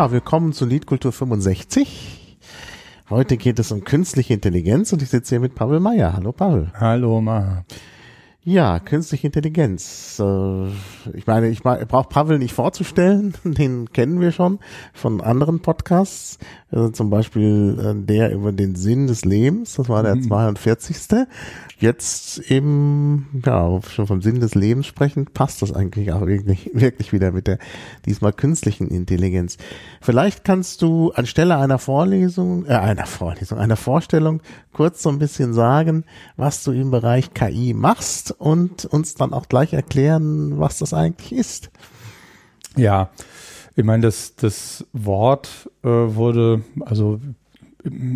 Ja, willkommen zu Liedkultur 65. Heute geht es um künstliche Intelligenz und ich sitze hier mit Pavel Meyer. Hallo Pavel. Hallo Maha. Ja, künstliche Intelligenz. Äh, ich meine, ich brauche Pavel nicht vorzustellen, den kennen wir schon von anderen Podcasts, also zum Beispiel äh, der über den Sinn des Lebens, das war der mhm. 42 jetzt eben, ja, schon vom Sinn des Lebens sprechen, passt das eigentlich auch wirklich, wirklich wieder mit der diesmal künstlichen Intelligenz. Vielleicht kannst du anstelle einer Vorlesung, äh, einer Vorlesung, einer Vorstellung kurz so ein bisschen sagen, was du im Bereich KI machst und uns dann auch gleich erklären, was das eigentlich ist. Ja, ich meine, das, das Wort äh, wurde, also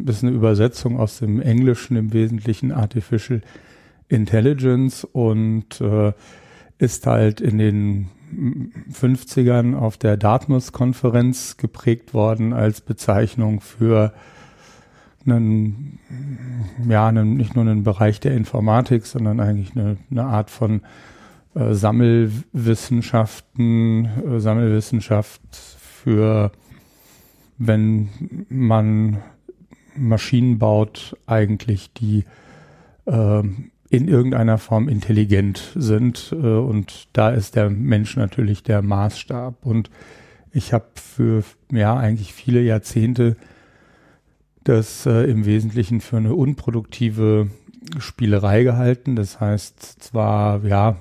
ist eine Übersetzung aus dem Englischen im Wesentlichen Artificial Intelligence und äh, ist halt in den 50ern auf der Dartmouth-Konferenz geprägt worden als Bezeichnung für einen, ja, einen, nicht nur einen Bereich der Informatik, sondern eigentlich eine, eine Art von äh, Sammelwissenschaften, äh, Sammelwissenschaft für, wenn man Maschinen baut, eigentlich die äh, in irgendeiner Form intelligent sind. Äh, und da ist der Mensch natürlich der Maßstab. Und ich habe für ja eigentlich viele Jahrzehnte das äh, im Wesentlichen für eine unproduktive Spielerei gehalten. Das heißt, zwar ja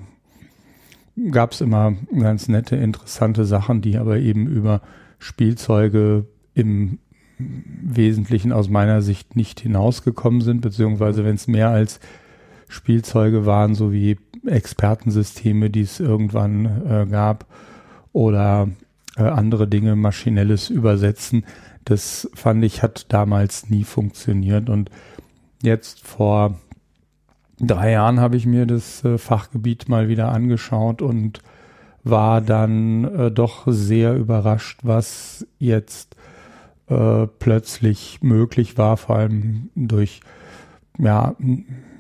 gab es immer ganz nette, interessante Sachen, die aber eben über Spielzeuge im Wesentlichen aus meiner Sicht nicht hinausgekommen sind, beziehungsweise wenn es mehr als Spielzeuge waren, so wie Expertensysteme, die es irgendwann äh, gab, oder äh, andere Dinge, maschinelles Übersetzen. Das fand ich, hat damals nie funktioniert. Und jetzt vor drei Jahren habe ich mir das äh, Fachgebiet mal wieder angeschaut und war dann äh, doch sehr überrascht, was jetzt äh, plötzlich möglich war, vor allem durch ja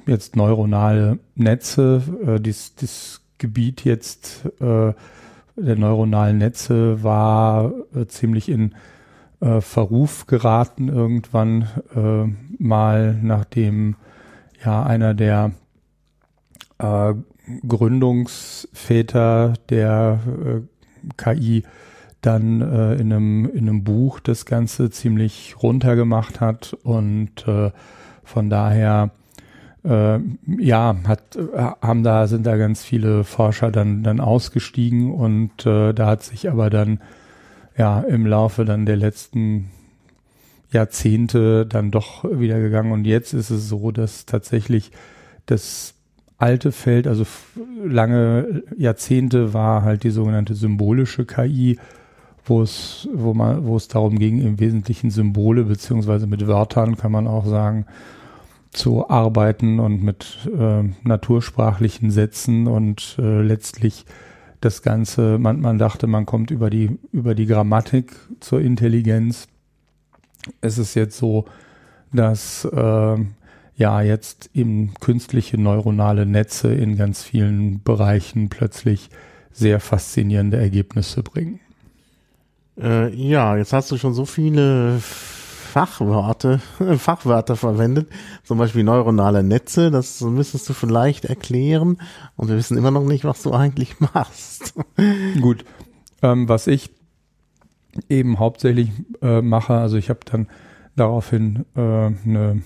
jetzt neuronale Netze. Äh, dies, das Gebiet jetzt äh, der neuronalen Netze war äh, ziemlich in äh, Verruf geraten irgendwann äh, mal, nachdem ja einer der äh, Gründungsväter der äh, KI dann äh, in, einem, in einem Buch das Ganze ziemlich runtergemacht hat und äh, von daher äh, ja, hat, äh, haben da, sind da ganz viele Forscher dann, dann ausgestiegen und äh, da hat sich aber dann ja im Laufe dann der letzten Jahrzehnte dann doch wieder gegangen. Und jetzt ist es so, dass tatsächlich das alte Feld, also lange Jahrzehnte war halt die sogenannte symbolische KI, wo es, wo man, wo es darum ging, im Wesentlichen Symbole beziehungsweise mit Wörtern kann man auch sagen, zu arbeiten und mit äh, natursprachlichen Sätzen und äh, letztlich das Ganze, man, man dachte, man kommt über die, über die Grammatik zur Intelligenz. Es ist jetzt so, dass äh, ja jetzt eben künstliche neuronale Netze in ganz vielen Bereichen plötzlich sehr faszinierende Ergebnisse bringen. Äh, ja, jetzt hast du schon so viele Fachworte, Fachwörter verwendet, zum Beispiel neuronale Netze, das müsstest du vielleicht erklären und wir wissen immer noch nicht, was du eigentlich machst. Gut, ähm, was ich eben hauptsächlich äh, mache, also ich habe dann daraufhin äh, eine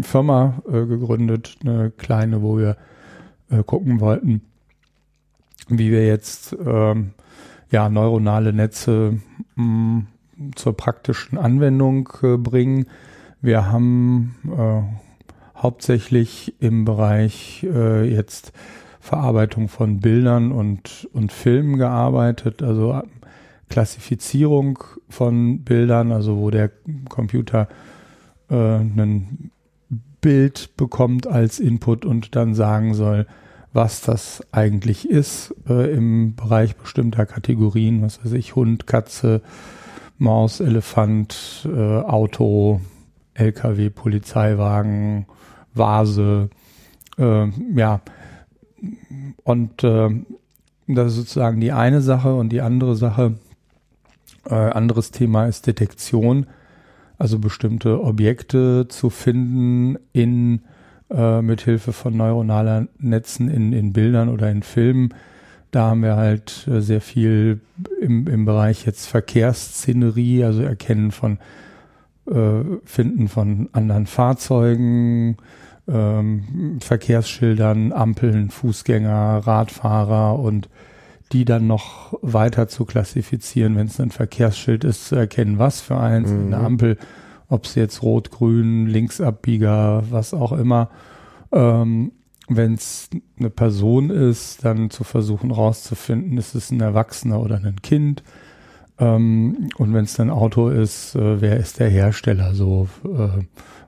Firma äh, gegründet, eine kleine, wo wir äh, gucken wollten, wie wir jetzt ähm, ja neuronale Netze mh, mm, zur praktischen Anwendung äh, bringen. Wir haben äh, hauptsächlich im Bereich äh, jetzt Verarbeitung von Bildern und, und Filmen gearbeitet, also äh, Klassifizierung von Bildern, also wo der Computer äh, ein Bild bekommt als Input und dann sagen soll, was das eigentlich ist äh, im Bereich bestimmter Kategorien, was weiß ich, Hund, Katze, Maus, Elefant, äh, Auto, LKW, Polizeiwagen, Vase, äh, ja. Und äh, das ist sozusagen die eine Sache und die andere Sache Äh, anderes Thema ist Detektion, also bestimmte Objekte zu finden in äh, mit Hilfe von neuronaler Netzen in, in Bildern oder in Filmen. Da haben wir halt äh, sehr viel im, im Bereich jetzt Verkehrsszenerie, also Erkennen von äh, Finden von anderen Fahrzeugen, ähm, Verkehrsschildern, Ampeln, Fußgänger, Radfahrer und die dann noch weiter zu klassifizieren, wenn es ein Verkehrsschild ist, zu erkennen, was für eins, mhm. eine Ampel, ob es jetzt rot, grün, Linksabbieger, was auch immer. Ähm, wenn es eine Person ist, dann zu versuchen rauszufinden, ist es ein Erwachsener oder ein Kind. Ähm, und wenn es ein Auto ist, äh, wer ist der Hersteller? So, äh,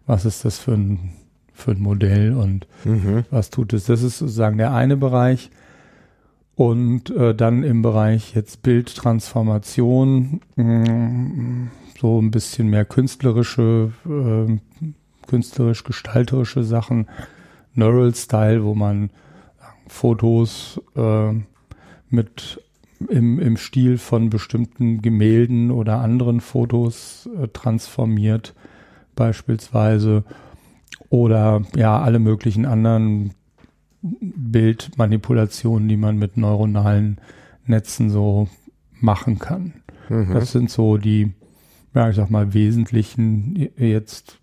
was ist das für ein, für ein Modell und mhm. was tut es? Das ist sozusagen der eine Bereich. Und äh, dann im Bereich jetzt Bildtransformation, mh, mm, so ein bisschen mehr künstlerische, äh, künstlerisch-gestalterische Sachen, Neural Style, wo man Fotos äh, mit im, im Stil von bestimmten Gemälden oder anderen Fotos äh, transformiert, beispielsweise. Oder ja, alle möglichen anderen Bildmanipulationen, die man mit neuronalen Netzen so machen kann. Mhm. Das sind so die, ja, ich sag mal, wesentlichen jetzt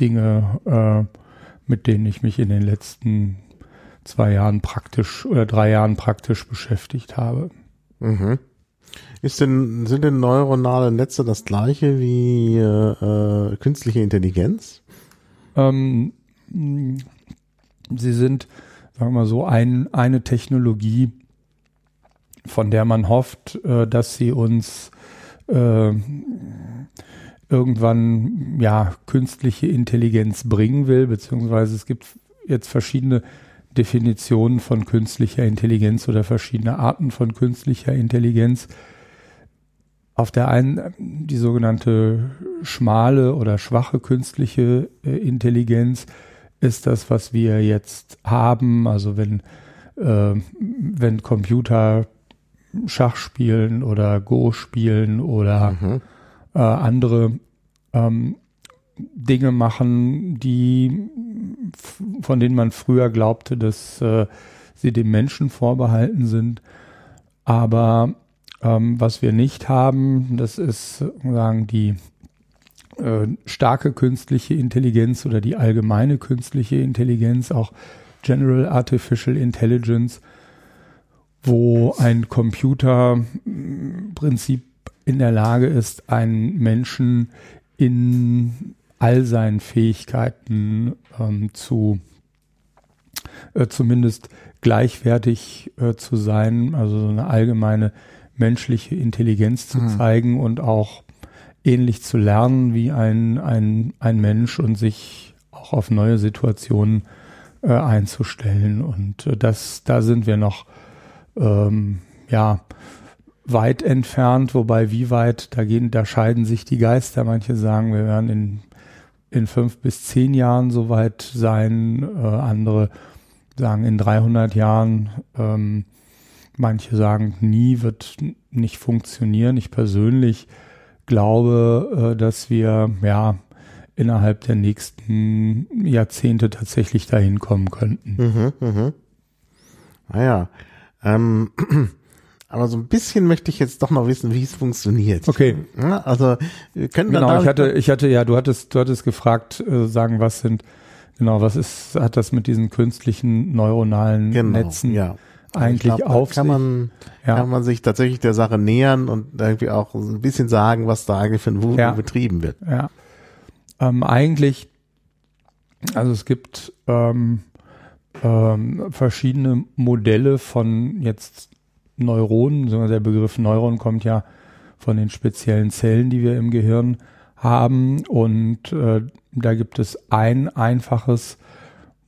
Dinge, äh, mit denen ich mich in den letzten zwei Jahren praktisch oder drei Jahren praktisch beschäftigt habe. Mhm. Ist denn, sind denn neuronale Netze das gleiche wie äh, künstliche Intelligenz? Ähm, sie sind sagen wir mal so, ein, eine Technologie, von der man hofft, äh, dass sie uns äh, irgendwann ja künstliche Intelligenz bringen will, beziehungsweise es gibt jetzt verschiedene Definitionen von künstlicher Intelligenz oder verschiedene Arten von künstlicher Intelligenz. Auf der einen die sogenannte schmale oder schwache künstliche äh, Intelligenz, ist das, was wir jetzt haben. Also wenn, äh, wenn Computer Schach spielen oder Go spielen oder mhm. Äh, andere ähm, Dinge machen, die von denen man früher glaubte, dass äh, sie dem Menschen vorbehalten sind. Aber ähm, was wir nicht haben, das ist sagen die äh, starke künstliche Intelligenz oder die allgemeine künstliche Intelligenz, auch General Artificial Intelligence, wo ein Computer im Prinzip in der Lage ist, einen Menschen in all seinen Fähigkeiten ähm, zu äh, zumindest gleichwertig äh, zu sein, also so eine allgemeine menschliche Intelligenz zu mhm. zeigen und auch ähnlich zu lernen wie ein, ein, ein Mensch und sich auch auf neue Situationen äh, einzustellen. Und äh, das, da sind wir noch ähm, ja weit entfernt, wobei wie weit, da gehen, da scheiden sich die Geister. Manche sagen, wir werden in, in fünf bis zehn Jahren so weit sein, äh, andere sagen in 300 Jahren. Ähm, manche sagen, nie wird nicht funktionieren. Ich persönlich glaube, äh, dass wir ja innerhalb der nächsten Jahrzehnte tatsächlich dahin kommen könnten. Mhm, mhm. Naja, ah ähm, aber so ein bisschen möchte ich jetzt doch noch wissen, wie es funktioniert. Okay. Ja, also wir können genau. Ich hatte, ich hatte ja, du hattest, du hattest gefragt, äh, sagen, was sind genau, was ist, hat das mit diesen künstlichen neuronalen genau, Netzen? Ja eigentlich glaub, auf kann man ja. kann man sich tatsächlich der Sache nähern und irgendwie auch ein bisschen sagen, was da eigentlich für ein Voodoo ja. betrieben wird. Ja. Ähm, eigentlich, also es gibt ähm, ähm, verschiedene Modelle von jetzt Neuronen, der Begriff Neuron kommt ja von den speziellen Zellen, die wir im Gehirn haben und äh, da gibt es ein einfaches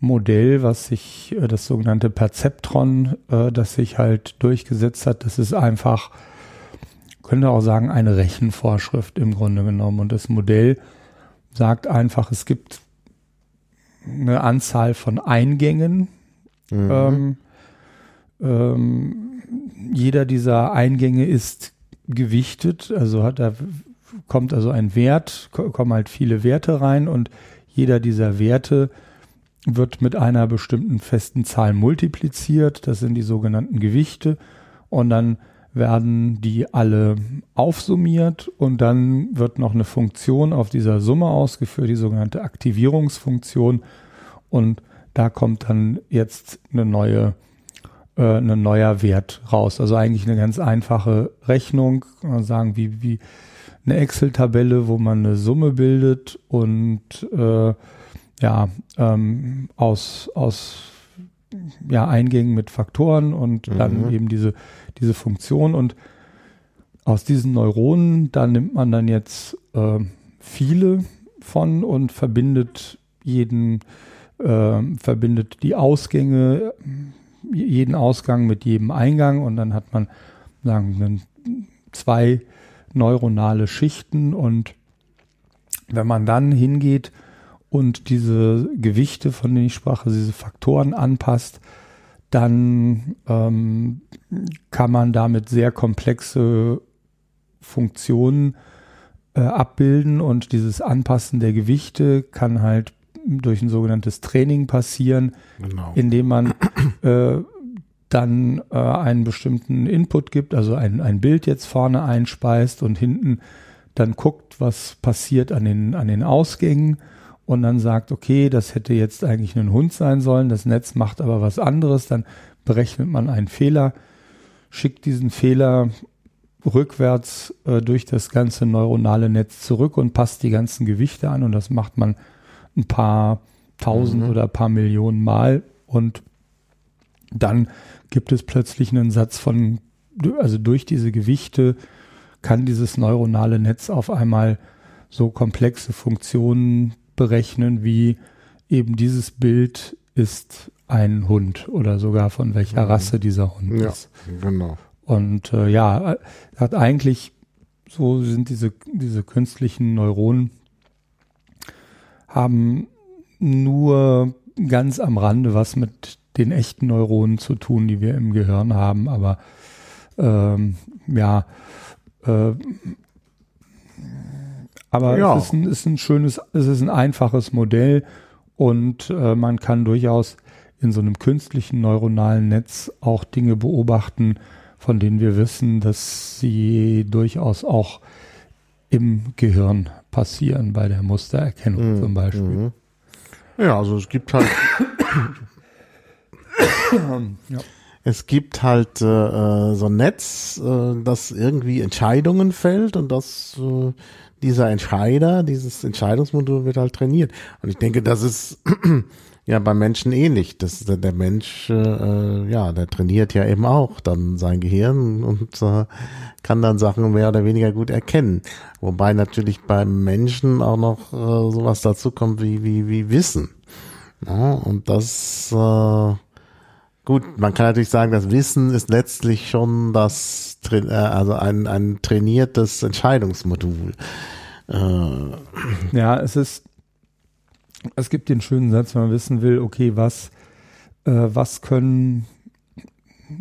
Modell, was sich, äh, das sogenannte Perzeptron, äh, das sich halt durchgesetzt hat. Das ist einfach, könnte auch sagen, eine Rechenvorschrift im Grunde genommen. Und das Modell sagt einfach, es gibt eine Anzahl von Eingängen. Mhm. Ähm, ähm, jeder dieser Eingänge ist gewichtet, also hat da kommt also ein Wert, kommen halt viele Werte rein und jeder dieser Werte wird mit einer bestimmten festen Zahl multipliziert. Das sind die sogenannten Gewichte. Und dann werden die alle aufsummiert und dann wird noch eine Funktion auf dieser Summe ausgeführt, die sogenannte Aktivierungsfunktion. Und da kommt dann jetzt eine neue, äh, ein neuer Wert raus. Also eigentlich eine ganz einfache Rechnung, kann man sagen, wie, wie eine Excel-Tabelle, wo man eine Summe bildet und äh, ja, ähm, aus, aus ja, Eingängen mit Faktoren und mhm. dann eben diese, diese Funktion. Und aus diesen Neuronen, da nimmt man dann jetzt äh, viele von und verbindet jeden, äh, verbindet die Ausgänge, jeden Ausgang mit jedem Eingang und dann hat man sagen, zwei neuronale Schichten und wenn man dann hingeht und diese Gewichte, von denen ich sprach, diese Faktoren anpasst, dann ähm, kann man damit sehr komplexe Funktionen äh, abbilden und dieses Anpassen der Gewichte kann halt durch ein sogenanntes Training passieren, genau. indem man äh, dann äh, einen bestimmten Input gibt, also ein, ein Bild jetzt vorne einspeist und hinten dann guckt, was passiert an den, an den Ausgängen und dann sagt, okay, das hätte jetzt eigentlich ein Hund sein sollen, das Netz macht aber was anderes, dann berechnet man einen Fehler, schickt diesen Fehler rückwärts äh, durch das ganze neuronale Netz zurück und passt die ganzen Gewichte an und das macht man ein paar tausend mhm. oder ein paar Millionen Mal und dann gibt es plötzlich einen Satz von, also durch diese Gewichte kann dieses neuronale Netz auf einmal so komplexe Funktionen berechnen, wie eben dieses Bild ist ein Hund oder sogar von welcher mhm. Rasse dieser Hund ja, ist. Genau. Und äh, ja, hat eigentlich so sind diese diese künstlichen Neuronen haben nur ganz am Rande was mit den echten Neuronen zu tun, die wir im Gehirn haben. Aber ähm, ja, äh, aber ja. Es, ist ein, ist ein schönes, es ist ein einfaches Modell und äh, man kann durchaus in so einem künstlichen neuronalen Netz auch Dinge beobachten, von denen wir wissen, dass sie durchaus auch im Gehirn passieren, bei der Mustererkennung mhm. zum Beispiel. Mhm. Ja, also es gibt halt ja. Es gibt halt äh, äh, so ein Netz, äh, das irgendwie Entscheidungen fällt und das äh, dieser Entscheider, dieses Entscheidungsmodul wird halt trainiert. Und ich denke, das ist ja beim Menschen ähnlich. Das, der, der Mensch, äh, ja, der trainiert ja eben auch dann sein Gehirn und äh, kann dann Sachen mehr oder weniger gut erkennen. Wobei natürlich beim Menschen auch noch äh, sowas dazu kommt wie, wie, wie Wissen. Ja, und das äh, Gut, man kann natürlich sagen, das Wissen ist letztlich schon das, äh, also ein, ein trainiertes Entscheidungsmodul. Äh. Ja, es ist, es gibt den schönen Satz, wenn man wissen will, okay, was, äh, was können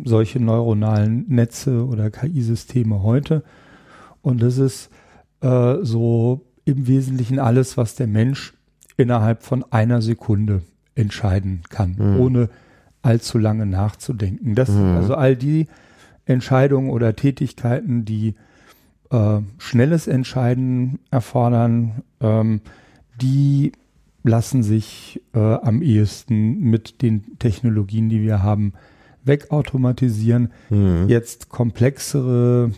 solche neuronalen Netze oder KI-Systeme heute? Und das ist äh, so im Wesentlichen alles, was der Mensch innerhalb von einer Sekunde entscheiden kann, mhm. ohne allzu lange nachzudenken. Das, mhm. Also all die Entscheidungen oder Tätigkeiten, die äh, schnelles Entscheiden erfordern, ähm, die lassen sich äh, am ehesten mit den Technologien, die wir haben, wegautomatisieren. Mhm. Jetzt komplexere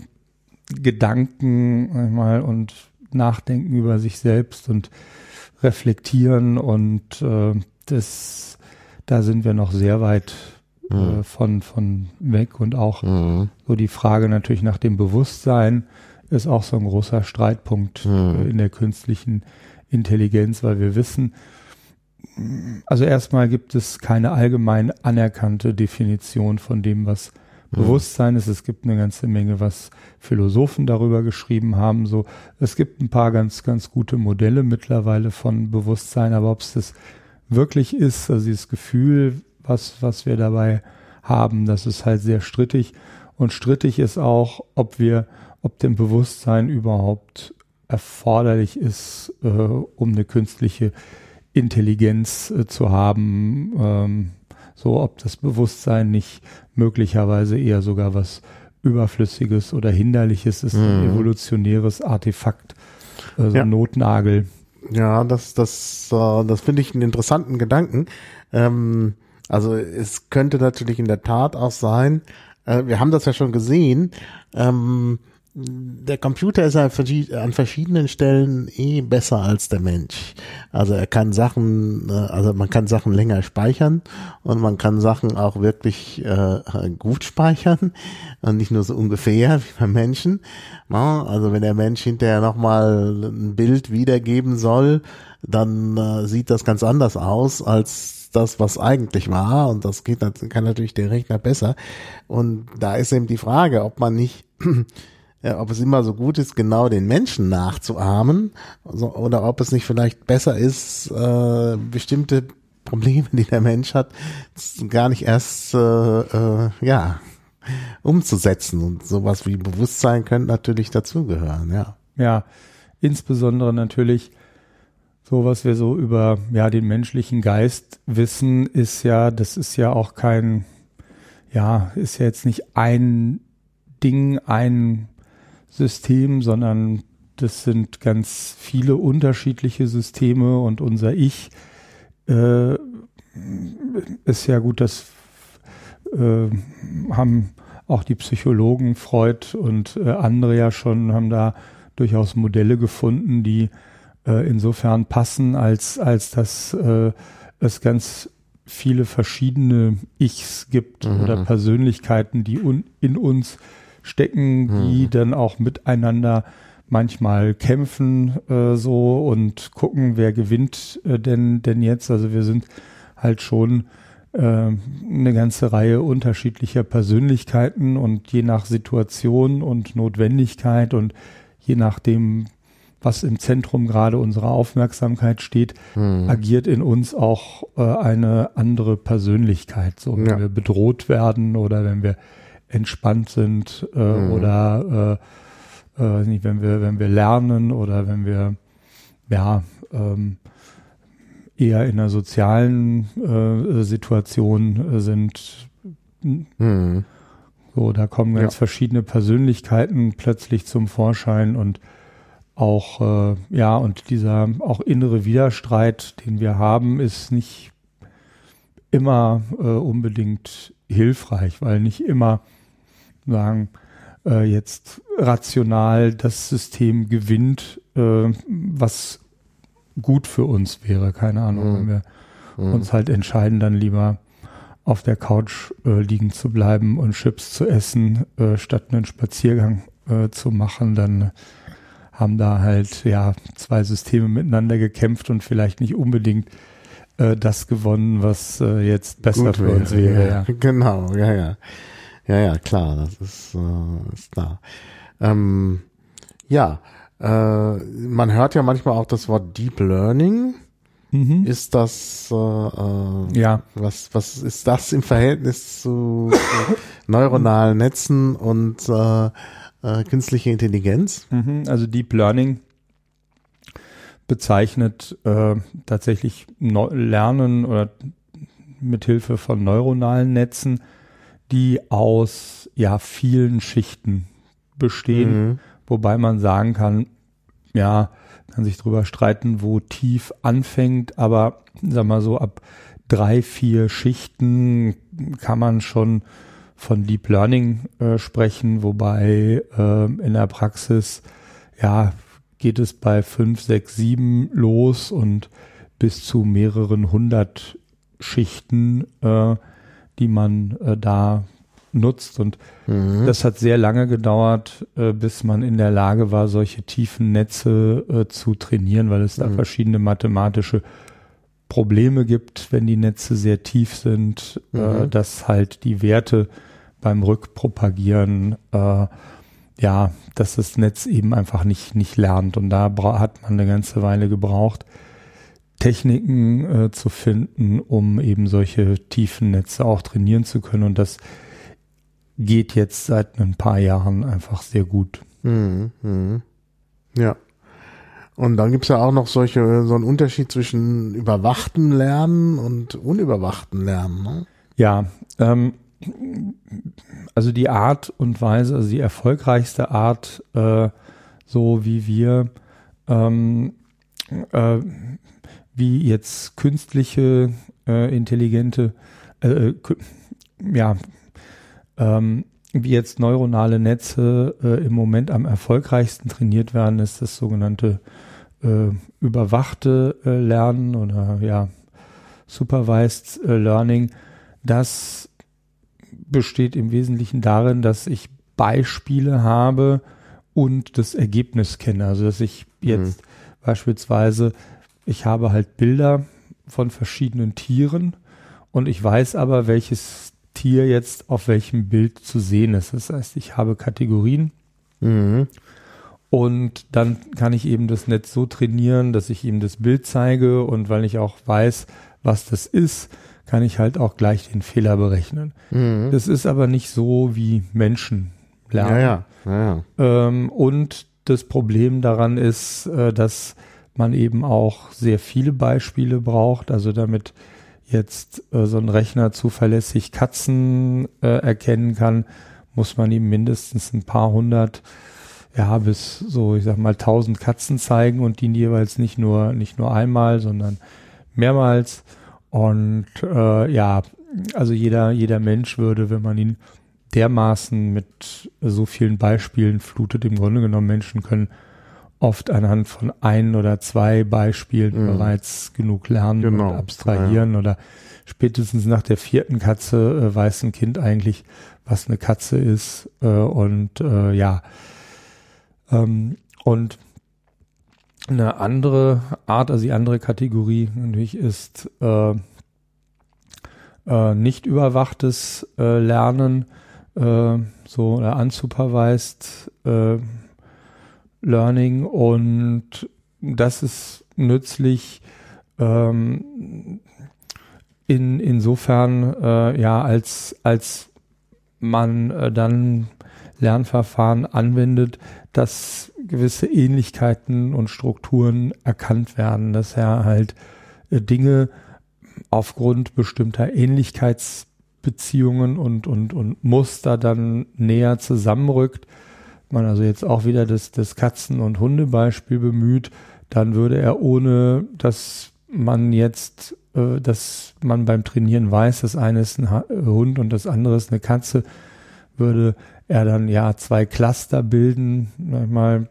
Gedanken mal und Nachdenken über sich selbst und reflektieren und äh, das da sind wir noch sehr weit äh, mhm. äh, von, von weg und auch mhm. so die Frage natürlich nach dem Bewusstsein ist auch so ein großer Streitpunkt mhm. äh, in der künstlichen Intelligenz, weil wir wissen, also erstmal gibt es keine allgemein anerkannte Definition von dem, was mhm. Bewusstsein ist. Es gibt eine ganze Menge, was Philosophen darüber geschrieben haben. So, es gibt ein paar ganz, ganz gute Modelle mittlerweile von Bewusstsein, aber ob es das wirklich ist, also dieses Gefühl, was, was wir dabei haben, das ist halt sehr strittig. Und strittig ist auch, ob wir, ob dem Bewusstsein überhaupt erforderlich ist, äh, um eine künstliche Intelligenz äh, zu haben. Ähm, so, ob das Bewusstsein nicht möglicherweise eher sogar was Überflüssiges oder Hinderliches ist, mhm. ein evolutionäres Artefakt, äh, so ja. Notnagel. Ja, das, das, äh, das finde ich einen interessanten Gedanken. Ähm, also es könnte natürlich in der Tat auch sein, äh, wir haben das ja schon gesehen, ähm, der Computer ist an verschiedenen Stellen eh besser als der Mensch. Also er kann Sachen, äh, also man kann Sachen länger speichern und man kann Sachen auch wirklich äh, gut speichern und nicht nur so ungefähr wie beim Menschen. Also wenn der Mensch hinterher nochmal ein Bild wiedergeben soll, dann äh, sieht das ganz anders aus als das, was eigentlich war und das geht, kann natürlich der Rechner besser. Und da ist eben die Frage, ob man nicht ja, ob es immer so gut ist, genau den Menschen nachzuahmen also, oder ob es nicht vielleicht besser ist, äh, bestimmte Probleme, die der Mensch hat, gar nicht erst äh, äh, ja umzusetzen und sowas wie Bewusstsein könnte natürlich dazugehören, ja. Ja, insbesondere natürlich so, was wir so über ja den menschlichen Geist wissen, ist ja, das ist ja auch kein, ja, ist ja jetzt nicht ein Ding, ein System, sondern das sind ganz viele unterschiedliche Systeme und unser Ich äh, ist ja gut, das äh, haben auch die Psychologen Freud und äh, andere ja schon, haben da durchaus Modelle gefunden, die äh, insofern passen, als, als dass äh, es ganz viele verschiedene Ichs gibt mhm. oder Persönlichkeiten, die un in uns stecken, die mhm. dann auch miteinander manchmal kämpfen äh, so und gucken, wer gewinnt äh, denn denn jetzt. Also wir sind halt schon äh, eine ganze Reihe unterschiedlicher Persönlichkeiten und je nach Situation und Notwendigkeit und je nachdem, was im Zentrum gerade unserer Aufmerksamkeit steht, mhm. agiert in uns auch äh, eine andere Persönlichkeit. So, wenn ja. wir bedroht werden oder wenn wir entspannt sind äh, mhm. oder äh, äh, nicht, wenn wir wenn wir lernen oder wenn wir ja ähm, eher in einer sozialen äh, Situation äh, sind. Mhm. So, da kommen ganz ja. verschiedene Persönlichkeiten plötzlich zum Vorschein und auch äh, ja und dieser auch innere Widerstreit, den wir haben, ist nicht immer äh, unbedingt hilfreich, weil nicht immer sagen, äh, jetzt rational das System gewinnt, äh, was gut für uns wäre. Keine Ahnung, mhm. wenn wir mhm. uns halt entscheiden, dann lieber auf der Couch äh, liegen zu bleiben und Chips zu essen, äh, statt einen Spaziergang äh, zu machen, dann haben da halt ja zwei Systeme miteinander gekämpft und vielleicht nicht unbedingt äh, das gewonnen, was äh, jetzt besser Gut für uns wäre. Ja. Genau, ja, ja. Ja, ja, klar, das ist, äh, ist klar. Ähm, ja, äh, man hört ja manchmal auch das Wort Deep Learning. Mhm. Ist das äh, äh, ja was was ist das im Verhältnis zu, zu neuronalen Netzen und äh, äh, künstliche Intelligenz? Mhm, also Deep Learning bezeichnet äh, tatsächlich Neu Lernen oder mithilfe von neuronalen Netzen die aus ja vielen Schichten bestehen, mhm. wobei man sagen kann, ja, kann sich drüber streiten, wo tief anfängt, aber sag mal so ab drei, vier Schichten kann man schon von Deep Learning äh, sprechen, wobei äh, in der Praxis ja geht es bei fünf, sechs, sieben los und bis zu mehreren hundert Schichten äh, die man äh, da nutzt. Und mhm. das hat sehr lange gedauert, äh, bis man in der Lage war, solche tiefen Netze äh, zu trainieren, weil es mhm. da verschiedene mathematische Probleme gibt, wenn die Netze sehr tief sind, äh, mhm. dass halt die Werte beim Rückpropagieren äh, ja, dass das Netz eben einfach nicht, nicht lernt. Und da hat man eine ganze Weile gebraucht, Techniken äh, zu finden, um eben solche tiefen Netze auch trainieren zu können. Und das geht jetzt seit ein paar Jahren einfach sehr gut. Mhm, mhm. Ja. Und dann gibt's ja auch noch solche, so einen Unterschied zwischen überwachten Lernen und unüberwachten Lernen. Ne? Ja, ähm, also die Art und Weise, also die erfolgreichste Art, äh, so wie wir, ähm, äh, wie jetzt künstliche, äh, intelligente, äh, ja, ähm, wie jetzt neuronale Netze äh, im Moment am erfolgreichsten trainiert werden, ist das sogenannte äh, überwachte äh, Lernen oder ja, Supervised äh, Learning. Das besteht im Wesentlichen darin, dass ich Beispiele habe und das Ergebnis kenne. Also dass ich jetzt mhm. beispielsweise, ich habe halt Bilder von verschiedenen Tieren und ich weiß aber, welches Tier jetzt auf welchem Bild zu sehen ist. Das heißt, ich habe Kategorien mhm. und dann kann ich eben das Netz so trainieren, dass ich ihm das Bild zeige und weil ich auch weiß, was das ist, kann ich halt auch gleich den Fehler berechnen. Mhm. Das ist aber nicht so wie Menschen lernen. Ja, ja. ja. Ähm, und das Problem daran ist, äh, dass man eben auch sehr viele Beispiele braucht. Also damit jetzt äh, so ein Rechner zuverlässig Katzen äh, erkennen kann, muss man ihm mindestens ein paar hundert, ja, bis so, ich sag mal, tausend Katzen zeigen und die jeweils nicht nur, nicht nur einmal, sondern mehrmals. Und äh, ja, also jeder, jeder Mensch würde, wenn man ihn dermaßen mit so vielen Beispielen flutet, im Grunde genommen Menschen können oft anhand von ein oder zwei Beispielen mhm. bereits genug lernen genau. und abstrahieren ja. oder spätestens nach der vierten Katze äh, weiß ein Kind eigentlich, was eine Katze ist äh, und äh, ja ähm, und eine andere Art, also die andere Kategorie natürlich ist äh, äh, nicht überwachtes äh, Lernen, äh, so oder unsupervised äh, Learning und das ist nützlich ähm, in, insofern äh, ja als als man äh, dann Lernverfahren anwendet, dass gewisse Ähnlichkeiten und Strukturen erkannt werden, dass er halt äh, Dinge aufgrund bestimmter Ähnlichkeitsbeziehungen und, und, und Muster dann näher zusammenrückt. Man also jetzt auch wieder das, das Katzen- und Hundebeispiel bemüht, dann würde er ohne, dass man jetzt, äh, dass man beim Trainieren weiß, das eine ist ein Hund und das andere ist eine Katze, würde er dann ja zwei Cluster bilden, mal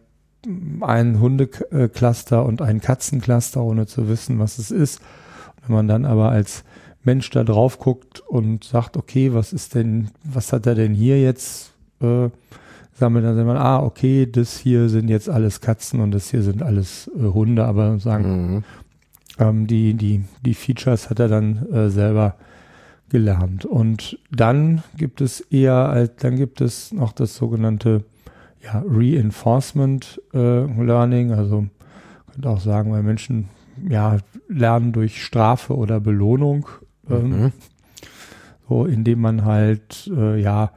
ein Hundecluster und ein Katzencluster, ohne zu wissen, was es ist. Wenn man dann aber als Mensch da drauf guckt und sagt, okay, was ist denn, was hat er denn hier jetzt äh, sammelt, dann sagt man, ah, okay, das hier sind jetzt alles Katzen und das hier sind alles äh, Hunde, aber sagen, mhm. ähm, die, die, die Features hat er dann äh, selber gelernt. Und dann gibt es eher, dann gibt es noch das sogenannte ja, Reinforcement äh, Learning, also könnte auch sagen, weil Menschen ja lernen durch Strafe oder Belohnung, ähm, mhm. so indem man halt äh, ja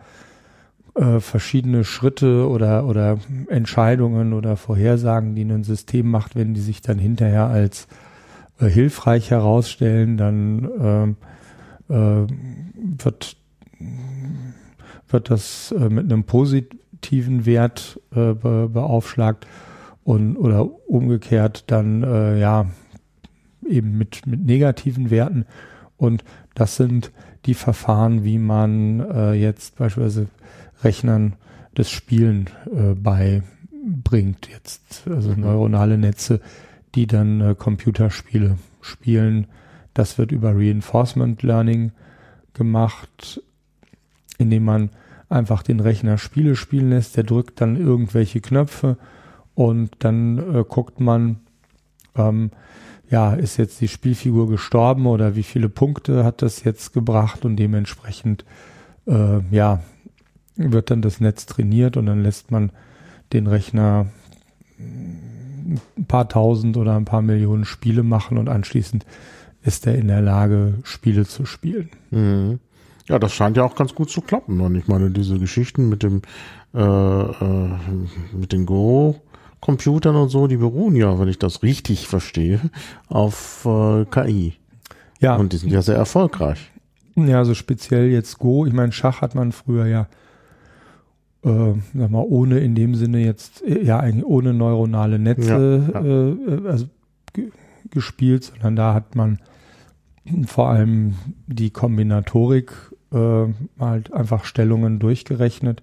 äh, verschiedene Schritte oder oder Entscheidungen oder Vorhersagen, die ein System macht, wenn die sich dann hinterher als äh, hilfreich herausstellen, dann ähm, äh, wird, wird das äh, mit einem positiven Wert äh, be, beaufschlagt und oder umgekehrt dann äh, ja eben mit, mit negativen Werten. Und das sind die Verfahren, wie man äh, jetzt beispielsweise Rechnern das Spielen äh, beibringt. Jetzt also mhm. neuronale Netze, die dann äh, Computerspiele spielen das wird über Reinforcement Learning gemacht, indem man einfach den Rechner Spiele spielen lässt. Der drückt dann irgendwelche Knöpfe und dann äh, guckt man, ähm, ja, ist jetzt die Spielfigur gestorben oder wie viele Punkte hat das jetzt gebracht und dementsprechend, äh, ja, wird dann das Netz trainiert und dann lässt man den Rechner ein paar tausend oder ein paar Millionen Spiele machen und anschließend ist er in der Lage, Spiele zu spielen. Mhm. Ja, das scheint ja auch ganz gut zu klappen. Und ich meine, diese Geschichten mit dem äh, äh, mit den Go-Computern und so, die beruhen ja, wenn ich das richtig verstehe, auf äh, KI. Ja. Und die sind ja sehr erfolgreich. Ja, also speziell jetzt Go. Ich meine, Schach hat man früher ja, äh, sag mal, ohne in dem Sinne jetzt, äh, ja, eigentlich ohne neuronale Netze Ja, ja. Äh, also ge gespielt, sondern da hat man vor allem die Kombinatorik äh, halt einfach Stellungen durchgerechnet.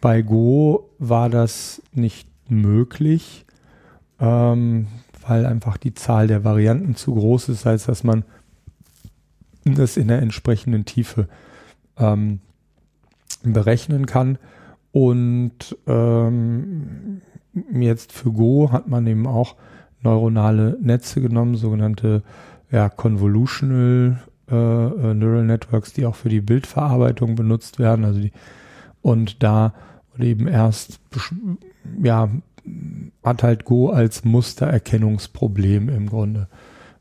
Bei Go war das nicht möglich, ähm, weil einfach die Zahl der Varianten zu groß ist, als dass man das in der entsprechenden Tiefe ähm, berechnen kann. Und ähm, jetzt für Go hat man eben auch neuronale Netze genommen, sogenannte ja, Convolutional äh, äh, Neural Networks, die auch für die Bildverarbeitung benutzt werden. Also die, und da wurde eben erst ja, hat halt Go als Mustererkennungsproblem im Grunde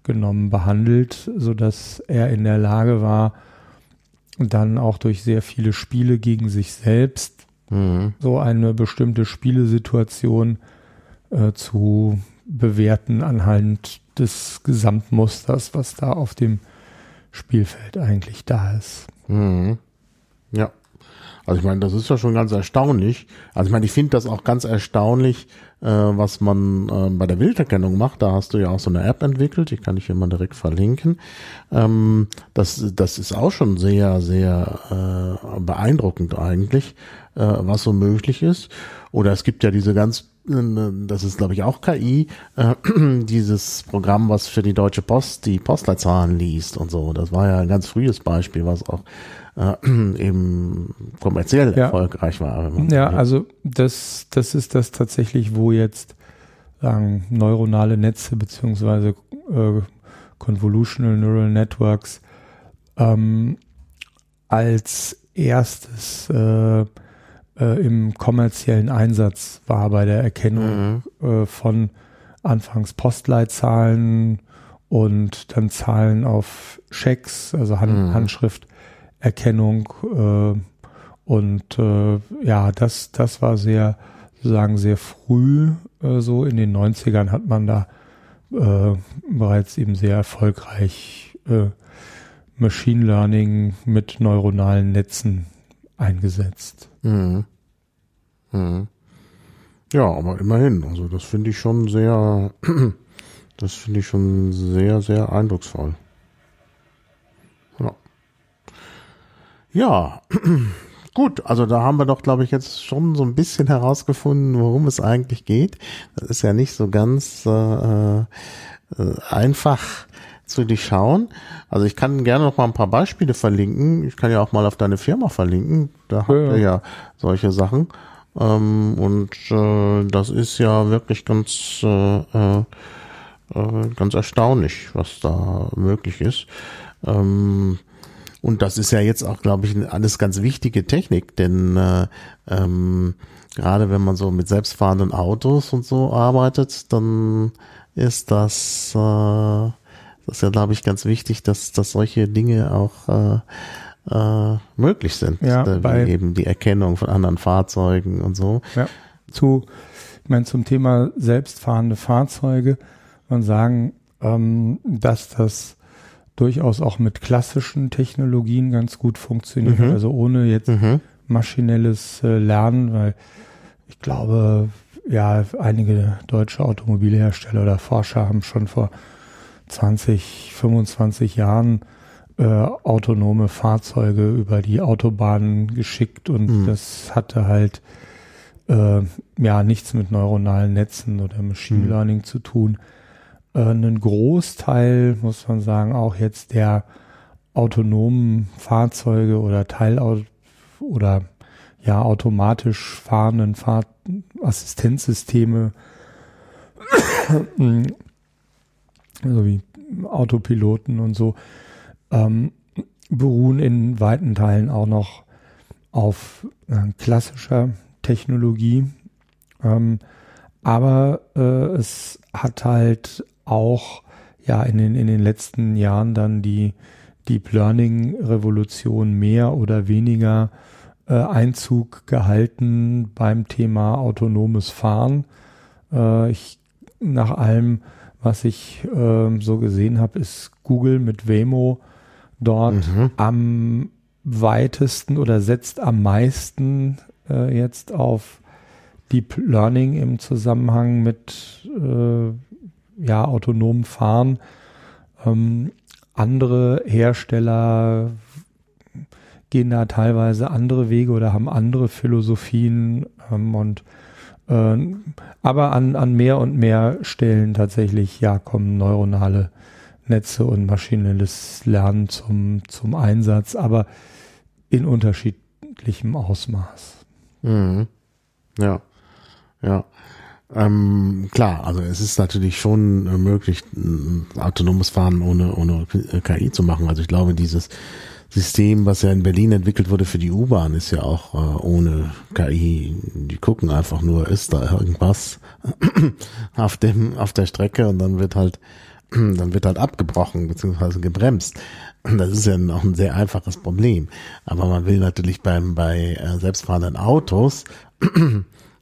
genommen, behandelt, so dass er in der Lage war, dann auch durch sehr viele Spiele gegen sich selbst Mhm. so eine bestimmte Spielesituation äh, zu bewerten anhand des Gesamtmusters, was da auf dem Spielfeld eigentlich da ist. Mhm. Ja. Also ich meine, das ist ja schon ganz erstaunlich. Also ich meine, ich finde das auch ganz erstaunlich, äh, was man äh, bei der Bilderkennung macht. Da hast du ja auch so eine App entwickelt, die kann ich hier mal direkt verlinken. Ähm, das, das ist auch schon sehr, sehr äh, beeindruckend eigentlich, äh, was so möglich ist. Oder es gibt ja diese ganz das ist glaube ich auch KI, äh, dieses Programm, was für die Deutsche Post die Postleitzahlen liest und so. Das war ja ein ganz frühes Beispiel, was auch äh, eben kommerziell Ja. erfolgreich war. Ja, also das, das ist das tatsächlich, wo jetzt sagen, neuronale Netze beziehungsweise äh, Convolutional Neural Networks ähm, als erstes äh, äh, im kommerziellen Einsatz war bei der Erkennung Mhm. äh, von anfangs Postleitzahlen und dann Zahlen auf Schecks, also Hand, Mhm. Handschrifterkennung äh, und äh, ja, das, das war sehr, sozusagen sehr früh, äh, so in den 90ern hat man da äh, bereits eben sehr erfolgreich Machine Learning mit neuronalen Netzen eingesetzt. Mhm. Mhm. Ja, aber immerhin. Also das finde ich schon sehr, das finde ich schon sehr, sehr eindrucksvoll. Ja. Ja, gut. Also da haben wir doch, glaube ich, jetzt schon so ein bisschen herausgefunden, worum es eigentlich geht. Das ist ja nicht so ganz äh, äh, einfach zu durchschauen. Also ich kann gerne noch mal ein paar Beispiele verlinken. Ich kann ja auch mal auf deine Firma verlinken. Da habt Ja. ihr ja solche Sachen. Ähm, und äh, das ist ja wirklich ganz, äh, äh, äh, ganz erstaunlich, was da möglich ist. Ähm, und das ist ja jetzt auch, glaube ich, alles ganz wichtige Technik, denn äh, ähm, gerade wenn man so mit selbstfahrenden Autos und so arbeitet, dann ist das, äh, das ist ja, glaube ich, ganz wichtig, dass, dass solche Dinge auch äh, äh, möglich sind. Ja, äh, bei- eben die Erkennung von anderen Fahrzeugen und so. Ja. Zu, ich meine, zum Thema selbstfahrende Fahrzeuge, man sagen, ähm, dass das durchaus auch mit klassischen Technologien ganz gut funktioniert, Mhm. also ohne jetzt Mhm. maschinelles äh, Lernen, weil ich glaube, ja, einige deutsche Automobilhersteller oder Forscher haben schon vor 20, 25 Jahren äh, autonome Fahrzeuge über die Autobahnen geschickt und Mhm. das hatte halt äh, ja nichts mit neuronalen Netzen oder Machine Mhm. Learning zu tun. Äh, einen Großteil, muss man sagen, auch jetzt der autonomen Fahrzeuge oder Teilauto oder ja automatisch fahrenden Fahr Assistenzsysteme, also wie Autopiloten und so, ähm, beruhen in weiten Teilen auch noch auf äh, klassischer Technologie. Ähm, aber äh, es hat halt auch ja in den, in den letzten Jahren dann die, Deep Learning Revolution mehr oder weniger äh, Einzug gehalten beim Thema autonomes Fahren. Äh, ich, nach allem, was ich äh, so gesehen habe, ist Google mit Waymo dort mhm. am weitesten oder setzt am meisten äh, jetzt auf Deep Learning im Zusammenhang mit äh, ja, autonomem Fahren. Ähm, andere Hersteller gehen da teilweise andere Wege oder haben andere Philosophien ähm, und aber an, an mehr und mehr Stellen tatsächlich ja kommen neuronale Netze und maschinelles Lernen zum, zum Einsatz, aber in unterschiedlichem Ausmaß. Mhm. Ja, ja. Ähm, klar, also es ist natürlich schon möglich, autonomes Fahren ohne, ohne KI zu machen. Also ich glaube, dieses System, was ja in Berlin entwickelt wurde für die U-Bahn, ist ja auch äh, ohne KI. Die gucken einfach nur, ist da irgendwas auf dem, auf der Strecke und dann wird halt, dann wird halt abgebrochen bzw. gebremst. Das ist ja noch ein sehr einfaches Problem. Aber man will natürlich beim, bei äh, selbstfahrenden Autos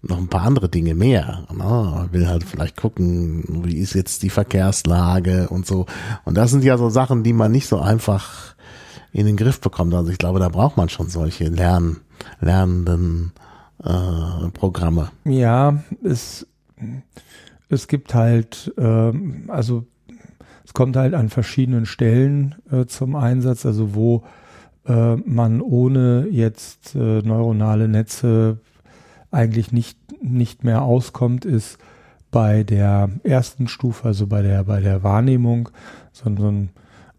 noch ein paar andere Dinge mehr. Ne? Man will halt vielleicht gucken, wie ist jetzt die Verkehrslage und so. Und das sind ja so Sachen, die man nicht so einfach in den Griff bekommt. Also ich glaube, da braucht man schon solche Lern, lernenden äh, Programme. Ja, es, es gibt halt, äh, also es kommt halt an verschiedenen Stellen äh, zum Einsatz, also wo äh, man ohne jetzt äh, neuronale Netze eigentlich nicht, nicht mehr auskommt, ist bei der ersten Stufe, also bei der, bei der Wahrnehmung, so, so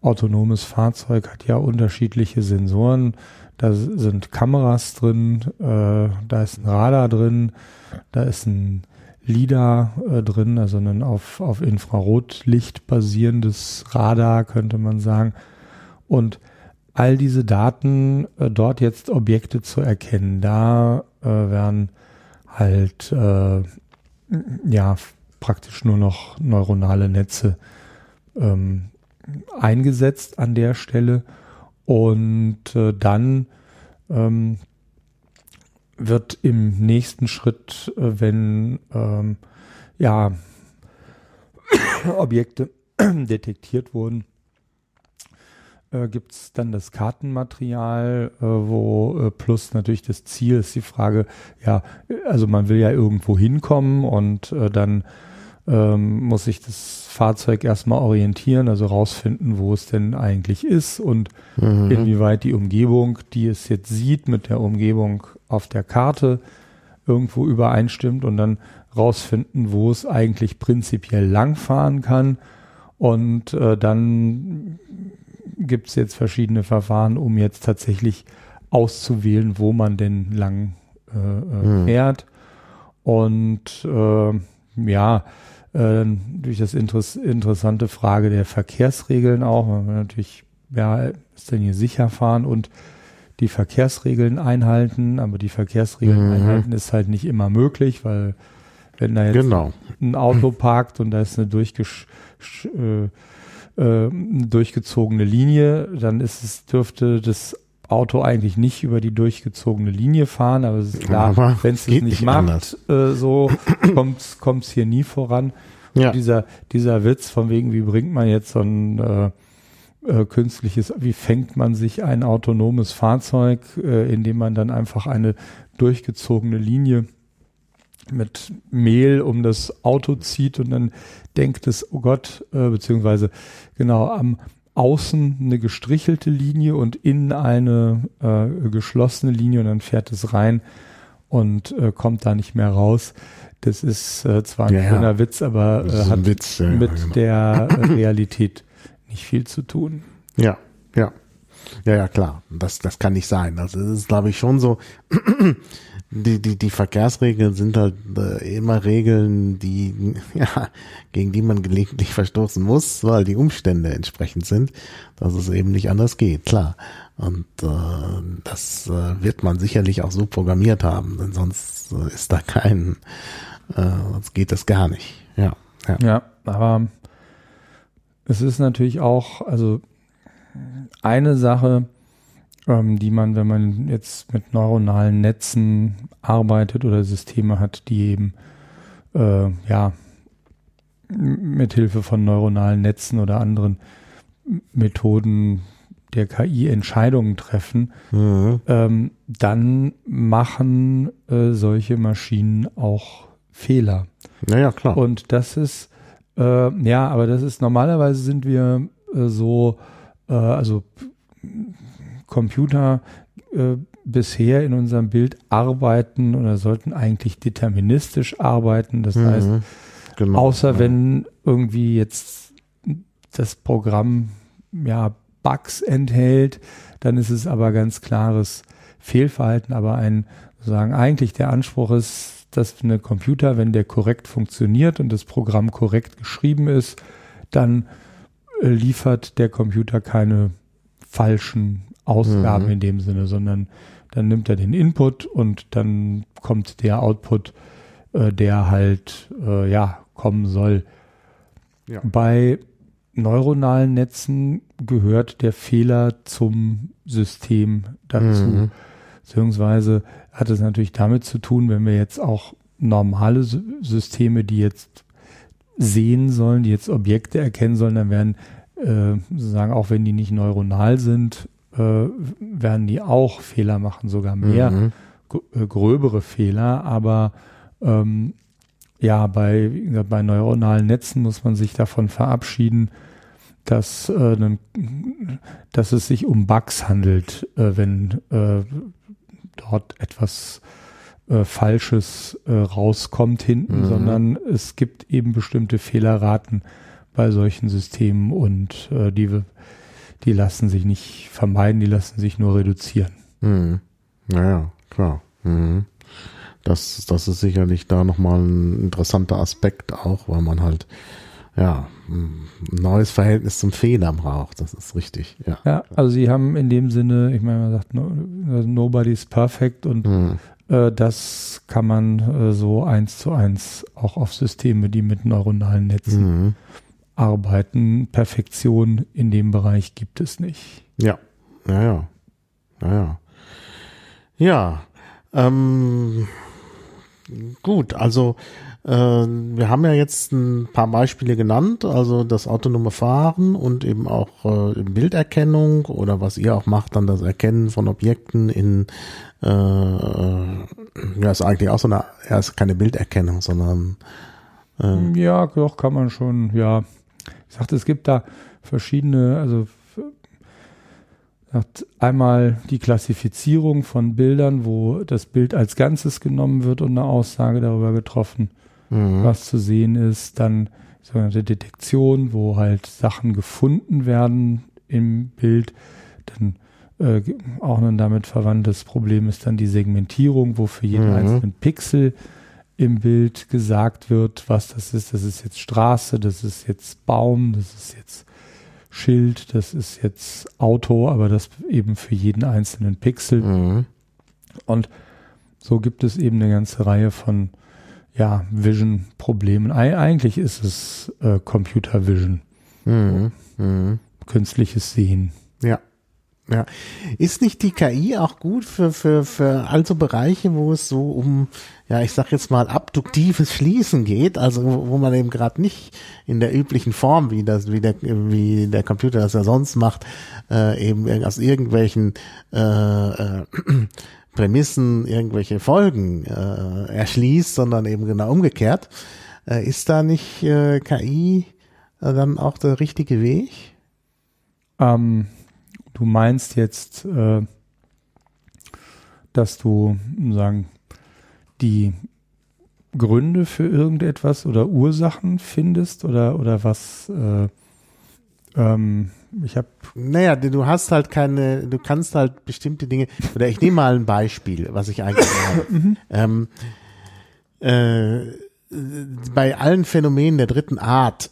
autonomes Fahrzeug hat ja unterschiedliche Sensoren. Da sind Kameras drin, äh, da ist ein Radar drin, da ist ein LIDAR äh, drin, also ein auf, auf Infrarotlicht basierendes Radar, könnte man sagen. Und all diese Daten äh, dort jetzt Objekte zu erkennen, da äh, werden halt äh, ja praktisch nur noch neuronale Netze ähm, eingesetzt an der Stelle. Und äh, dann ähm, wird im nächsten Schritt, äh, wenn ähm, ja Objekte detektiert wurden, äh, gibt es dann das Kartenmaterial, äh, wo äh, plus natürlich das Ziel ist die Frage, ja, also man will ja irgendwo hinkommen und äh, dann ähm, muss sich das Fahrzeug erstmal orientieren, also rausfinden, wo es denn eigentlich ist und mhm. inwieweit die Umgebung, die es jetzt sieht, mit der Umgebung auf der Karte irgendwo übereinstimmt und dann rausfinden, wo es eigentlich prinzipiell langfahren kann. Und äh, dann gibt es jetzt verschiedene Verfahren, um jetzt tatsächlich auszuwählen, wo man denn lang äh, äh mhm. fährt. Und äh, ja, äh, durch das Interess interessante Frage der Verkehrsregeln auch. Man will natürlich, ja, ist denn hier sicher fahren und die Verkehrsregeln einhalten, aber die Verkehrsregeln mhm. einhalten ist halt nicht immer möglich, weil wenn da jetzt genau. ein Auto parkt und da ist eine, durchgesch äh, äh, durchgezogene Linie, dann ist es, dürfte das Auto eigentlich nicht über die durchgezogene Linie fahren, aber es ist klar, wenn es nicht, nicht macht, äh, so kommt es hier nie voran. Ja. dieser, dieser Witz von wegen, wie bringt man jetzt so ein äh, äh, künstliches, wie fängt man sich ein autonomes Fahrzeug, äh, indem man dann einfach eine durchgezogene Linie mit Mehl um das Auto zieht und dann denkt es, oh Gott, äh, beziehungsweise genau am außen eine gestrichelte Linie und innen eine äh, geschlossene Linie und dann fährt es rein und äh, kommt da nicht mehr raus. Das ist äh, zwar ein ja, schöner ja. Witz, aber äh, hat Witz, ja, mit genau. der Realität nicht viel zu tun. Ja, ja. Ja, ja, klar. Das, das kann nicht sein. Also das ist, glaube ich, schon so. Die, die, die Verkehrsregeln sind halt äh, immer Regeln, die, ja, gegen die man gelegentlich verstoßen muss, weil die Umstände entsprechend sind, dass es eben nicht anders geht, klar. Und äh, das äh, wird man sicherlich auch so programmiert haben, denn sonst äh, ist da kein, äh, sonst geht das gar nicht. Ja, ja. Ja, aber es ist natürlich auch, also eine Sache, ähm, die man, wenn man jetzt mit neuronalen Netzen arbeitet oder Systeme hat, die eben äh, ja mit Hilfe von neuronalen Netzen oder anderen Methoden der KI Entscheidungen treffen, mhm. ähm, dann machen äh, solche Maschinen auch Fehler. Naja, klar. Und das ist, äh, ja, aber das ist, normalerweise sind wir äh, so, äh, also Computer äh, bisher in unserem Bild arbeiten oder sollten eigentlich deterministisch arbeiten. Das mhm. heißt, genau, außer ja. wenn irgendwie jetzt das Programm ja Bugs enthält, dann ist es aber ganz klares Fehlverhalten. Aber ein sozusagen eigentlich der Anspruch ist, dass eine Computer, wenn der korrekt funktioniert und das Programm korrekt geschrieben ist, dann äh, liefert der Computer keine falschen Ausgaben mhm. in dem Sinne, sondern dann nimmt er den Input und dann kommt der Output, äh, der halt äh, ja kommen soll. Ja. Bei neuronalen Netzen gehört der Fehler zum System dazu. Mhm. Beziehungsweise hat es natürlich damit zu tun, wenn wir jetzt auch normale Systeme, die jetzt sehen sollen, die jetzt Objekte erkennen sollen, dann werden äh, sozusagen, auch wenn die nicht neuronal sind, werden die auch Fehler machen, sogar mehr mhm. Äh, gröbere Fehler, aber ähm, ja, bei, gesagt, bei neuronalen Netzen muss man sich davon verabschieden, dass, äh, dass es sich um Bugs handelt, äh, wenn äh, dort etwas äh, Falsches äh, rauskommt hinten, mhm. sondern es gibt eben bestimmte Fehlerraten bei solchen Systemen und äh, die, die lassen sich nicht vermeiden, die lassen sich nur reduzieren. Mhm. Naja, klar. Mhm. Das, das ist sicherlich da nochmal ein interessanter Aspekt auch, weil man halt ja, ein neues Verhältnis zum Fehler braucht. Das ist richtig. Ja, ja also sie haben in dem Sinne, ich meine, man sagt, no, nobody's perfect und mhm. äh, das kann man äh, so eins zu eins auch auf Systeme, die mit neuronalen Netzen mhm. Arbeiten. Perfektion in dem Bereich gibt es nicht. Ja, ja, ja. Ja, ja. Ja, ähm, gut, also äh, wir haben ja jetzt ein paar Beispiele genannt, also das autonome Fahren und eben auch äh, Bilderkennung oder was ihr auch macht, dann das Erkennen von Objekten in äh, ja, ist eigentlich auch so eine, ja, ist keine Bilderkennung, sondern äh, ja, doch kann man schon, ja. Ich sagte, es gibt da verschiedene, also hat einmal die Klassifizierung von Bildern, wo das Bild als Ganzes genommen wird und eine Aussage darüber getroffen mhm. was zu sehen ist. Dann sogenannte Detektion, wo halt Sachen gefunden werden im Bild. Dann äh, auch ein damit verwandtes Problem ist dann die Segmentierung, wo für jeden mhm. einzelnen Pixel im Bild gesagt wird, was das ist. Das ist jetzt Straße, das ist jetzt Baum, das ist jetzt Schild, das ist jetzt Auto, aber das eben für jeden einzelnen Pixel. Mhm. Und so gibt es eben eine ganze Reihe von ja, Vision-Problemen. Eigentlich ist es äh, Computer Vision. Mhm. Mhm. Künstliches Sehen. Ja. Ist nicht die KI auch gut für, für, für also Bereiche, wo es so um, ja, ich sag jetzt mal, abduktives Schließen geht, also wo, wo man eben gerade nicht in der üblichen Form, wie das, wie der, wie der Computer das ja sonst macht, äh, eben aus irgendwelchen äh, äh, Prämissen irgendwelche Folgen äh, erschließt, sondern eben genau umgekehrt. Äh, ist da nicht äh, KI äh, dann auch der richtige Weg? Ähm, du meinst jetzt, äh, dass du sagen die Gründe für irgendetwas oder Ursachen findest oder oder was äh, ähm, ich habe. Naja, du hast halt keine, du kannst halt bestimmte Dinge, oder ich nehme mal ein Beispiel, was ich eigentlich habe. Mhm. ähm, äh, bei allen Phänomenen der dritten Art,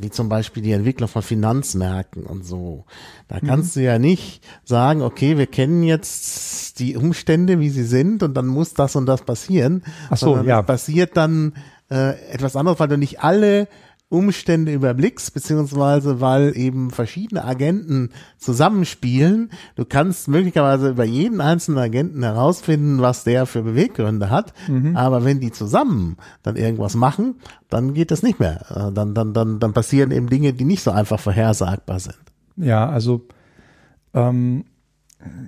wie zum Beispiel die Entwicklung von Finanzmärkten und so, da mhm. kannst mhm. du ja nicht sagen, okay, wir kennen jetzt die Umstände, wie sie sind, und dann muss das und das passieren. Ach so, ja. passiert dann äh, etwas anderes, weil du nicht alle Umstände überblickst, beziehungsweise weil eben verschiedene Agenten zusammenspielen. Du kannst möglicherweise über jeden einzelnen Agenten herausfinden, was der für Beweggründe hat. Mhm. Aber wenn die zusammen dann irgendwas machen, dann geht das nicht mehr. Äh, dann, dann, dann, dann passieren eben Dinge, die nicht so einfach vorhersagbar sind. Ja, also ähm,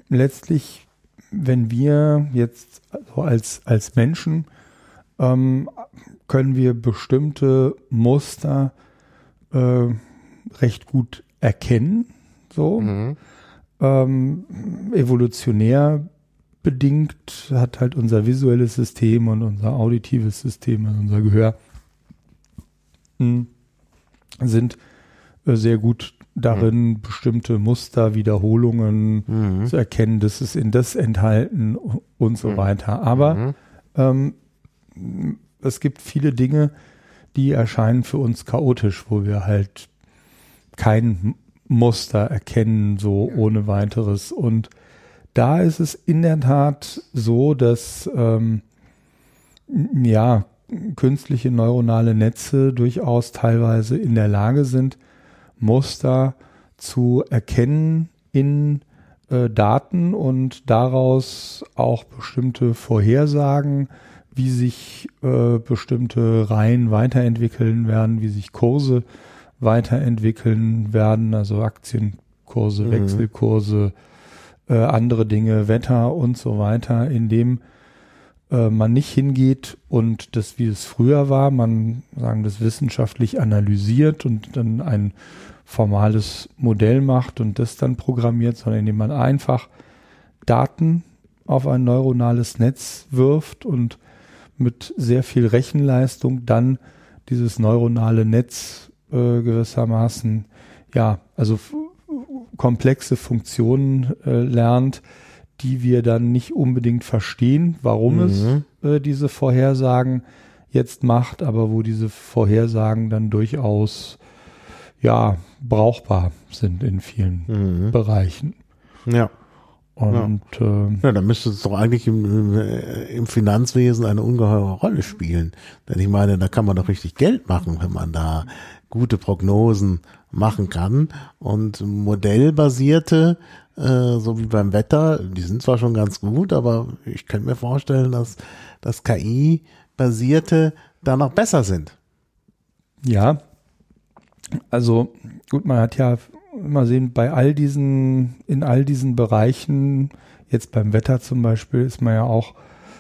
letztlich, wenn wir jetzt also als, als Menschen ähm, können wir bestimmte Muster äh, recht gut erkennen. So. Mhm. Ähm, evolutionär bedingt hat halt unser visuelles System und unser auditives System, also unser Gehör, hm, sind äh, sehr gut darin, mhm. bestimmte Muster, Wiederholungen mhm. zu erkennen, das ist in das enthalten und so mhm. weiter. Aber mhm. ähm, es gibt viele Dinge, die erscheinen für uns chaotisch, wo wir halt kein Muster erkennen, so ohne weiteres. Und da ist es in der Tat so, dass ähm, ja künstliche neuronale Netze durchaus teilweise in der Lage sind, Muster zu erkennen in äh, Daten und daraus auch bestimmte Vorhersagen wie sich äh, bestimmte Reihen weiterentwickeln werden, wie sich Kurse weiterentwickeln werden, also Aktienkurse, mhm. Wechselkurse, äh, andere Dinge, Wetter und so weiter, indem äh, man nicht hingeht und das, wie es früher war, man sagen das wissenschaftlich analysiert und dann ein formales Modell macht und das dann programmiert, sondern indem man einfach Daten auf ein neuronales Netz wirft und mit sehr viel Rechenleistung dann dieses neuronale Netz äh, gewissermaßen, ja, also komplexe Funktionen äh, lernt, die wir dann nicht unbedingt verstehen, warum mhm. es äh, diese Vorhersagen jetzt macht, aber wo diese Vorhersagen dann durchaus ja brauchbar sind in vielen mhm. Bereichen. Ja. Und ja. Äh, ja, dann müsste es doch eigentlich im, im, äh, im Finanzwesen eine ungeheure Rolle spielen. Denn ich meine, da kann man doch richtig Geld machen, wenn man da gute Prognosen machen kann. Und modellbasierte, äh, so wie beim Wetter, die sind zwar schon ganz gut, aber ich könnte mir vorstellen, dass das KI-basierte da noch besser sind. Ja, also gut, man hat ja immer sehen, bei all diesen, in all diesen Bereichen, jetzt beim Wetter zum Beispiel, ist man ja auch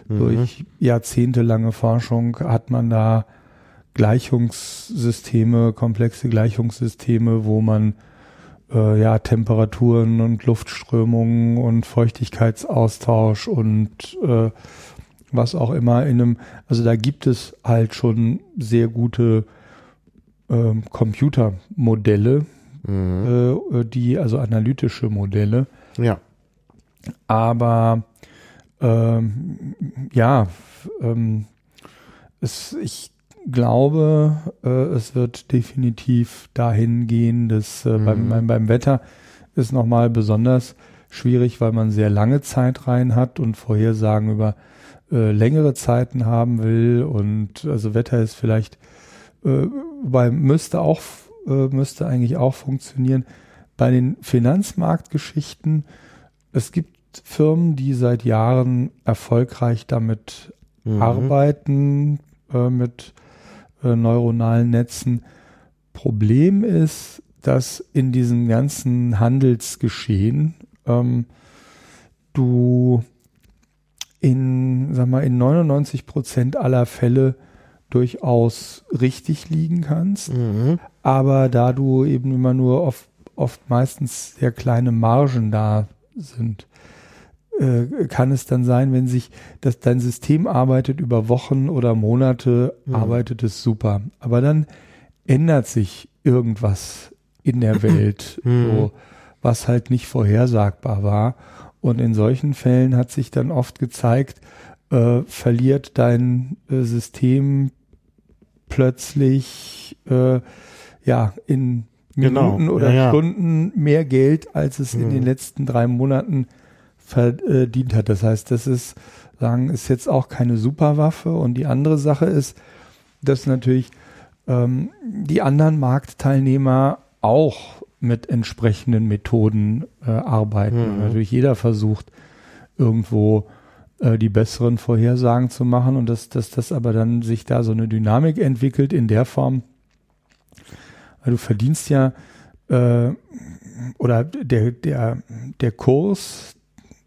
mhm. durch jahrzehntelange Forschung hat man da Gleichungssysteme, komplexe Gleichungssysteme, wo man äh, ja Temperaturen und Luftströmungen und Feuchtigkeitsaustausch und äh, was auch immer in einem, also da gibt es halt schon sehr gute äh, Computermodelle, mhm. äh, die, also analytische Modelle. Ja. Aber ähm, ja, ähm, es, ich glaube, äh, es wird definitiv dahin gehen, dass äh, mhm. beim, beim, beim Wetter ist nochmal besonders schwierig, weil man sehr lange Zeitreihen hat und Vorhersagen über äh, längere Zeiten haben will. Und also Wetter ist vielleicht, äh, weil müsste auch äh, müsste eigentlich auch funktionieren. Bei den Finanzmarktgeschichten, es gibt Firmen, die seit Jahren erfolgreich damit mhm. arbeiten, äh, mit äh, neuronalen Netzen. Problem ist, dass in diesem ganzen Handelsgeschehen ähm, du in, sag mal, in 99 Prozent aller Fälle durchaus richtig liegen kannst. Mhm. Aber da du eben immer nur oft, oft meistens sehr kleine Margen da sind, äh, kann es dann sein, wenn sich dass dein System arbeitet über Wochen oder Monate, mhm. arbeitet es super. Aber dann ändert sich irgendwas in der Welt, mhm. so, was halt nicht vorhersagbar war. Und in solchen Fällen hat sich dann oft gezeigt, äh, verliert dein äh, System plötzlich äh, ja in genau. Minuten genau. oder ja. Stunden mehr Geld, als es in den letzten drei Monaten verdient hat. Das heißt, das ist, sagen, ist jetzt auch keine Superwaffe. Und die andere Sache ist, dass natürlich ähm, die anderen Marktteilnehmer auch mit entsprechenden Methoden äh, arbeiten. Mhm. Natürlich jeder versucht irgendwo äh, die besseren Vorhersagen zu machen und dass, dass das aber dann sich da so eine Dynamik entwickelt in der Form, weil du verdienst ja äh, oder der, der, der Kurs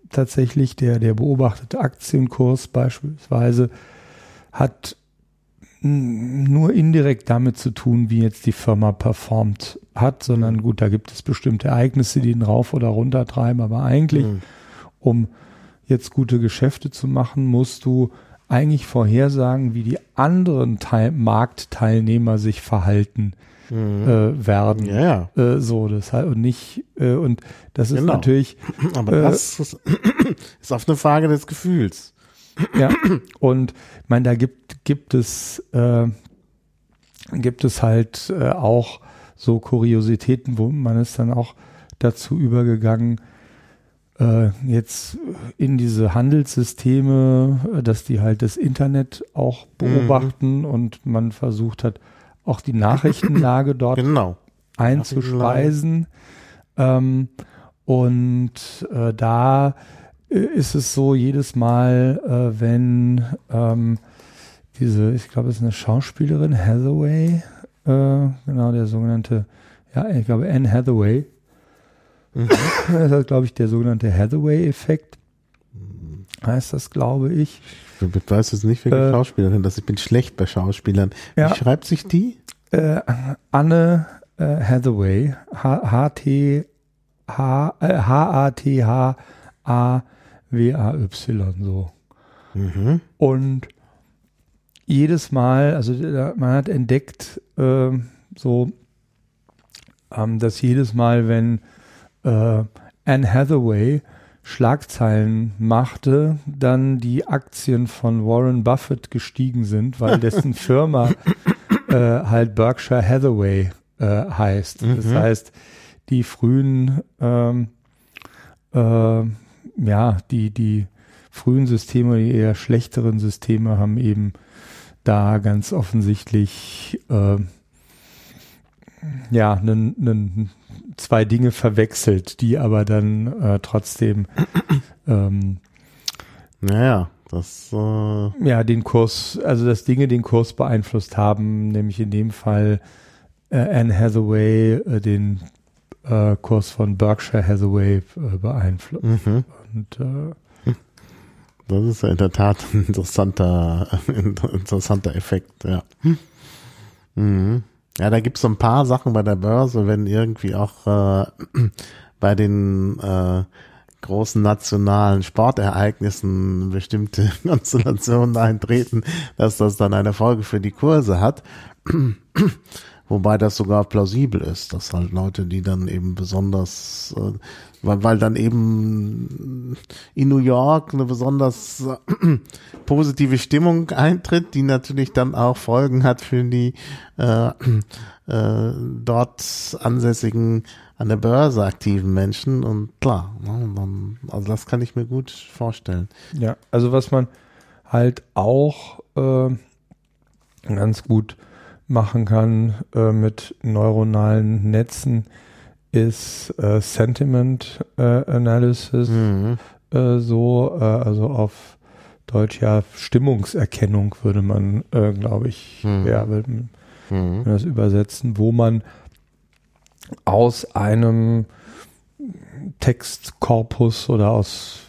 tatsächlich, der, der beobachtete Aktienkurs beispielsweise, hat nur indirekt damit zu tun, wie jetzt die Firma performt hat, sondern gut, da gibt es bestimmte Ereignisse, die ihn rauf oder runter treiben, aber eigentlich, mhm. um jetzt gute Geschäfte zu machen, musst du eigentlich vorhersagen, wie die anderen Teil Marktteilnehmer sich verhalten mhm. äh, werden. Ja, ja. Äh, so, das halt und nicht äh, und das ist genau. natürlich. Aber das ist, ist oft eine Frage des Gefühls. Ja, und ich meine, da gibt, gibt es, äh, gibt es halt äh, auch so Kuriositäten, wo man ist dann auch dazu übergegangen, äh, jetzt in diese Handelssysteme, dass die halt das Internet auch beobachten mhm. und man versucht hat, auch die Nachrichtenlage dort genau. einzuspeisen. Ähm, und äh, da ist es so, jedes Mal, äh, wenn ähm, diese, ich glaube, es ist eine Schauspielerin, Hathaway, äh, genau, der sogenannte, ja, ich glaube, Anne Hathaway. Mhm. das ist, glaube ich, der sogenannte Hathaway-Effekt. Heißt das, glaube ich. Ich weiß jetzt nicht, welche äh, Schauspielerin das ist. Ich bin schlecht bei Schauspielern. Wie ja, schreibt sich die? Äh, Anne äh, Hathaway. H-T-H, H-A-T-H-A W-A-Y so. Mhm. Und jedes Mal, also man hat entdeckt, äh, so, ähm, dass jedes Mal, wenn äh, Anne Hathaway Schlagzeilen machte, dann die Aktien von Warren Buffett gestiegen sind, weil dessen Firma äh, halt Berkshire Hathaway äh, heißt. Mhm. Das heißt, die frühen ähm, äh, ja, die, die frühen Systeme, die eher schlechteren Systeme haben eben da ganz offensichtlich äh, ja, nen, nen, zwei Dinge verwechselt, die aber dann äh, trotzdem ähm, naja, das äh ja den Kurs, also dass Dinge den Kurs beeinflusst haben, nämlich in dem Fall äh, Anne Hathaway äh, den äh, Kurs von Berkshire Hathaway äh, beeinflusst. Mhm. Und äh, das ist in der Tat ein interessanter, interessanter Effekt, ja. Mhm. Ja, da gibt es so ein paar Sachen bei der Börse, wenn irgendwie auch äh, bei den äh, großen nationalen Sportereignissen bestimmte Konstellationen eintreten, dass das dann eine Folge für die Kurse hat. Wobei das sogar plausibel ist, dass halt Leute, die dann eben besonders, äh, weil, weil dann eben in New York eine besonders äh, positive Stimmung eintritt, die natürlich dann auch Folgen hat für die äh, äh, dort ansässigen, an der Börse aktiven Menschen. Und klar, ne, also das kann ich mir gut vorstellen. Ja, also was man halt auch äh, ganz gut machen kann äh, mit neuronalen Netzen, ist äh, Sentiment äh, Analysis. Mhm. Äh, so, äh, also auf Deutsch ja Stimmungserkennung würde man, äh, glaube ich, mhm. ja, wenn, mhm. das übersetzen, wo man aus einem Textkorpus oder aus,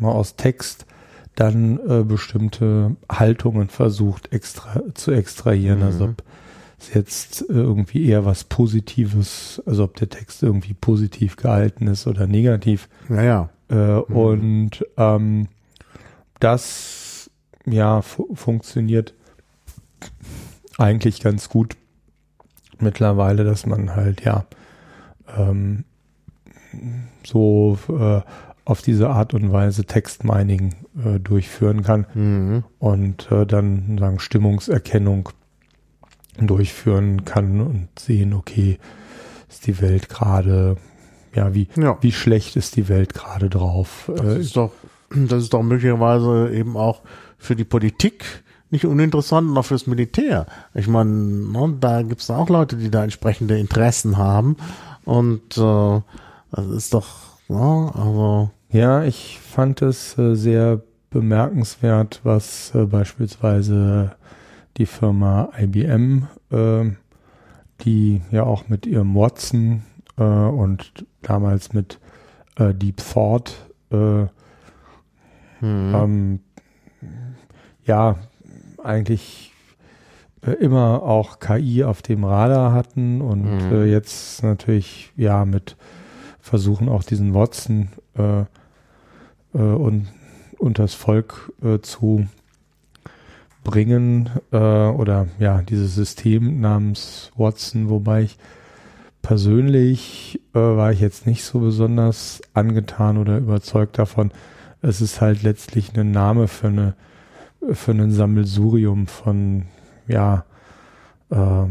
mal, aus Text dann äh, bestimmte Haltungen versucht extra zu extrahieren. Mhm. Also es jetzt irgendwie eher was Positives, also ob der Text irgendwie positiv gehalten ist oder negativ. Naja. Äh, mhm. Und ähm, das ja fu funktioniert eigentlich ganz gut mittlerweile, dass man halt ja ähm, so äh, auf diese Art und Weise Textmining äh, durchführen kann mhm. und äh, dann sagen Stimmungserkennung durchführen kann und sehen, okay, ist die Welt gerade, ja, wie, ja. wie schlecht ist die Welt gerade drauf? Das ist doch, das ist doch möglicherweise eben auch für die Politik nicht uninteressant noch fürs Militär. Ich meine, ne, da gibt es auch Leute, die da entsprechende Interessen haben. Und äh, das ist doch, ne, also. Ja, ich fand es äh, sehr bemerkenswert, was äh, beispielsweise die Firma IBM, äh, die ja auch mit ihrem Watson äh, und damals mit äh, Deep Thought hm. ähm, ja eigentlich äh, immer auch KI auf dem Radar hatten und äh, jetzt natürlich ja mit versuchen auch diesen Watson und unters Volk zu bringen äh, oder ja dieses System namens Watson, wobei ich persönlich äh, war ich jetzt nicht so besonders angetan oder überzeugt davon. Es ist halt letztlich ein Name für eine für ein Sammelsurium von ja äh,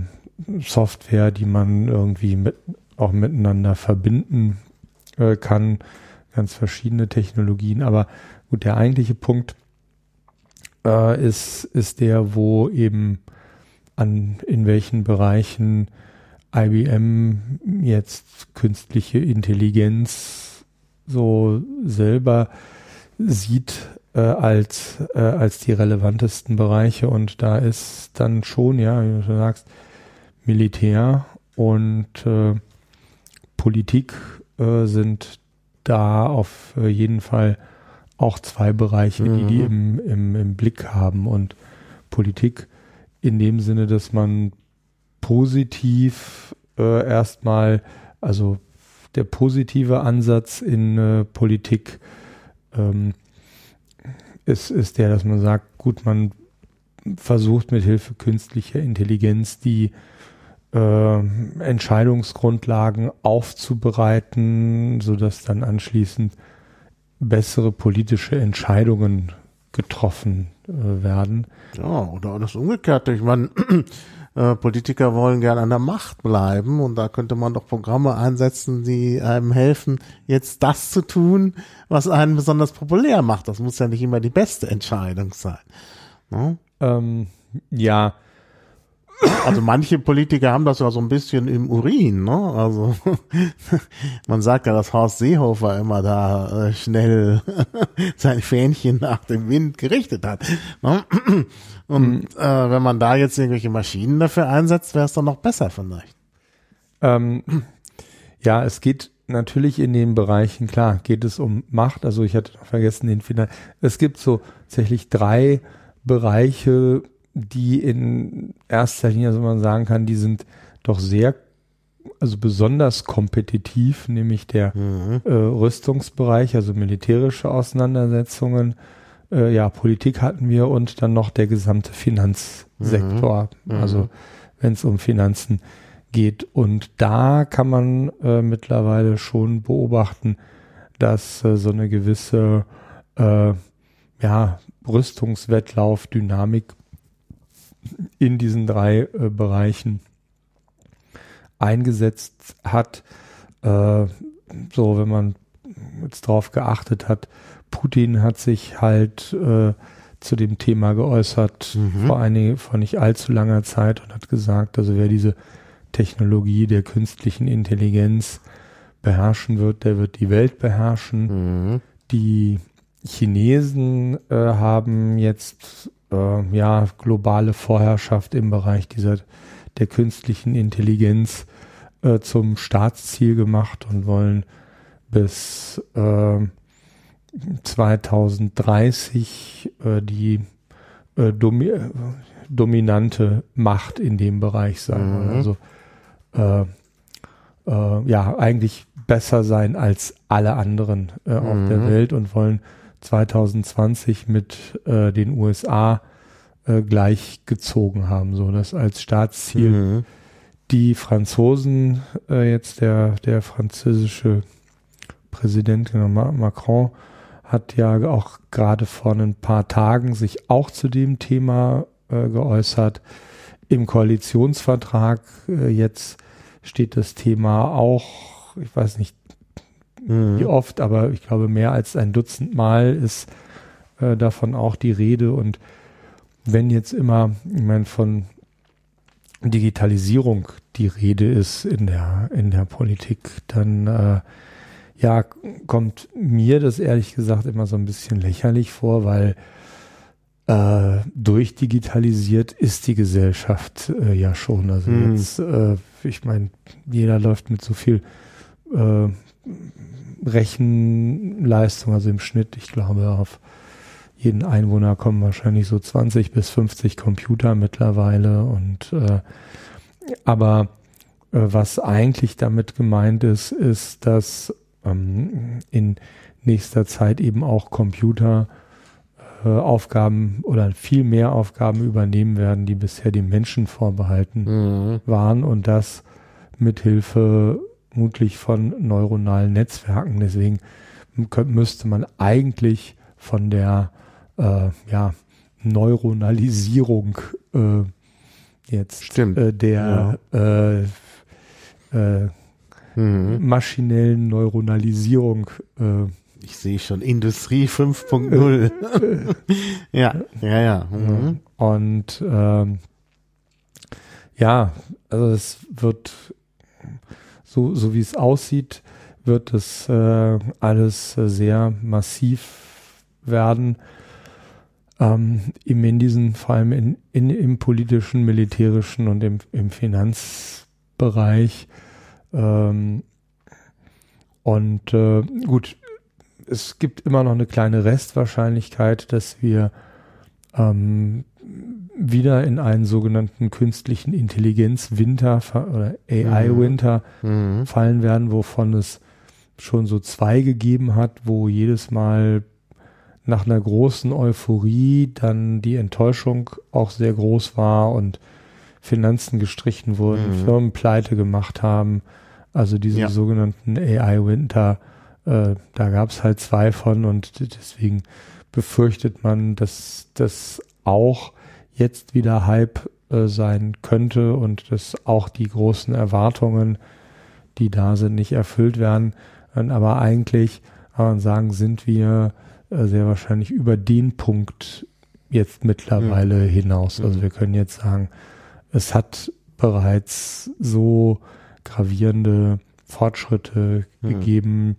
Software, die man irgendwie mit, auch miteinander verbinden äh, kann, ganz verschiedene Technologien. Aber gut, der eigentliche Punkt äh, ist ist der, wo eben an in welchen Bereichen IBM jetzt künstliche Intelligenz so selber sieht äh, als, äh, als die relevantesten Bereiche. Und da ist dann schon, ja, wie du sagst, Militär und äh, Politik äh, sind da auf äh, jeden Fall auch zwei Bereiche, mhm. die die im, im, im Blick haben. Und Politik in dem Sinne, dass man positiv äh, erstmal, also der positive Ansatz in äh, Politik ähm, ist, ist der, dass man sagt, gut, man versucht mit Hilfe künstlicher Intelligenz die äh, Entscheidungsgrundlagen aufzubereiten, sodass dann anschließend bessere politische Entscheidungen getroffen äh, werden. Ja, oder das Umgekehrte. Ich meine, äh, Politiker wollen gern an der Macht bleiben und da könnte man doch Programme einsetzen, die einem helfen, jetzt das zu tun, was einen besonders populär macht. Das muss ja nicht immer die beste Entscheidung sein. Ne? Ähm, ja, also manche Politiker haben das ja so ein bisschen im Urin, ne? Also man sagt ja, dass Horst Seehofer immer da äh, schnell sein Fähnchen nach dem Wind gerichtet hat. Ne? Und mhm. äh, wenn man da jetzt irgendwelche Maschinen dafür einsetzt, wäre es dann noch besser vielleicht. Ähm, ja, es geht natürlich in den Bereichen, klar, geht es um Macht. Also ich hatte vergessen den Final. Es gibt so tatsächlich drei Bereiche, die in erster Linie, also man sagen kann, die sind doch sehr, also besonders kompetitiv, nämlich der mhm. äh, Rüstungsbereich, also militärische Auseinandersetzungen, äh, ja, Politik hatten wir und dann noch der gesamte Finanzsektor, mhm. mhm. also wenn es um Finanzen geht. Und da kann man äh, mittlerweile schon beobachten, dass äh, so eine gewisse äh, ja, Rüstungswettlauf-Dynamik in diesen drei äh, Bereichen eingesetzt hat. Äh, so, wenn man jetzt drauf geachtet hat, Putin hat sich halt äh, zu dem Thema geäußert mhm. vor, eine, vor nicht allzu langer Zeit und hat gesagt, also wer diese Technologie der künstlichen Intelligenz beherrschen wird, der wird die Welt beherrschen. Mhm. Die Chinesen äh, haben jetzt äh, ja, globale Vorherrschaft im Bereich dieser der künstlichen Intelligenz äh, zum Staatsziel gemacht und wollen bis äh, 2030 äh, die äh, domi dominante Macht in dem Bereich sein. Mhm. Also äh, äh, ja, eigentlich besser sein als alle anderen äh, mhm. auf der. Welt und wollen 2020 mit äh, den USA äh, gleichgezogen haben, so das als Staatsziel. Mhm. Die Franzosen, äh, jetzt der, der französische Präsident genau, Macron, hat ja auch gerade vor ein paar Tagen sich auch zu dem Thema äh, geäußert. Im Koalitionsvertrag äh, jetzt steht das Thema auch, ich weiß nicht, mhm. wie oft, aber ich glaube mehr als ein Dutzend Mal ist äh, davon auch die Rede und wenn jetzt immer, ich meine, von Digitalisierung die Rede ist in der, in der Politik, dann äh, ja, kommt mir das ehrlich gesagt immer so ein bisschen lächerlich vor, weil äh, durchdigitalisiert ist die Gesellschaft äh, ja schon. Also mhm. jetzt, äh, ich meine, jeder läuft mit so viel äh, Rechenleistung, also im Schnitt, ich glaube, auf jeden Einwohner kommen wahrscheinlich so 20 bis 50 Computer mittlerweile und äh, aber äh, was eigentlich damit gemeint ist, ist, dass ähm, in nächster Zeit eben auch Computer äh, Aufgaben oder viel mehr Aufgaben übernehmen werden, die bisher dem Menschen vorbehalten mhm. waren und das mithilfe vermutlich von neuronalen Netzwerken. Deswegen müsste man eigentlich von der äh, ja, Neuronalisierung äh, jetzt äh, der ja. äh, äh, mhm. maschinellen Neuronalisierung äh, ich sehe schon Industrie 5.0. ja, ja, ja. Mhm. Und ähm, ja, also es wird so, so wie es aussieht, wird es äh, alles sehr massiv werden. Ähm, in diesen, vor allem in, in, im politischen, militärischen und im, im Finanzbereich. Ähm, und äh, gut, es gibt immer noch eine kleine Restwahrscheinlichkeit, dass wir ähm, wieder in einen sogenannten künstlichen Intelligenz-Winter oder AI-Winter mhm. fallen werden, wovon es schon so zwei gegeben hat, wo jedes Mal nach einer großen Euphorie dann die Enttäuschung auch sehr groß war und Finanzen gestrichen wurden, mhm. Firmen pleite gemacht haben. Also diese ja. sogenannten AI-Winter, äh, da gab es halt zwei von und deswegen befürchtet man, dass das auch jetzt wieder Hype äh, sein könnte und dass auch die großen Erwartungen, die da sind, nicht erfüllt werden. Aber eigentlich kann man sagen, sind wir äh, sehr wahrscheinlich über den Punkt jetzt mittlerweile mhm. hinaus. Also wir können jetzt sagen, es hat bereits so gravierende Fortschritte mhm. gegeben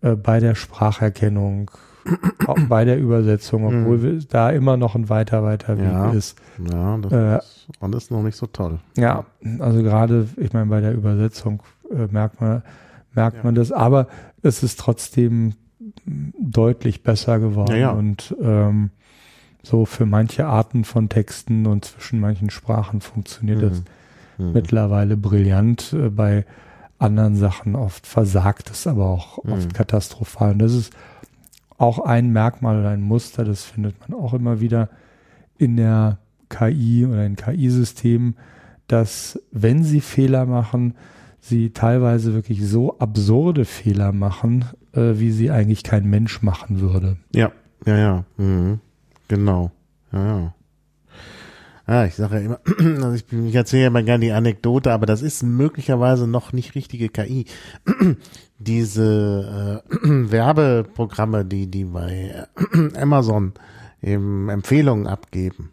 äh, bei der Spracherkennung, auch bei der Übersetzung, obwohl mhm. da immer noch ein weiter, weiter Weg ja, ist. Ja, das äh, ist alles noch nicht so toll. Ja, also gerade, ich meine, bei der Übersetzung äh, merkt man, merkt ja. man das, aber es ist trotzdem deutlich besser geworden ja, ja. und ähm, so für manche Arten von Texten und zwischen manchen Sprachen funktioniert mhm. das mhm. mittlerweile brillant. Äh, bei anderen Sachen oft versagt es, aber auch oft katastrophal. Und das ist auch ein Merkmal oder ein Muster, das findet man auch immer wieder in der KI oder in KI-Systemen, dass wenn sie Fehler machen, sie teilweise wirklich so absurde Fehler machen, äh, wie sie eigentlich kein Mensch machen würde. Ja, ja, ja, mhm. genau, ja, ja. Ah, ich sage ja immer, also ich, ich erzähle ja immer gerne die Anekdote, aber das ist möglicherweise noch nicht richtige KI. Diese äh, Werbeprogramme, die die bei äh, Amazon eben Empfehlungen abgeben,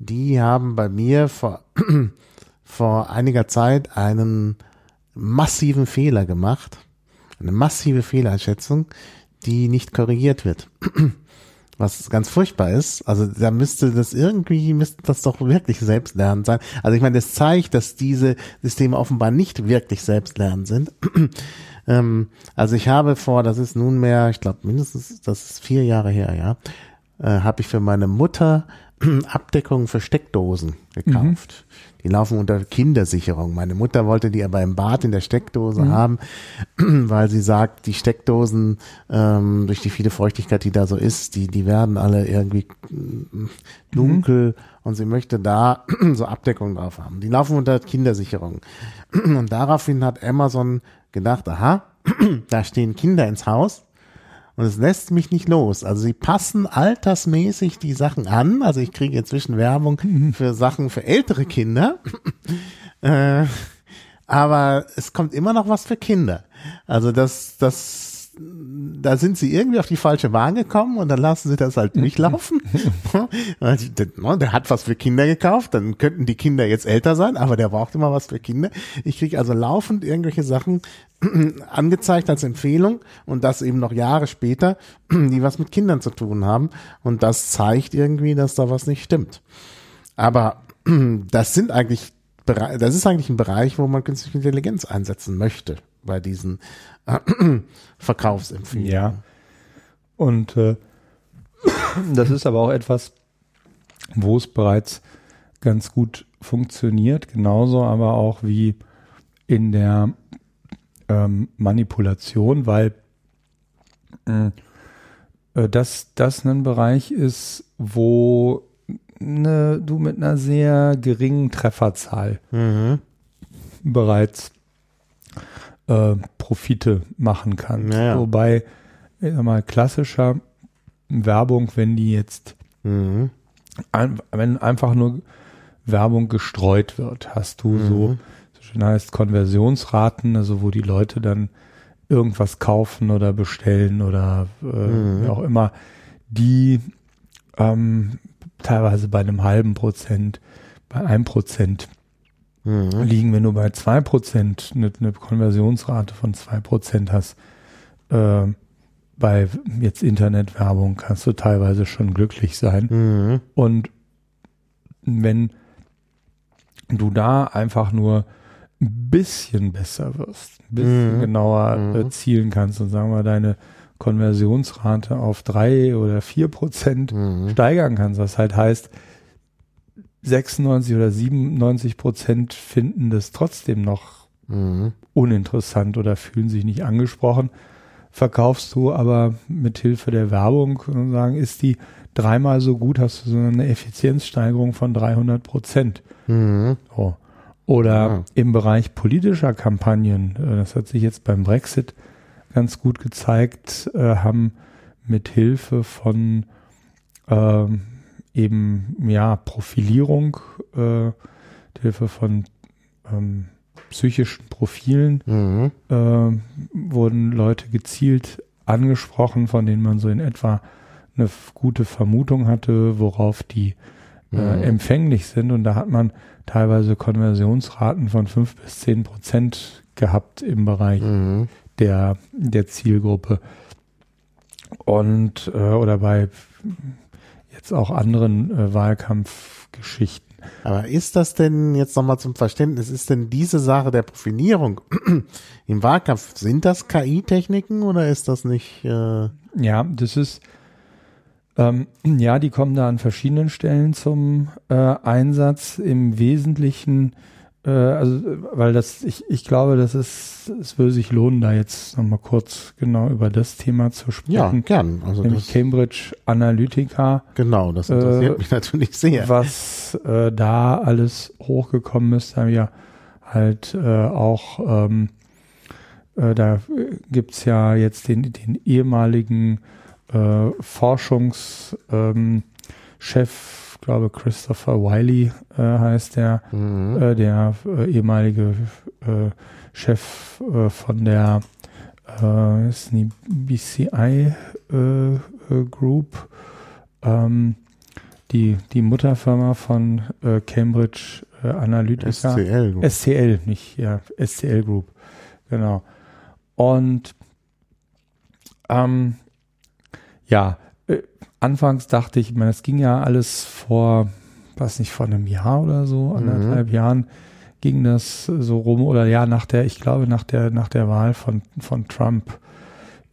die haben bei mir vor vor einiger Zeit einen massiven Fehler gemacht, eine massive Fehlerschätzung, die nicht korrigiert wird was ganz furchtbar ist. Also da müsste das irgendwie, müsste das doch wirklich selbstlernend sein. Also ich meine, das zeigt, dass diese Systeme offenbar nicht wirklich selbstlernend sind. ähm, also ich habe vor, das ist nunmehr, ich glaube mindestens, das ist vier Jahre her, ja, äh, habe ich für meine Mutter Abdeckungen für Steckdosen gekauft. Mhm. Die laufen unter Kindersicherung. Meine Mutter wollte die aber im Bad in der Steckdose mhm. haben, weil sie sagt, die Steckdosen ähm, durch die viele Feuchtigkeit, die da so ist, die die werden alle irgendwie mm, dunkel mhm. und sie möchte da so Abdeckung drauf haben. Die laufen unter Kindersicherung. Und daraufhin hat Amazon gedacht, aha, da stehen Kinder ins Haus und es lässt mich nicht los. Also sie passen altersmäßig die Sachen an. Also ich kriege inzwischen Werbung mhm. für Sachen für ältere Kinder. äh, aber es kommt immer noch was für Kinder. Also das, das, da sind sie irgendwie auf die falsche Bahn gekommen und dann lassen sie das halt durchlaufen. Ne, der hat was für Kinder gekauft, dann könnten die Kinder jetzt älter sein, aber der braucht immer was für Kinder. Ich kriege also laufend irgendwelche Sachen angezeigt als Empfehlung und das eben noch Jahre später, die was mit Kindern zu tun haben. Und das zeigt irgendwie, dass da was nicht stimmt. Aber das sind eigentlich, das ist eigentlich ein Bereich, wo man künstliche Intelligenz einsetzen möchte bei diesen Verkaufsempfehlungen. Ja. Und äh, das ist aber auch etwas, wo es bereits ganz gut funktioniert, genauso aber auch wie in der ähm, Manipulation, weil äh, das, das ein Bereich ist, wo ne, du mit einer sehr geringen Trefferzahl Mhm. bereits äh, Profite machen kannst. Ja, ja. Wobei, ich sag mal, klassischer Werbung, wenn die jetzt, Mhm. ein, wenn einfach nur Werbung gestreut wird, hast du so, Mhm. so schön heißt, Konversionsraten, also wo die Leute dann irgendwas kaufen oder bestellen oder äh, Mhm. wie auch immer, die ähm, teilweise bei einem halben Prozent, bei einem Prozent Mhm. liegen, wenn du bei zwei Prozent eine, eine Konversionsrate von zwei Prozent hast. Äh, bei jetzt Internetwerbung kannst du teilweise schon glücklich sein. Mhm. Und wenn du da einfach nur ein bisschen besser wirst, ein bisschen Mhm. genauer äh, Mhm. zielen kannst und sagen wir deine Konversionsrate auf drei oder vier Prozent Mhm. steigern kannst, was halt heißt, 96 oder 97 Prozent finden das trotzdem noch Mhm. uninteressant oder fühlen sich nicht angesprochen. Verkaufst du aber mit Hilfe der Werbung und sagen, ist die dreimal so gut, hast du so eine Effizienzsteigerung von 300 Prozent. Mhm. So. Oder Ja. im Bereich politischer Kampagnen, äh, das hat sich jetzt beim Brexit ganz gut gezeigt, äh, haben mit Hilfe von ähm, eben ja Profilierung, äh, mit Hilfe von ähm, psychischen Profilen Mhm. äh, wurden Leute gezielt angesprochen, von denen man so in etwa eine gute Vermutung hatte, worauf die äh, Mhm. empfänglich sind. Und da hat man teilweise Konversionsraten von fünf bis zehn Prozent gehabt im Bereich Mhm. der, der Zielgruppe. Und äh, oder bei jetzt auch anderen äh, Wahlkampfgeschichten. Aber ist das denn jetzt nochmal zum Verständnis, ist denn diese Sache der Profilierung im Wahlkampf, sind das KI-Techniken oder ist das nicht, äh, Ja, das ist, ähm, ja, die kommen da an verschiedenen Stellen zum äh, Einsatz. Im Wesentlichen, äh, also, weil das, ich, ich glaube, das ist, es würde sich lohnen, da jetzt nochmal kurz genau über das Thema zu ja, sprechen. gern. Also nämlich Cambridge Analytica, genau, das interessiert äh, mich natürlich sehr. was äh, da alles hochgekommen ist, haben wir halt äh, auch, ähm, äh, da gibt's ja jetzt den, den ehemaligen äh, Forschungschef, ähm, Chef, glaube Christopher Wiley äh, heißt der, Mhm. äh, der äh, ehemalige äh, Chef äh, von der äh, BCI Group, ähm, die, die Mutterfirma von Cambridge Analytica. SCL. gut. SCL, nicht, ja, SCL Group, genau. Und ähm, ja, anfangs dachte ich, ich meine, es ging ja alles vor, was nicht, vor einem Jahr oder so, anderthalb Jahren ging das so rum oder ja, nach der, ich glaube, nach der, nach der Wahl von, von Trump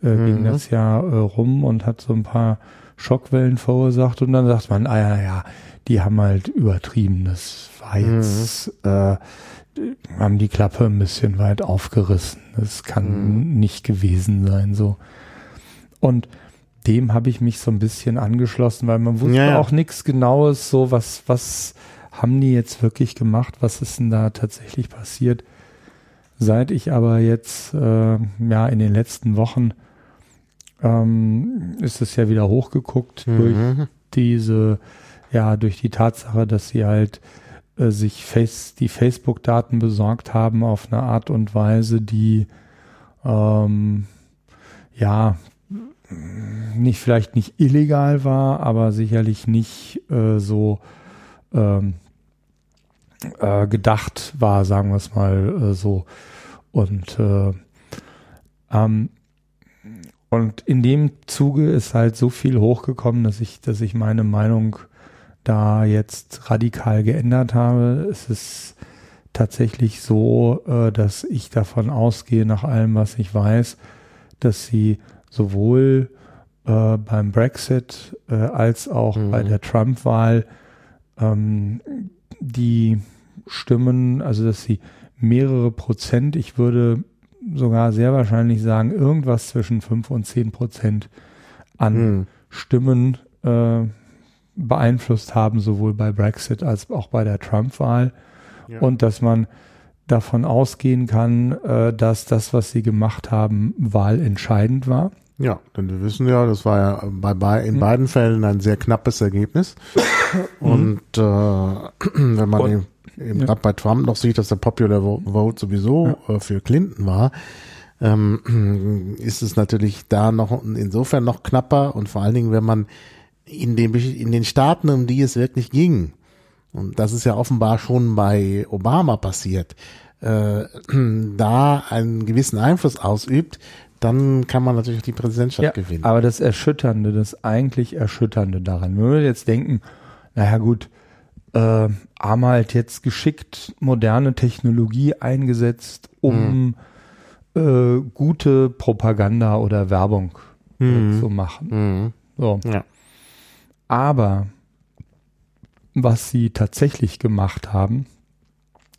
äh, ging Mhm. das ja äh, rum und hat so ein paar Schockwellen verursacht und dann sagt man, ah ja, ja, die haben halt übertrieben, das war jetzt, äh, haben die Klappe ein bisschen weit aufgerissen. Das kann nicht gewesen sein, so. Und dem habe ich mich so ein bisschen angeschlossen, weil man wusste Ja, ja. auch nichts Genaues, so was, was haben die jetzt wirklich gemacht, was ist denn da tatsächlich passiert. Seit ich aber jetzt, äh, ja, in den letzten Wochen ähm, ist es ja wieder hochgeguckt durch Mhm. diese, ja, durch die Tatsache, dass sie halt äh, sich Face, die Facebook-Daten besorgt haben auf eine Art und Weise, die ähm, ja, nicht vielleicht nicht illegal war, aber sicherlich nicht äh, so ähm, äh, gedacht war, sagen wir es mal äh, so. Und äh, ähm, und in dem Zuge ist halt so viel hochgekommen, dass ich, dass ich meine Meinung da jetzt radikal geändert habe. Es ist tatsächlich so, äh, dass ich davon ausgehe, nach allem, was ich weiß, dass sie sowohl äh, beim Brexit äh, als auch mhm. bei der Trump-Wahl ähm, die Stimmen, also dass sie mehrere Prozent, ich würde sogar sehr wahrscheinlich sagen, irgendwas zwischen 5 und 10 Prozent an mhm. Stimmen äh, beeinflusst haben, sowohl bei Brexit als auch bei der Trump-Wahl. Ja. Und dass man davon ausgehen kann, äh, dass das, was sie gemacht haben, wahlentscheidend war. Ja, denn wir wissen ja, das war ja bei, bei in mhm. beiden Fällen ein sehr knappes Ergebnis. Und äh, wenn man und, eben ja. gerade bei Trump noch sieht, dass der Popular Vote sowieso ja. äh, für Clinton war, ähm, ist es natürlich da noch insofern noch knapper und vor allen Dingen, wenn man in den, in den Staaten, um die es wirklich ging, und das ist ja offenbar schon bei Obama passiert, äh, da einen gewissen Einfluss ausübt, dann kann man natürlich die Präsidentschaft ja, gewinnen. Aber das Erschütternde, das eigentlich Erschütternde daran, wenn wir jetzt denken, naja gut, äh, haben halt jetzt geschickt moderne Technologie eingesetzt, um mhm. äh, gute Propaganda oder Werbung mhm. äh, zu machen. Mhm. So. Ja. Aber was sie tatsächlich gemacht haben,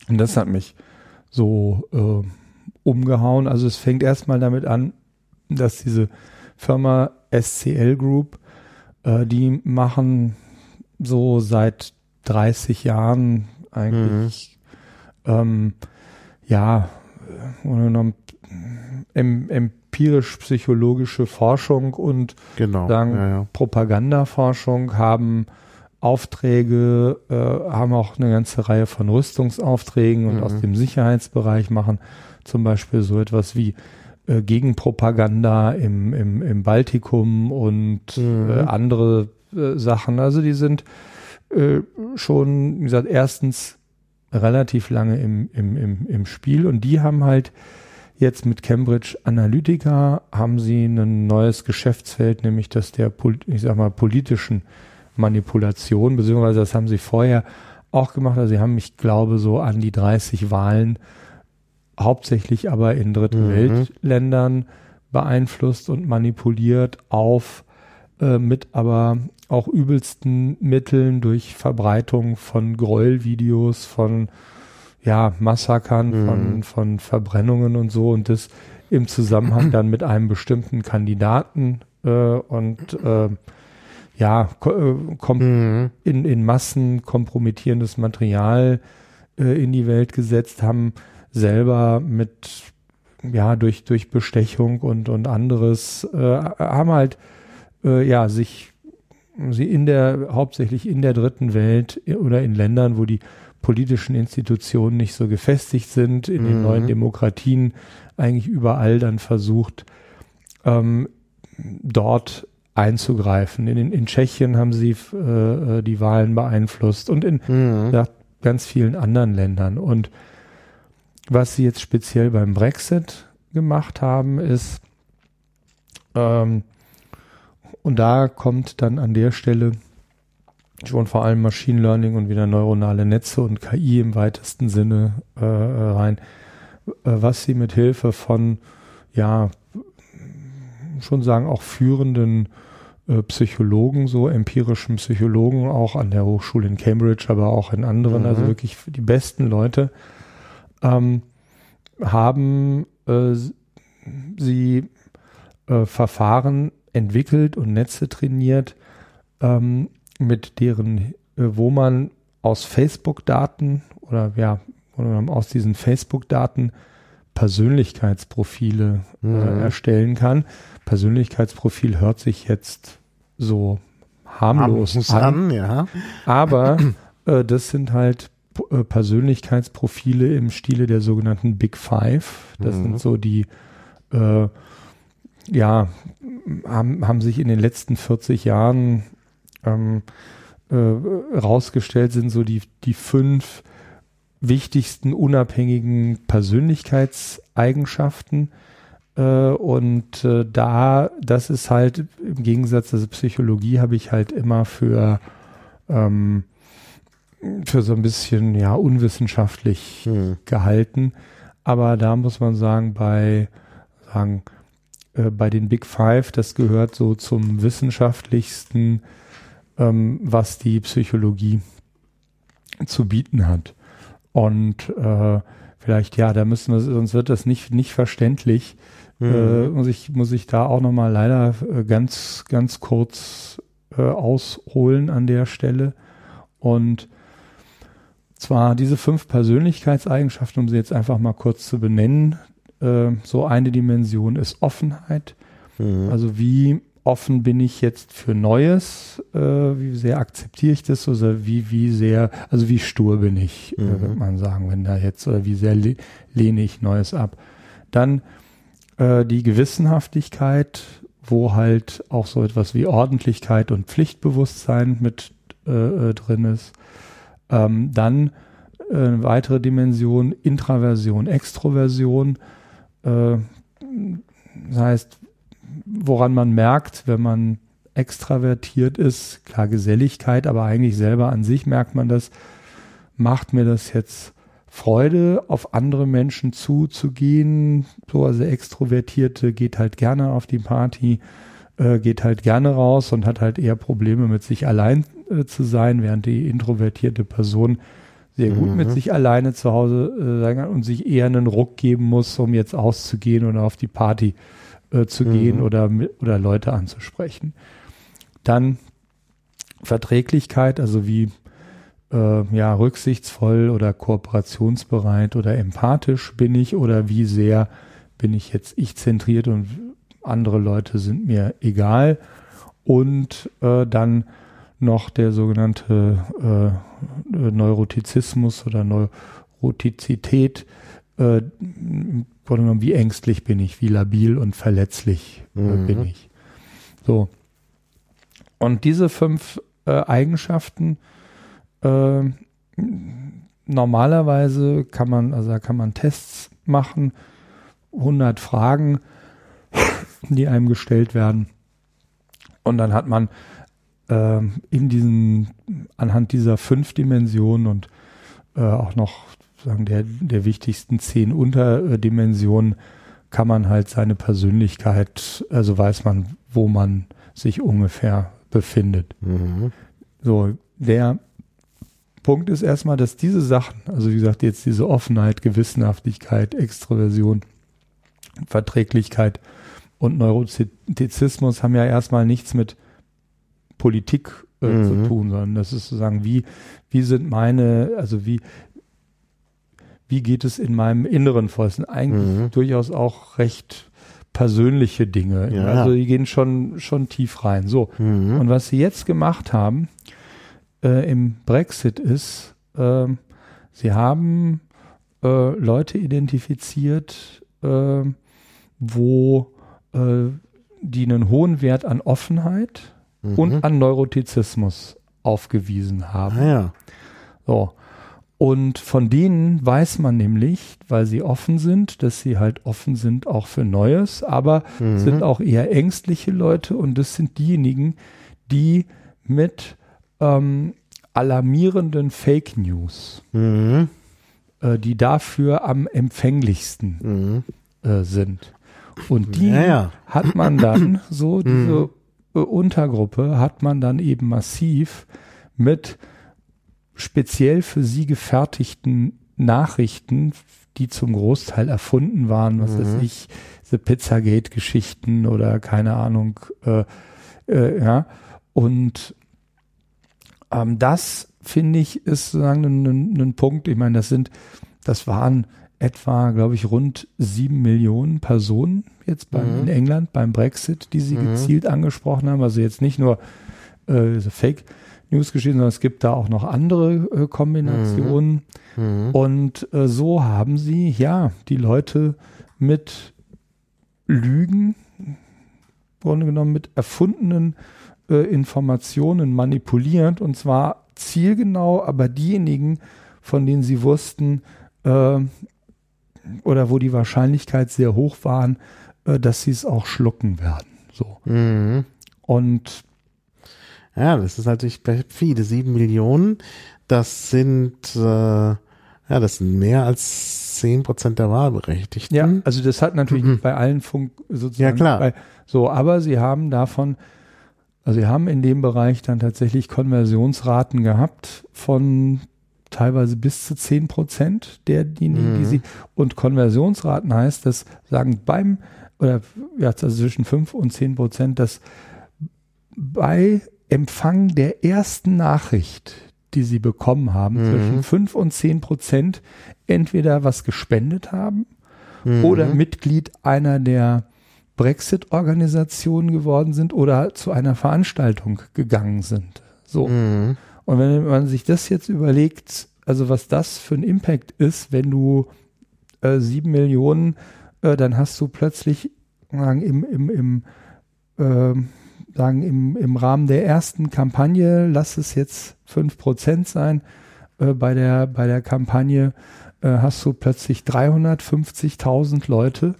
und das hat mich so äh, umgehauen. Also es fängt erstmal damit an, dass diese Firma SCL Group, äh, die machen so seit 30 Jahren eigentlich mhm. ähm, ja em, empirisch-psychologische Forschung und genau, sagen ja, ja. Propagandaforschung haben Aufträge, äh, haben auch eine ganze Reihe von Rüstungsaufträgen und mhm. aus dem Sicherheitsbereich machen zum Beispiel so etwas wie äh, Gegenpropaganda im, im, im Baltikum und mhm. äh, andere äh, Sachen. Also die sind äh, schon, wie gesagt, erstens relativ lange im, im, im, im Spiel und die haben halt jetzt mit Cambridge Analytica haben sie ein neues Geschäftsfeld, nämlich das der, ich sag mal, politischen Manipulation, beziehungsweise das haben sie vorher auch gemacht. Also sie haben, ich glaube, so an die 30 Wahlen, hauptsächlich aber in dritten mhm. Weltländern beeinflusst und manipuliert auf äh, mit aber auch übelsten Mitteln durch Verbreitung von Gräuelvideos, von ja, Massakern, mhm. von, von Verbrennungen und so und das im Zusammenhang dann mit einem bestimmten Kandidaten äh, und äh, ja, äh, mhm. in, in Massen kompromittierendes Material äh, in die Welt gesetzt, haben selber mit, ja, durch, durch Bestechung und, und anderes, äh, haben halt, äh, ja, sich, sie in der, hauptsächlich in der dritten Welt oder in Ländern, wo die politischen Institutionen nicht so gefestigt sind, in mhm. den neuen Demokratien eigentlich überall dann versucht, ähm, dort einzugreifen. In, in Tschechien haben sie äh, äh, die Wahlen beeinflusst und in mhm. ja, ganz vielen anderen Ländern. Und was sie jetzt speziell beim Brexit gemacht haben, ist, ähm, und da kommt dann an der Stelle schon vor allem Machine Learning und wieder neuronale Netze und KI im weitesten Sinne äh, rein, äh, was sie mit Hilfe von, ja, schon sagen, auch führenden äh, Psychologen, so empirischen Psychologen, auch an der Hochschule in Cambridge, aber auch in anderen, mhm. also wirklich die besten Leute, ähm, haben äh, sie äh, Verfahren entwickelt und Netze trainiert, ähm, mit deren, äh, wo man aus Facebook-Daten oder ja, aus diesen Facebook-Daten Persönlichkeitsprofile äh, mhm. erstellen kann. Persönlichkeitsprofil hört sich jetzt so harmlos an, an ja. aber äh, das sind halt Persönlichkeitsprofile im Stile der sogenannten Big Five. Das mhm. sind so die, äh, ja, haben, haben sich in den letzten 40 Jahren ähm, äh, rausgestellt, sind so die, die fünf wichtigsten unabhängigen Persönlichkeitseigenschaften. Äh, und äh, da, das ist halt im Gegensatz zur Psychologie, habe ich halt immer für, ähm, für so ein bisschen ja unwissenschaftlich hm. gehalten. Aber da muss man sagen, bei sagen, äh, bei den Big Five, das gehört so zum wissenschaftlichsten, ähm, was die Psychologie zu bieten hat. Und äh, vielleicht, ja, da müssen wir, sonst wird das nicht, nicht verständlich. Mhm. Äh, muss, ich, muss ich da auch nochmal leider äh, ganz, ganz kurz äh, ausholen an der Stelle. Und zwar diese fünf Persönlichkeitseigenschaften, um sie jetzt einfach mal kurz zu benennen, äh, so eine Dimension ist Offenheit. Mhm. Also wie offen bin ich jetzt für Neues, äh, wie sehr akzeptiere ich das oder wie, wie sehr, also wie stur bin ich, äh, mhm. äh, wird man sagen, wenn da jetzt, oder wie sehr le lehne ich Neues ab. Dann äh, die Gewissenhaftigkeit, wo halt auch so etwas wie Ordentlichkeit und Pflichtbewusstsein mit äh drin ist. Ähm, dann äh, weitere Dimension, Intraversion, Extroversion, äh, das heißt, woran man merkt, wenn man extravertiert ist, klar Geselligkeit, aber eigentlich selber an sich merkt man das, macht mir das jetzt Freude, auf andere Menschen zuzugehen. So, also Extrovertierte geht halt gerne auf die Party, äh, geht halt gerne raus und hat halt eher Probleme mit sich allein äh, zu sein, während die introvertierte Person sehr gut mhm. mit sich alleine zu Hause äh, sein kann und sich eher einen Ruck geben muss, um jetzt auszugehen oder auf die Party äh, zu mhm. gehen oder, oder Leute anzusprechen. Dann Verträglichkeit, also wie äh, ja, rücksichtsvoll oder kooperationsbereit oder empathisch bin ich oder wie sehr bin ich jetzt ich zentriert und andere Leute sind mir egal. Und äh, dann noch der sogenannte äh, Neurotizismus oder Neurotizität. Äh, wie ängstlich bin ich, wie labil und verletzlich äh, mhm. bin ich. So. Und diese fünf äh, Eigenschaften äh, normalerweise kann man, also da kann man Tests machen, 100 Fragen, die einem gestellt werden. Und dann hat man äh, in diesen, anhand dieser fünf Dimensionen und äh, auch noch sagen der, der wichtigsten zehn Unterdimensionen kann man halt seine Persönlichkeit, also weiß man, wo man sich ungefähr befindet. Mhm. So, der Punkt ist erstmal, dass diese Sachen, also wie gesagt, jetzt diese Offenheit, Gewissenhaftigkeit, Extroversion, Verträglichkeit und Neurotizismus haben ja erstmal nichts mit Politik äh, mhm. zu tun, sondern das ist sozusagen, wie, wie sind meine, also wie, wie geht es in meinem Inneren vor? Das sind eigentlich mhm. durchaus auch recht persönliche Dinge. Ja. Also die gehen schon, schon tief rein. So. Mhm. Und was sie jetzt gemacht haben äh, im Brexit ist, äh, sie haben äh, Leute identifiziert, äh, wo äh, die einen hohen Wert an Offenheit mhm. und an Neurotizismus aufgewiesen haben. Ah, ja. So. Und von denen weiß man nämlich, weil sie offen sind, dass sie halt offen sind auch für Neues, aber mhm. sind auch eher ängstliche Leute und das sind diejenigen, die mit ähm, alarmierenden Fake News, mhm. äh, die dafür am empfänglichsten mhm. äh, sind. Und die ja, ja. hat man dann so, mhm. diese Untergruppe hat man dann eben massiv mit speziell für sie gefertigten Nachrichten, die zum Großteil erfunden waren, was mhm. weiß ich, diese Pizzagate-Geschichten oder keine Ahnung, äh, äh, ja. Und ähm, das finde ich ist sozusagen ein, ein, ein Punkt. Ich meine, das sind, das waren etwa, glaube ich, rund sieben Millionen Personen jetzt beim, mhm. in England beim Brexit, die sie mhm. gezielt angesprochen haben. Also jetzt nicht nur äh, Fake News geschehen, sondern es gibt da auch noch andere äh, Kombinationen. Mhm. mhm. Und äh, so haben sie ja die Leute mit Lügen Grunde genommen mit erfundenen äh, Informationen manipuliert und zwar zielgenau, aber diejenigen, von denen sie wussten äh, oder wo die Wahrscheinlichkeit sehr hoch waren, äh, dass sie es auch schlucken werden. So. Mhm. Und Ja, das ist natürlich viele. Sieben Millionen, das sind, äh, ja, das sind mehr als zehn Prozent der Wahlberechtigten. ja, also das hat natürlich Mhm. bei allen Funk sozusagen. Ja, klar. Bei, so, aber sie haben davon, also sie haben in dem Bereich dann tatsächlich Konversionsraten gehabt von teilweise bis zu 10 Prozent derjenigen, die Mhm. sie, und Konversionsraten heißt, dass sagen beim, oder ja, also zwischen 5 und 10 Prozent, dass bei Empfang der ersten Nachricht, die sie bekommen haben, Mhm. zwischen 5 und 10 Prozent entweder was gespendet haben Mhm. oder Mitglied einer der Brexit-Organisationen geworden sind oder zu einer Veranstaltung gegangen sind. So. Mhm. Und wenn man sich das jetzt überlegt, also was das für ein Impact ist, wenn du äh, sieben Millionen, äh, dann hast du plötzlich sagen, im, im, im, ähm, sagen, im, im Rahmen der ersten Kampagne, lass es jetzt fünf Prozent sein, äh, bei, der, bei der Kampagne äh, hast du plötzlich 350.000 Leute,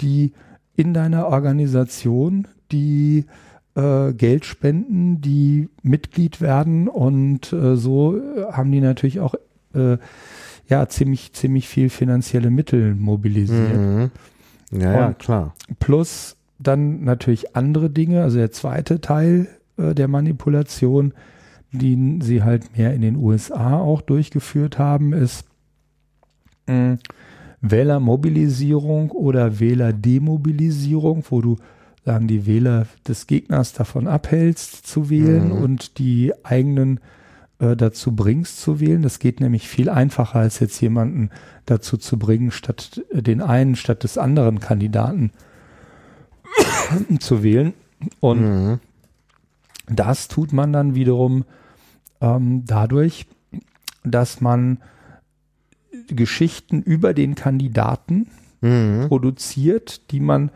die in deiner Organisation, die äh, Geld spenden, die Mitglied werden und äh, so äh, haben die natürlich auch äh, ja ziemlich ziemlich viel finanzielle Mittel mobilisiert. Mhm. Ja, ja, klar. Plus dann natürlich andere Dinge, also der zweite Teil äh, der Manipulation, die sie halt mehr in den USA auch durchgeführt haben, ist mh, Wählermobilisierung oder Wählerdemobilisierung, wo du sagen die Wähler des Gegners davon abhältst zu wählen Mhm. und die eigenen äh, dazu bringst zu wählen. Das geht nämlich viel einfacher, als jetzt jemanden dazu zu bringen, statt äh, den einen, statt des anderen Kandidaten zu wählen. Und Mhm. das tut man dann wiederum ähm, dadurch, dass man Geschichten über den Kandidaten Mhm. produziert, die man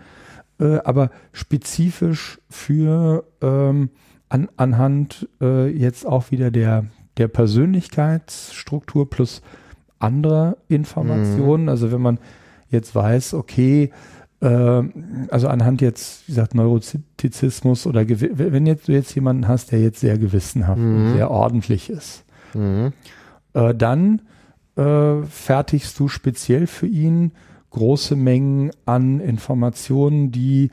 äh, aber spezifisch für ähm, an, anhand äh, jetzt auch wieder der, der Persönlichkeitsstruktur plus anderer Informationen. Also wenn man jetzt weiß, okay, äh, also anhand jetzt, wie gesagt, Neurotizismus oder gewi- wenn jetzt du jetzt jemanden hast, der jetzt sehr gewissenhaft und Mhm. sehr ordentlich ist, Mhm. äh, dann äh, fertigst du speziell für ihn große Mengen an Informationen, die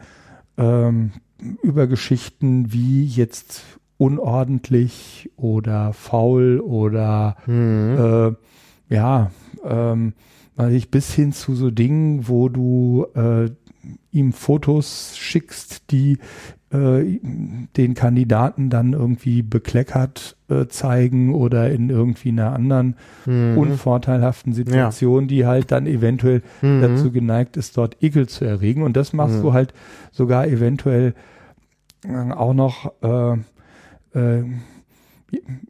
ähm, über Geschichten wie jetzt unordentlich oder faul oder Mhm. äh, ja, ähm, weiß ich, bis hin zu so Dingen, wo du äh, ihm Fotos schickst, die äh, den Kandidaten dann irgendwie bekleckert äh, zeigen oder in irgendwie einer anderen Mhm. unvorteilhaften Situation, die halt dann eventuell Mhm. dazu geneigt ist, dort Ekel zu erregen. Und das machst Mhm. du halt sogar eventuell äh, auch noch äh, äh,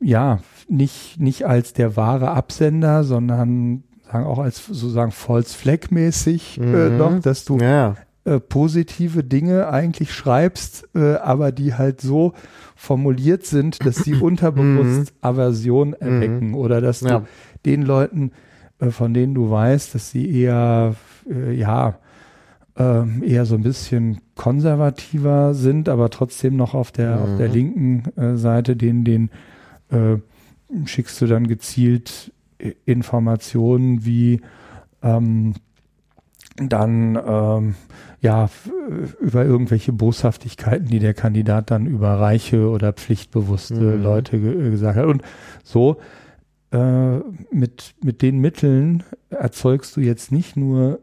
ja, nicht, nicht als der wahre Absender, sondern sagen auch als sozusagen false flag mäßig äh, Mhm. noch, dass du Ja, ja. Äh, positive Dinge eigentlich schreibst, äh, aber die halt so formuliert sind, dass sie unterbewusst Aversion erwecken oder dass du Ja. den Leuten, äh, von denen du weißt, dass sie eher, äh, ja, ähm, eher so ein bisschen konservativer sind, aber trotzdem noch auf der, auf der Mhm. linken äh, Seite, denen, den äh, schickst du dann gezielt Informationen wie ähm, dann ähm, ja über irgendwelche Boshaftigkeiten, die der Kandidat dann über reiche oder pflichtbewusste Mhm. Leute ge gesagt hat. Und so äh, mit, mit den Mitteln erzeugst du jetzt nicht nur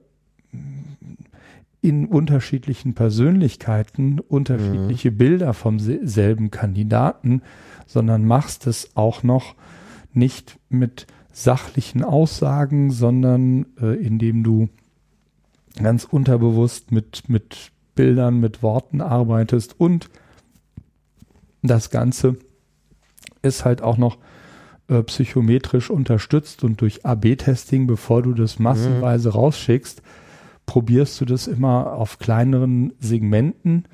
in unterschiedlichen Persönlichkeiten unterschiedliche Bilder vom se- selben Kandidaten, sondern machst es auch noch nicht mit sachlichen Aussagen, sondern äh, indem du ganz unterbewusst mit, mit Bildern, mit Worten arbeitest und das Ganze ist halt auch noch äh, psychometrisch unterstützt und durch AB-Testing, bevor du das massenweise rausschickst, probierst du das immer auf kleineren Segmenten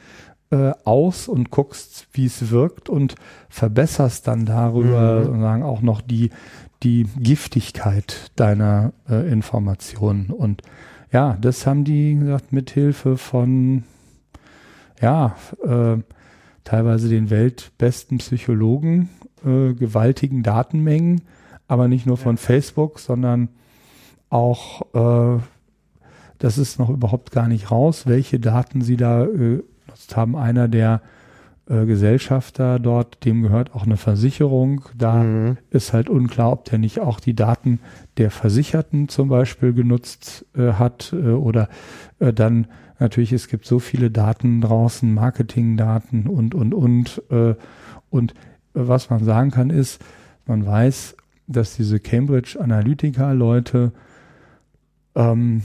äh, aus und guckst, wie es wirkt und verbesserst dann darüber Mhm. sagen auch noch die, die Giftigkeit deiner äh, Informationen. Und ja, das haben die gesagt, mit Hilfe von ja, äh, teilweise den weltbesten Psychologen, äh, gewaltigen Datenmengen, aber nicht nur von Facebook, sondern auch, äh, das ist noch überhaupt gar nicht raus, welche Daten sie da äh, genutzt haben. Einer der äh, Gesellschafter dort, dem gehört auch eine Versicherung. Da Mhm. ist halt unklar, ob der nicht auch die Daten der Versicherten zum Beispiel genutzt äh, hat äh, oder äh, dann natürlich, es gibt so viele Daten draußen, Marketingdaten und, und, und. Äh, und was man sagen kann ist, man weiß, dass diese Cambridge Analytica-Leute ähm,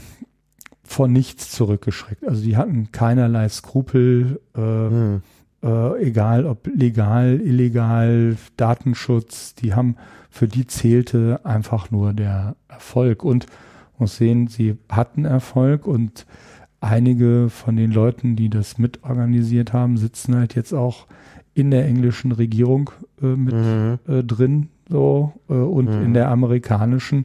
vor nichts zurückgeschreckt. Also die hatten keinerlei Skrupel, äh, Mhm. Äh, egal ob legal, illegal, Datenschutz, die haben, für die zählte einfach nur der Erfolg und muss sehen, sie hatten Erfolg und einige von den Leuten, die das mitorganisiert haben, sitzen halt jetzt auch in der englischen Regierung äh, mit Mhm. äh, drin so äh, und Mhm. in der amerikanischen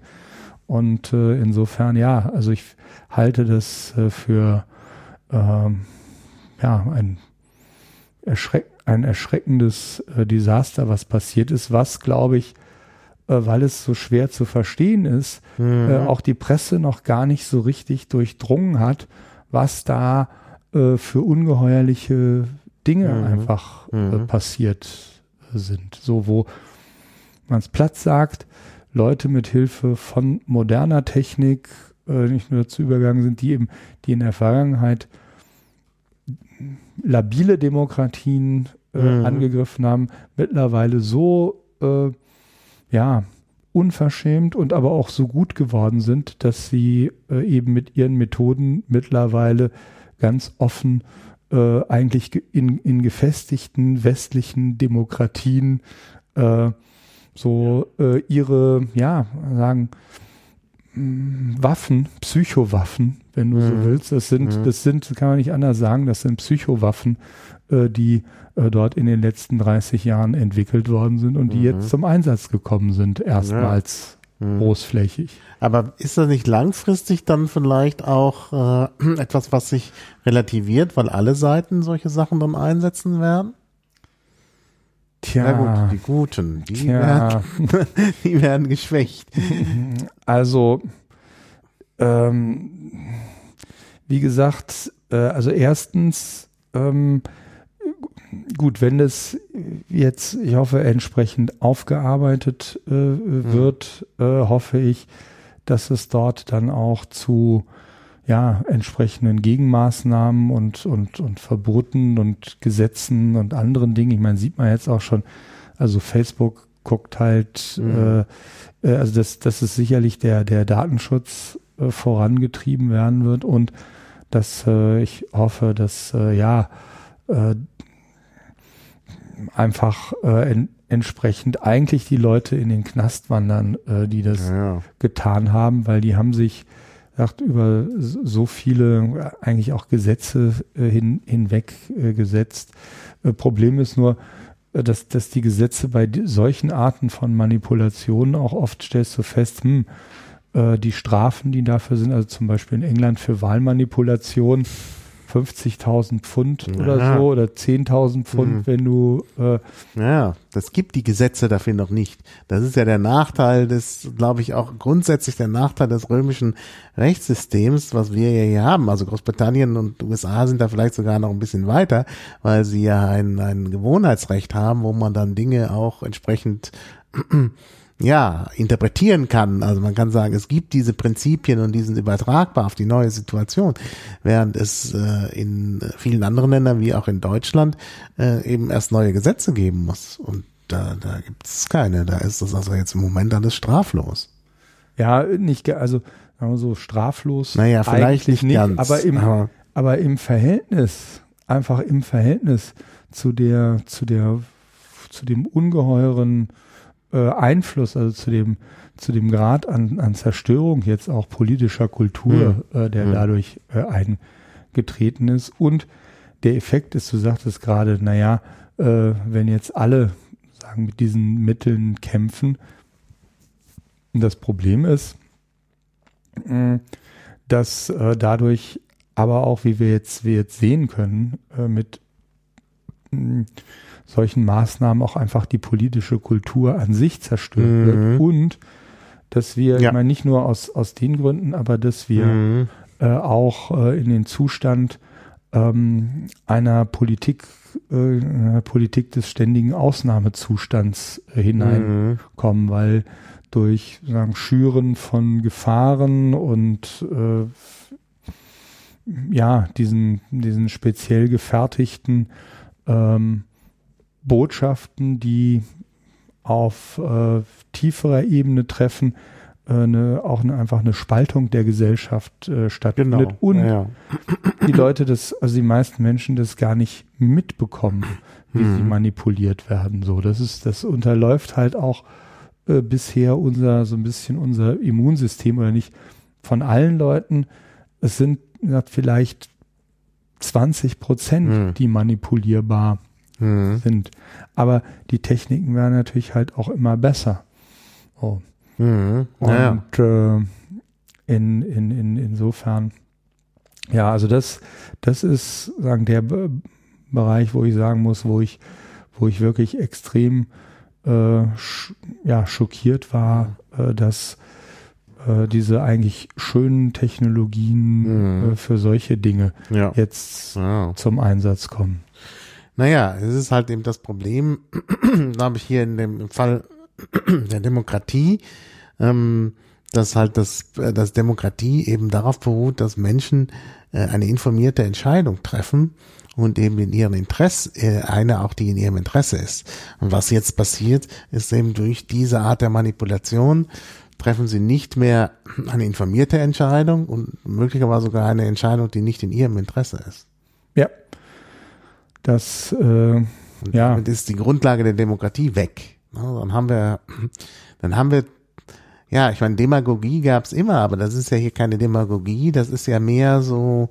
und äh, insofern ja, also ich halte das äh, für ähm, ja ein erschreck ein erschreckendes äh, Desaster, was passiert ist, was glaube ich, äh, weil es so schwer zu verstehen ist, Mhm. äh, auch die Presse noch gar nicht so richtig durchdrungen hat, was da äh, für ungeheuerliche Dinge Mhm. einfach äh, Mhm. passiert sind. So, wo man es platt sagt, Leute mit Hilfe von moderner Technik äh, nicht nur dazu übergegangen sind, die eben, die in der Vergangenheit labile Demokratien äh, Mhm. angegriffen haben, mittlerweile so äh, ja unverschämt und aber auch so gut geworden sind, dass sie äh, eben mit ihren Methoden mittlerweile ganz offen äh, eigentlich ge- in, in gefestigten westlichen Demokratien äh, so äh, ihre, ja, sagen, mh, Waffen, Psychowaffen, wenn du so Mhm. willst. Das sind, Mhm. das sind, kann man nicht anders sagen, das sind Psychowaffen, äh, die äh, dort in den letzten 30 Jahren entwickelt worden sind und die Mhm. jetzt zum Einsatz gekommen sind, erstmals Mhm. großflächig. Aber ist das nicht langfristig dann vielleicht auch äh, etwas, was sich relativiert, weil alle Seiten solche Sachen dann einsetzen werden? Tja, Na gut, die Guten, die, tja. werden, die werden geschwächt. Also, ähm, wie gesagt, äh, also erstens, ähm, gut, wenn das jetzt, ich hoffe, entsprechend aufgearbeitet äh, wird, äh, hoffe ich, dass es dort dann auch zu ja, entsprechenden Gegenmaßnahmen und, und, und Verboten und Gesetzen und anderen Dingen. Ich meine, sieht man jetzt auch schon, also Facebook guckt halt, Mhm. äh, äh, also dass, dass es sicherlich der, der Datenschutz vorangetrieben werden wird und dass äh, ich hoffe, dass äh, ja äh, einfach äh, en, entsprechend eigentlich die Leute in den Knast wandern, äh, die das Ja. getan haben, weil die haben sich sagt, über so viele äh, eigentlich auch Gesetze äh, hin, hinweg äh, gesetzt. Äh, Problem ist nur, äh, dass, dass die Gesetze bei solchen Arten von Manipulationen auch oft stellst du fest, hm, äh, die Strafen, die dafür sind, also zum Beispiel in England für Wahlmanipulation 50.000 Pfund oder Ja. so oder 10.000 Pfund, Mhm. wenn du äh, Ja, das gibt die Gesetze dafür noch nicht. Das ist ja der Nachteil des, glaube ich, auch grundsätzlich der Nachteil des römischen Rechtssystems, was wir ja hier haben. Also Großbritannien und USA sind da vielleicht sogar noch ein bisschen weiter, weil sie ja ein, ein Gewohnheitsrecht haben, wo man dann Dinge auch entsprechend ja, interpretieren kann. Also man kann sagen, es gibt diese Prinzipien und die sind übertragbar auf die neue Situation, während es äh, in vielen anderen Ländern wie auch in Deutschland äh, eben erst neue Gesetze geben muss. Und da, da gibt es keine. Da ist das also jetzt im Moment alles straflos. ja nicht, also so straflos. Naja, vielleicht eigentlich nicht ganz, aber im, aber- aber im Verhältnis, einfach im Verhältnis zu der, zu der, zu dem ungeheuren äh, Einfluss, also zu dem, zu dem Grad an, an Zerstörung jetzt auch politischer Kultur, äh, der Hm. dadurch äh, eingetreten ist und der Effekt ist, du sagtest gerade, naja, äh, wenn jetzt alle sagen, mit diesen Mitteln kämpfen, das Problem ist, mh, dass äh, dadurch aber auch, wie wir jetzt, wir jetzt sehen können, äh, mit mh, solchen Maßnahmen auch einfach die politische Kultur an sich zerstört Mhm. wird und dass wir, Ja. ich meine, nicht nur aus, aus den Gründen, aber dass wir Mhm. äh, auch äh, in den Zustand ähm, einer Politik, äh, einer Politik des ständigen Ausnahmezustands äh, hineinkommen, Mhm. weil durch sagen, Schüren von Gefahren und äh, ja, diesen, diesen speziell gefertigten ähm, Botschaften, die auf äh, tieferer Ebene treffen, äh, eine, auch eine, einfach eine Spaltung der Gesellschaft äh, stattfindet Genau. und ja, ja. die Leute das, also die meisten Menschen das gar nicht mitbekommen, wie sie Mhm. manipuliert werden. So, das ist, das unterläuft halt auch äh, bisher unser, so ein bisschen unser Immunsystem oder nicht von allen Leuten. Es sind vielleicht 20 Prozent, Mhm. die manipulierbar Mhm. sind. Aber die Techniken werden natürlich halt auch immer besser. Oh. Mhm. Ja, ja. Und äh, in, in, in, insofern, ja, also das, das ist sagen der Be Bereich, wo ich sagen muss, wo ich, wo ich wirklich extrem äh, sch ja, schockiert war, äh, dass äh, diese eigentlich schönen Technologien Mhm. äh, für solche Dinge ja. jetzt ja. zum Einsatz kommen. Naja, es ist halt eben das Problem, da habe ich hier in dem Fall der Demokratie, ähm, dass halt das, äh, dass Demokratie eben darauf beruht, dass Menschen äh, eine informierte Entscheidung treffen und eben in ihrem Interesse, äh, eine auch, die in ihrem Interesse ist. Und was jetzt passiert, ist eben durch diese Art der Manipulation treffen sie nicht mehr eine informierte Entscheidung und möglicherweise sogar eine Entscheidung, die nicht in ihrem Interesse ist. Ja. Das, äh, Ja. damit ist die Grundlage der Demokratie weg. Ne, Dann haben wir, dann haben wir, ja, ich meine, Demagogie gab's immer, aber das ist ja hier keine Demagogie, das ist ja mehr so,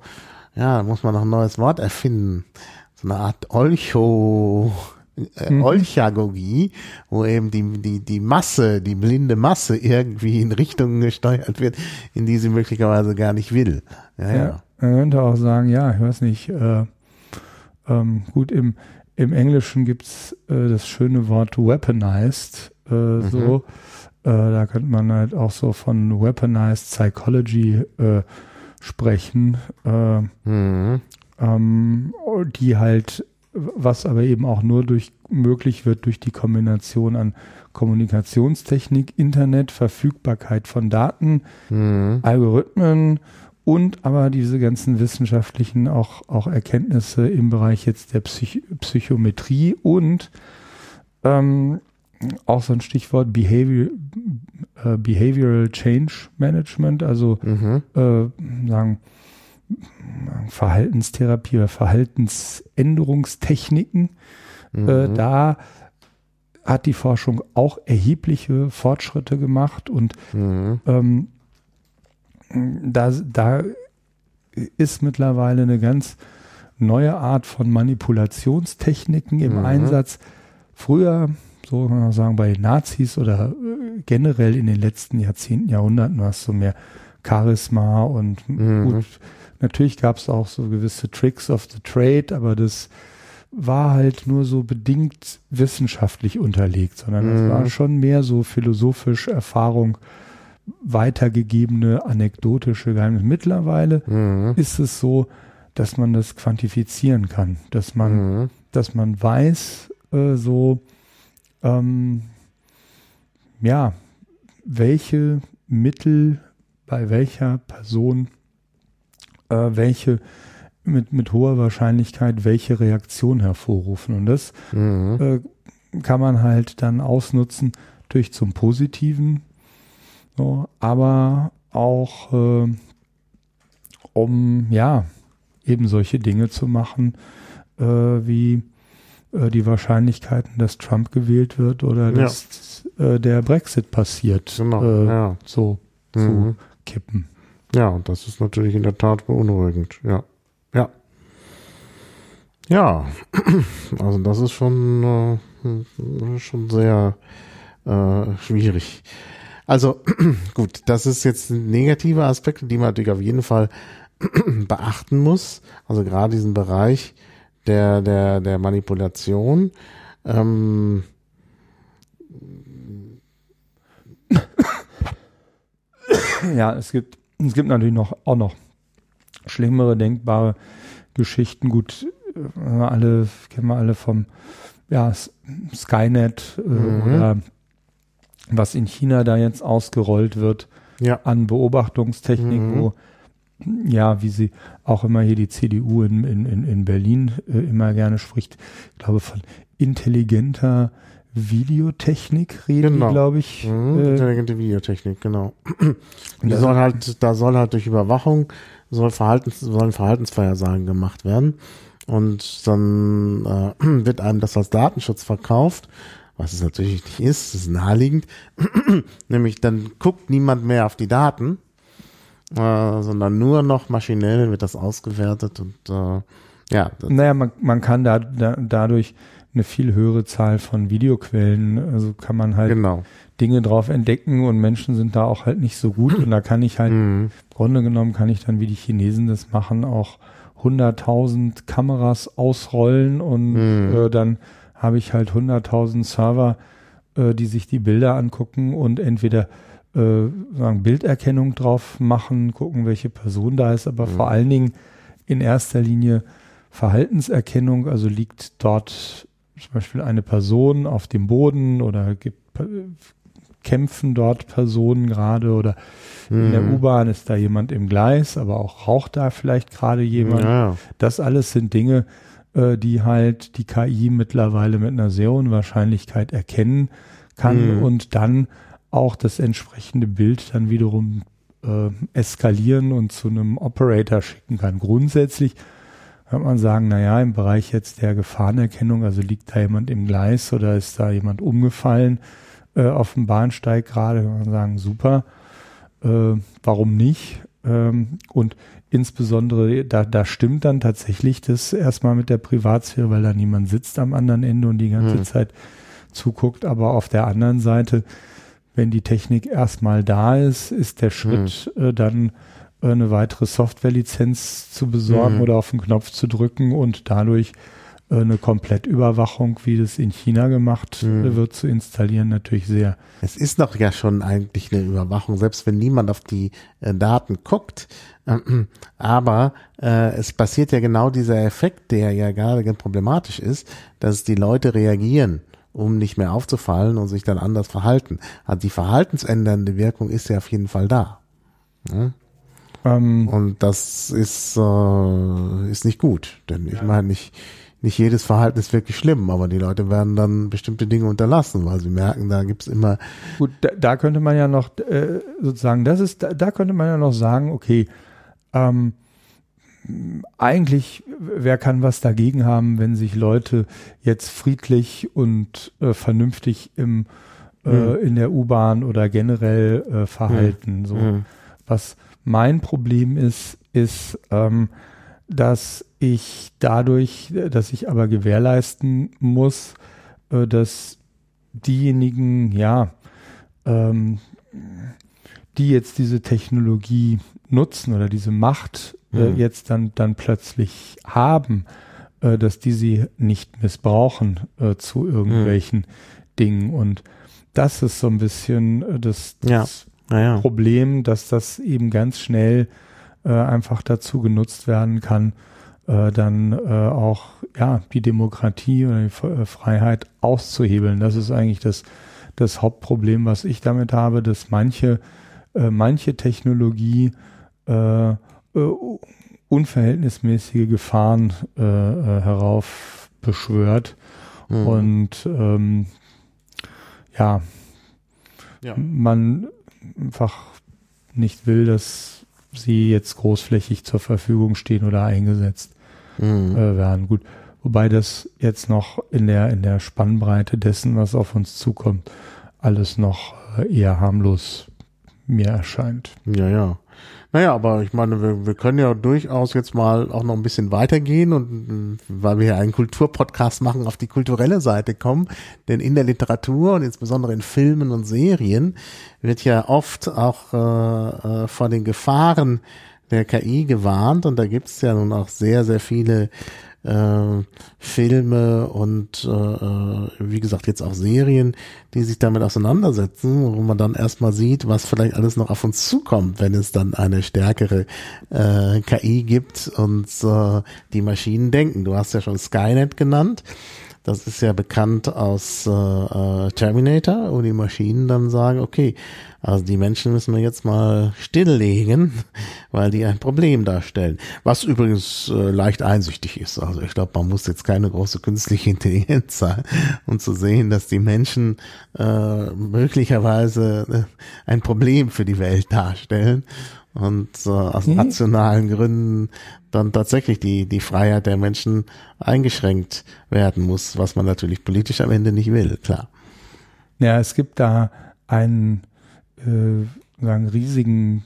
ja, da muss man noch ein neues Wort erfinden. So eine Art Olcho, äh, Mhm. Olchagogie, wo eben die, die, die Masse, die blinde Masse irgendwie in Richtungen gesteuert wird, in die sie möglicherweise gar nicht will. Ja, ja. Ja, man könnte auch sagen, ja, ich weiß nicht, äh, ähm, gut, im, im Englischen gibt's äh, das schöne Wort weaponized, äh, so. Äh, da könnte man halt auch so von weaponized psychology äh, sprechen, äh, Mhm. ähm, die halt, was aber eben auch nur durch möglich wird durch die Kombination an Kommunikationstechnik, Internet, Verfügbarkeit von Daten, Mhm. Algorithmen und aber diese ganzen wissenschaftlichen auch, auch Erkenntnisse im Bereich jetzt der Psych Psychometrie und ähm, auch so ein Stichwort Behavior, äh, Behavioral Change Management, also Mhm. äh, sagen Verhaltenstherapie oder Verhaltensänderungstechniken. Äh, Mhm. da hat die Forschung auch erhebliche Fortschritte gemacht und Mhm. ähm, da, da ist mittlerweile eine ganz neue Art von Manipulationstechniken im Mhm. Einsatz. Früher, so kann man sagen, bei den Nazis oder äh, generell in den letzten Jahrzehnten, Jahrhunderten war es so mehr Charisma und Mhm. gut, natürlich gab es auch so gewisse Tricks of the Trade, aber das war halt nur so bedingt wissenschaftlich unterlegt, sondern es Mhm. war schon mehr so philosophisch Erfahrung, weitergegebene anekdotische Geheimnisse. Mittlerweile Mhm. ist es so, dass man das quantifizieren kann, dass man, Mhm. dass man weiß, äh, so, ähm, ja, welche Mittel bei welcher Person, äh, welche mit, mit hoher Wahrscheinlichkeit welche Reaktion hervorrufen. Und das Mhm. äh, kann man halt dann ausnutzen durch zum Positiven, so, aber auch äh, um ja eben solche Dinge zu machen, äh, wie äh, die Wahrscheinlichkeiten, dass Trump gewählt wird oder Ja. dass äh, der Brexit passiert, Genau, äh, ja. so zu Mhm. kippen. Ja, und das ist natürlich in der Tat beunruhigend. Ja. Ja. Ja, also das ist schon, äh, schon sehr schwierig. Also gut, das ist jetzt negative Aspekte, die man natürlich auf jeden Fall beachten muss. Also gerade diesen Bereich der, der, der Manipulation. Ähm, ja, es gibt, es gibt natürlich noch auch noch schlimmere denkbare Geschichten. Gut, äh, alle kennen wir alle vom ja, Skynet äh, mhm. oder was in China da jetzt ausgerollt wird ja. an Beobachtungstechnik, mhm. wo ja, wie sie auch immer hier die CDU in, in, in Berlin äh, immer gerne spricht, ich glaube von intelligenter Videotechnik reden genau. glaube ich. Mhm, äh, intelligente Videotechnik, genau. Die soll halt, da soll halt durch Überwachung soll Verhaltens, sollen Verhaltensvorhersagen gemacht werden. Und dann äh, wird einem das als Datenschutz verkauft, was es natürlich nicht ist, das ist naheliegend. Nämlich dann guckt niemand mehr auf die Daten, äh, sondern nur noch maschinell wird das ausgewertet und äh, ja. Naja, man, man kann da, da dadurch eine viel höhere Zahl von Videoquellen. Also kann man halt genau. Dinge drauf entdecken und Menschen sind da auch halt nicht so gut. Und da kann ich halt, mhm. im Grunde genommen kann ich dann, wie die Chinesen das machen, auch 100.000 Kameras ausrollen und mhm. äh, dann habe ich halt 100.000 Server, äh, die sich die Bilder angucken und entweder äh, sagen Bilderkennung drauf machen, gucken, welche Person da ist, aber mhm. vor allen Dingen in erster Linie Verhaltenserkennung, also liegt dort zum Beispiel eine Person auf dem Boden oder gibt, kämpfen dort Personen gerade oder mhm. in der mhm. U-Bahn ist da jemand im Gleis, aber auch raucht da vielleicht gerade jemand. Ja. Das alles sind Dinge, äh, die halt die KI mittlerweile mit einer sehr hohen Wahrscheinlichkeit erkennen kann mhm. und dann auch das entsprechende Bild dann wiederum äh, eskalieren und zu einem Operator schicken kann. Grundsätzlich kann man sagen, naja, im Bereich jetzt der Gefahrenerkennung, also liegt da jemand im Gleis oder ist da jemand umgefallen äh, auf dem Bahnsteig gerade, kann man sagen, super, äh, warum nicht? Ähm, und insbesondere, da, da stimmt dann tatsächlich das erstmal mit der Privatsphäre, weil da niemand sitzt am anderen Ende und die ganze hm. Zeit zuguckt, aber auf der anderen Seite, wenn die Technik erstmal da ist, ist der Schritt hm. äh, dann eine weitere Softwarelizenz zu besorgen mhm. oder auf den Knopf zu drücken und dadurch äh, eine Komplettüberwachung, wie das in China gemacht mhm. wird, zu installieren, natürlich sehr. Es ist doch ja schon eigentlich eine Überwachung, selbst wenn niemand auf die äh, Daten guckt. aber äh, es passiert ja genau dieser Effekt, der ja gerade ganz problematisch ist, dass die Leute reagieren um nicht mehr aufzufallen und sich dann anders verhalten. Also die verhaltensändernde Wirkung ist ja auf jeden Fall da. Ja? Ähm, und das ist, äh, ist nicht gut, denn ich meine, nicht, nicht jedes Verhalten ist wirklich schlimm, aber die Leute werden dann bestimmte Dinge unterlassen, weil sie merken, da gibt's immer. Gut, da, da könnte man ja noch äh, sozusagen, das ist, da, da könnte man ja noch sagen, okay, ähm, eigentlich, wer kann was dagegen haben, wenn sich Leute jetzt friedlich und äh, vernünftig im, äh, mhm. in der U-Bahn oder generell äh, verhalten? Mhm. So, mhm. was mein Problem ist, ist, ähm, dass ich dadurch, dass ich aber gewährleisten muss, äh, dass diejenigen, ja, ähm, die jetzt diese Technologie nutzen oder diese Macht äh, mhm. jetzt dann, dann plötzlich haben, äh, dass die sie nicht missbrauchen äh, zu irgendwelchen mhm. Dingen. Und das ist so ein bisschen äh, das, das ja naja. Problem, dass das eben ganz schnell äh, einfach dazu genutzt werden kann, äh, dann auch ja die Demokratie oder die Freiheit auszuhebeln. Das ist eigentlich das, das Hauptproblem, was ich damit habe, dass manche, manche Technologie äh, unverhältnismäßige Gefahren heraufbeschwört. Mhm. Und ähm, ja, ja, man einfach nicht will, dass sie jetzt großflächig zur Verfügung stehen oder eingesetzt mhm. äh, werden. Gut, wobei das jetzt noch in der in der Spannbreite dessen, was auf uns zukommt, alles noch äh, eher harmlos mir erscheint. Ja, ja. Naja, aber ich meine, wir, wir können ja durchaus jetzt mal auch noch ein bisschen weitergehen und weil wir hier einen Kulturpodcast machen, auf die kulturelle Seite kommen. Denn in der Literatur und insbesondere in Filmen und Serien wird ja oft auch äh, äh, vor den Gefahren der KI gewarnt und da gibt es ja nun auch sehr, sehr viele äh, Filme und äh, äh, wie gesagt jetzt auch Serien, die sich damit auseinandersetzen, wo man dann erstmal sieht, was vielleicht alles noch auf uns zukommt, wenn es dann eine stärkere äh, KI gibt und äh, die Maschinen denken. Du hast ja schon Skynet genannt. Das ist ja bekannt aus äh, äh, Terminator, wo die Maschinen dann sagen, okay, also die Menschen müssen wir jetzt mal stilllegen, weil die ein Problem darstellen. Was übrigens äh, leicht einsichtig ist. Also ich glaube, man muss jetzt keine große künstliche Intelligenz sein, um zu sehen, dass die Menschen äh, möglicherweise äh, ein Problem für die Welt darstellen und äh, aus rationalen Gründen dann tatsächlich die, die Freiheit der Menschen eingeschränkt werden muss, was man natürlich politisch am Ende nicht will, klar. Ja, es gibt da einen äh, sagen, riesigen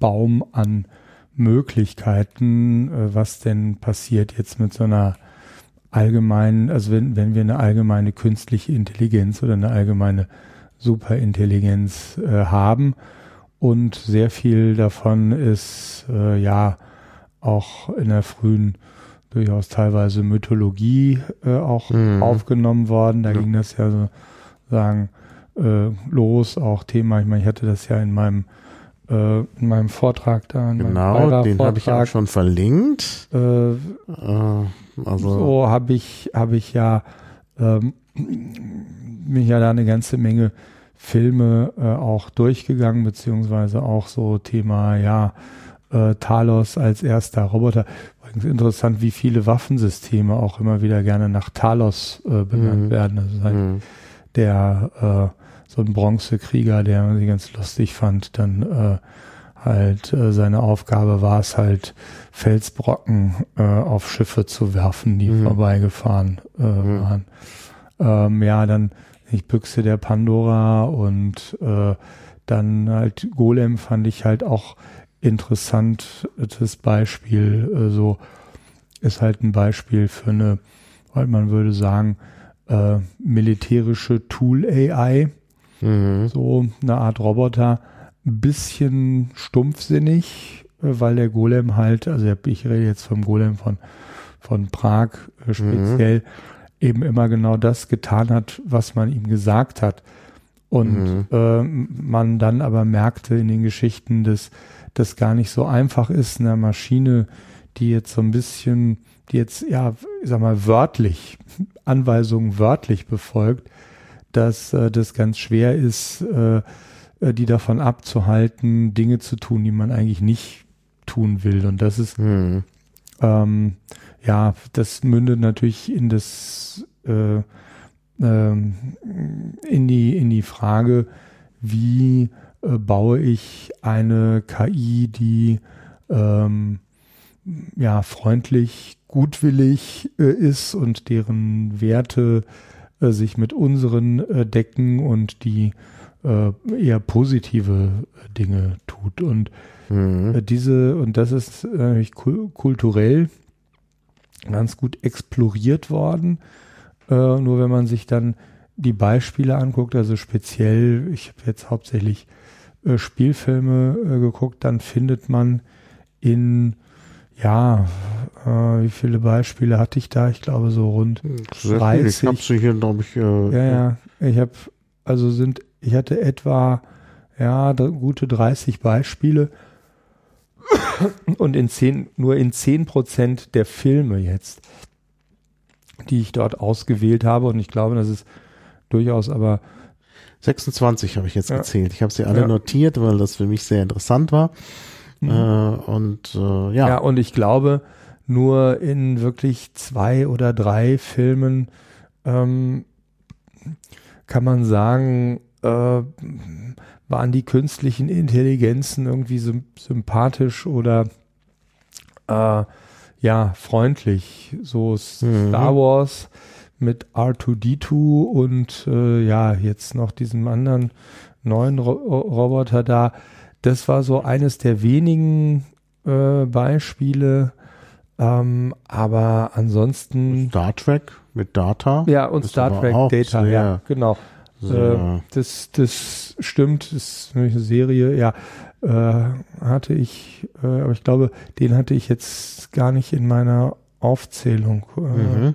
Baum an Möglichkeiten, äh, was denn passiert jetzt mit so einer allgemeinen, also wenn, wenn wir eine allgemeine künstliche Intelligenz oder eine allgemeine Superintelligenz äh, haben und sehr viel davon ist äh, ja auch in der frühen durchaus teilweise Mythologie äh, auch mhm. aufgenommen worden. Da ja. ging das ja so sagen äh, los, auch Thema. Ich meine, ich hatte das ja in meinem äh, in meinem Vortrag da. genau, den habe ich auch schon verlinkt. Äh, äh, also so habe ich habe ich ja ähm, mich ja da eine ganze Menge Filme äh, auch durchgegangen, beziehungsweise auch so Thema, ja, äh, Talos als erster Roboter. Übrigens interessant, wie viele Waffensysteme auch immer wieder gerne nach Talos äh, benannt mhm. werden. Also halt mhm. der äh, so ein Bronzekrieger, der man ganz lustig fand, dann äh, halt äh, seine Aufgabe war es halt Felsbrocken äh, auf Schiffe zu werfen, die mhm. vorbeigefahren äh, mhm. waren. Ähm, ja, dann ich Büchse der Pandora und äh, dann halt Golem fand ich halt auch interessantes Beispiel. Äh, so ist halt ein Beispiel für eine, weil man würde sagen, äh, militärische Tool AI. Mhm. So eine Art Roboter. Ein bisschen stumpfsinnig, äh, weil der Golem halt, also ich rede jetzt vom Golem von, von Prag äh, speziell, mhm eben immer genau das getan hat, was man ihm gesagt hat. Und mhm. äh, man dann aber merkte in den Geschichten, dass das gar nicht so einfach ist, eine Maschine, die jetzt so ein bisschen, die jetzt, ja, ich sag mal, wörtlich, Anweisungen wörtlich befolgt, dass äh, das ganz schwer ist, äh, äh, die davon abzuhalten, Dinge zu tun, die man eigentlich nicht tun will. Und das ist, mhm. ähm, ja, das mündet natürlich in das äh, äh, in die in die Frage, wie äh, baue ich eine KI, die ähm, ja freundlich, gutwillig äh, ist und deren Werte äh, sich mit unseren äh, decken und die eher positive Dinge tut und mhm. diese und das ist natürlich kulturell ganz gut exploriert worden. Äh, nur wenn man sich dann die Beispiele anguckt, also speziell, ich habe jetzt hauptsächlich äh, Spielfilme äh, geguckt, dann findet man in, ja, äh, wie viele Beispiele hatte ich da? Ich glaube so rund Sehr 30. Viel. Ich habe sie hier, glaube ich. Äh, ja, ja, ich habe, also sind, ich hatte etwa, ja, gute 30 Beispiele und in zehn, nur in zehn Prozent der Filme jetzt, die ich dort ausgewählt habe, und ich glaube, das ist durchaus aber 26 habe ich jetzt ja. gezählt. Ich habe sie alle ja. notiert, weil das für mich sehr interessant war. Mhm. Äh, und äh, ja. Ja, und ich glaube, nur in wirklich zwei oder drei Filmen ähm, kann man sagen, äh, waren die künstlichen Intelligenzen irgendwie sympathisch oder äh, ja, freundlich. So mhm. Star Wars mit R2D2 und äh, ja, jetzt noch diesem anderen neuen Ro Roboter da. Das war so eines der wenigen äh, Beispiele. Ähm, aber ansonsten. Star Trek mit Data. Ja, und Star Trek Data, ja, genau. Äh, das, das stimmt, das ist eine Serie, ja. Äh, hatte ich, äh, aber ich glaube, den hatte ich jetzt gar nicht in meiner Aufzählung. Äh, mhm.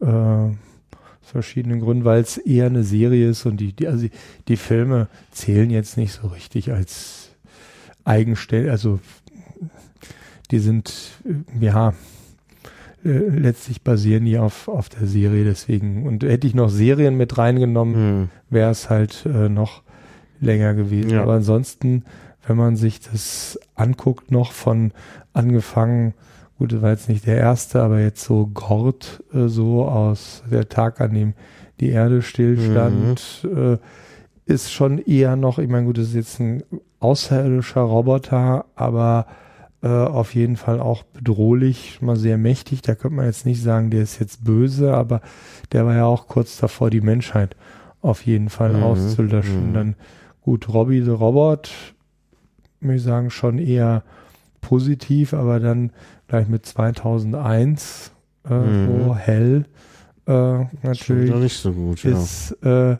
Äh, aus verschiedenen Gründen, weil es eher eine Serie ist und die, die, also die, die Filme zählen jetzt nicht so richtig als eigenständig, also die sind, äh, ja, äh, letztlich basieren die auf, auf der Serie, deswegen. Und hätte ich noch Serien mit reingenommen, hm. wäre es halt äh, noch länger gewesen. Ja. Aber ansonsten, wenn man sich das anguckt, noch von angefangen, gut, das war jetzt nicht der erste, aber jetzt so Gord, äh, so aus der Tag, an dem die Erde stillstand, mhm. äh, ist schon eher noch, ich meine, gut, das ist jetzt ein außerirdischer Roboter, aber äh, auf jeden Fall auch bedrohlich, mal sehr mächtig. Da könnte man jetzt nicht sagen, der ist jetzt böse, aber der war ja auch kurz davor, die Menschheit auf jeden Fall mhm. auszulöschen. Mhm. Dann gut, Robbie the Robot, muss ich sagen, schon eher positiv, aber dann gleich mit 2001 äh, mhm. so hell äh, natürlich nicht so gut, ist ja. äh,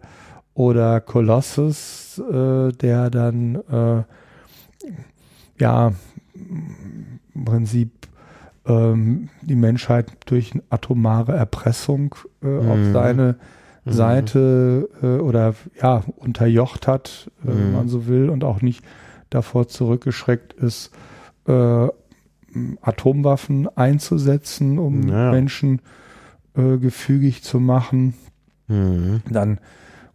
oder Colossus, äh, der dann äh, ja im Prinzip ähm, die Menschheit durch atomare Erpressung äh, mhm. auf seine mhm. Seite äh, oder ja unterjocht hat, äh, wenn man so will, und auch nicht davor zurückgeschreckt ist, äh, Atomwaffen einzusetzen, um ja. Menschen äh, gefügig zu machen. Mhm. Dann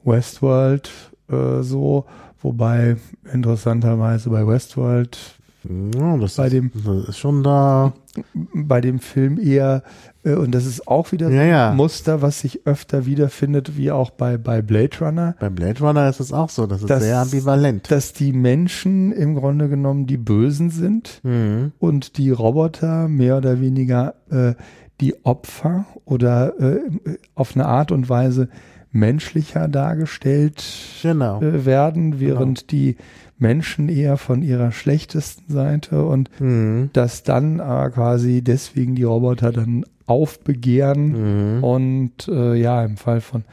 Westworld äh, so, wobei interessanterweise bei Westworld ja, das, bei ist, dem, das ist schon da. Bei dem Film eher, äh, und das ist auch wieder ja, ja. ein Muster, was sich öfter wiederfindet, wie auch bei, bei Blade Runner. Bei Blade Runner ist es auch so, das ist dass, sehr ambivalent. Dass die Menschen im Grunde genommen die Bösen sind mhm. und die Roboter mehr oder weniger äh, die Opfer oder äh, auf eine Art und Weise menschlicher dargestellt genau. äh, werden, während genau. die Menschen eher von ihrer schlechtesten Seite und mhm. dass dann aber quasi deswegen die Roboter dann aufbegehren mhm. und äh, ja, im Fall von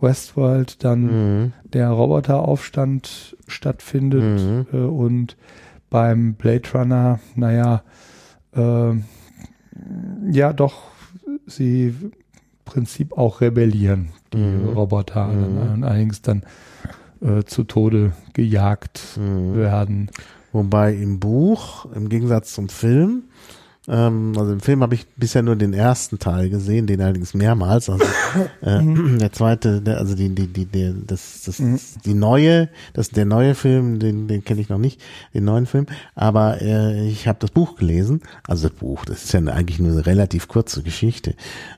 Westworld dann mhm. der Roboteraufstand stattfindet mhm. äh, und beim Blade Runner, naja, äh, ja doch, sie im Prinzip auch rebellieren, die mhm. Roboter, mhm. allerdings dann äh, zu Tode gejagt mhm. werden. Wobei im Buch, im Gegensatz zum Film, ähm, also im Film habe ich bisher nur den ersten Teil gesehen, den allerdings mehrmals. Also äh, mhm. der zweite, der, also die, die, die, der, das, das, mhm. die neue, das der neue Film, den, den kenne ich noch nicht, den neuen Film. Aber äh, ich habe das Buch gelesen. Also das Buch, das ist ja eigentlich nur eine relativ kurze Geschichte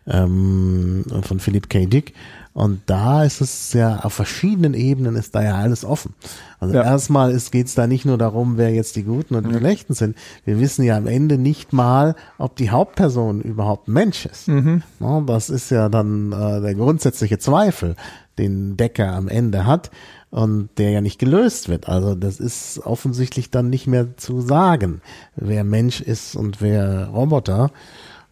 ähm, von Philip K. Dick. Und da ist es ja auf verschiedenen Ebenen ist da ja alles offen. Also ja. erstmal geht es da nicht nur darum, wer jetzt die Guten und die mhm. Schlechten sind. Wir wissen ja am Ende nicht mal, ob die Hauptperson überhaupt Mensch ist. Mhm. No, das ist ja dann äh, der grundsätzliche Zweifel, den Decker am Ende hat und der ja nicht gelöst wird. Also das ist offensichtlich dann nicht mehr zu sagen, wer Mensch ist und wer Roboter.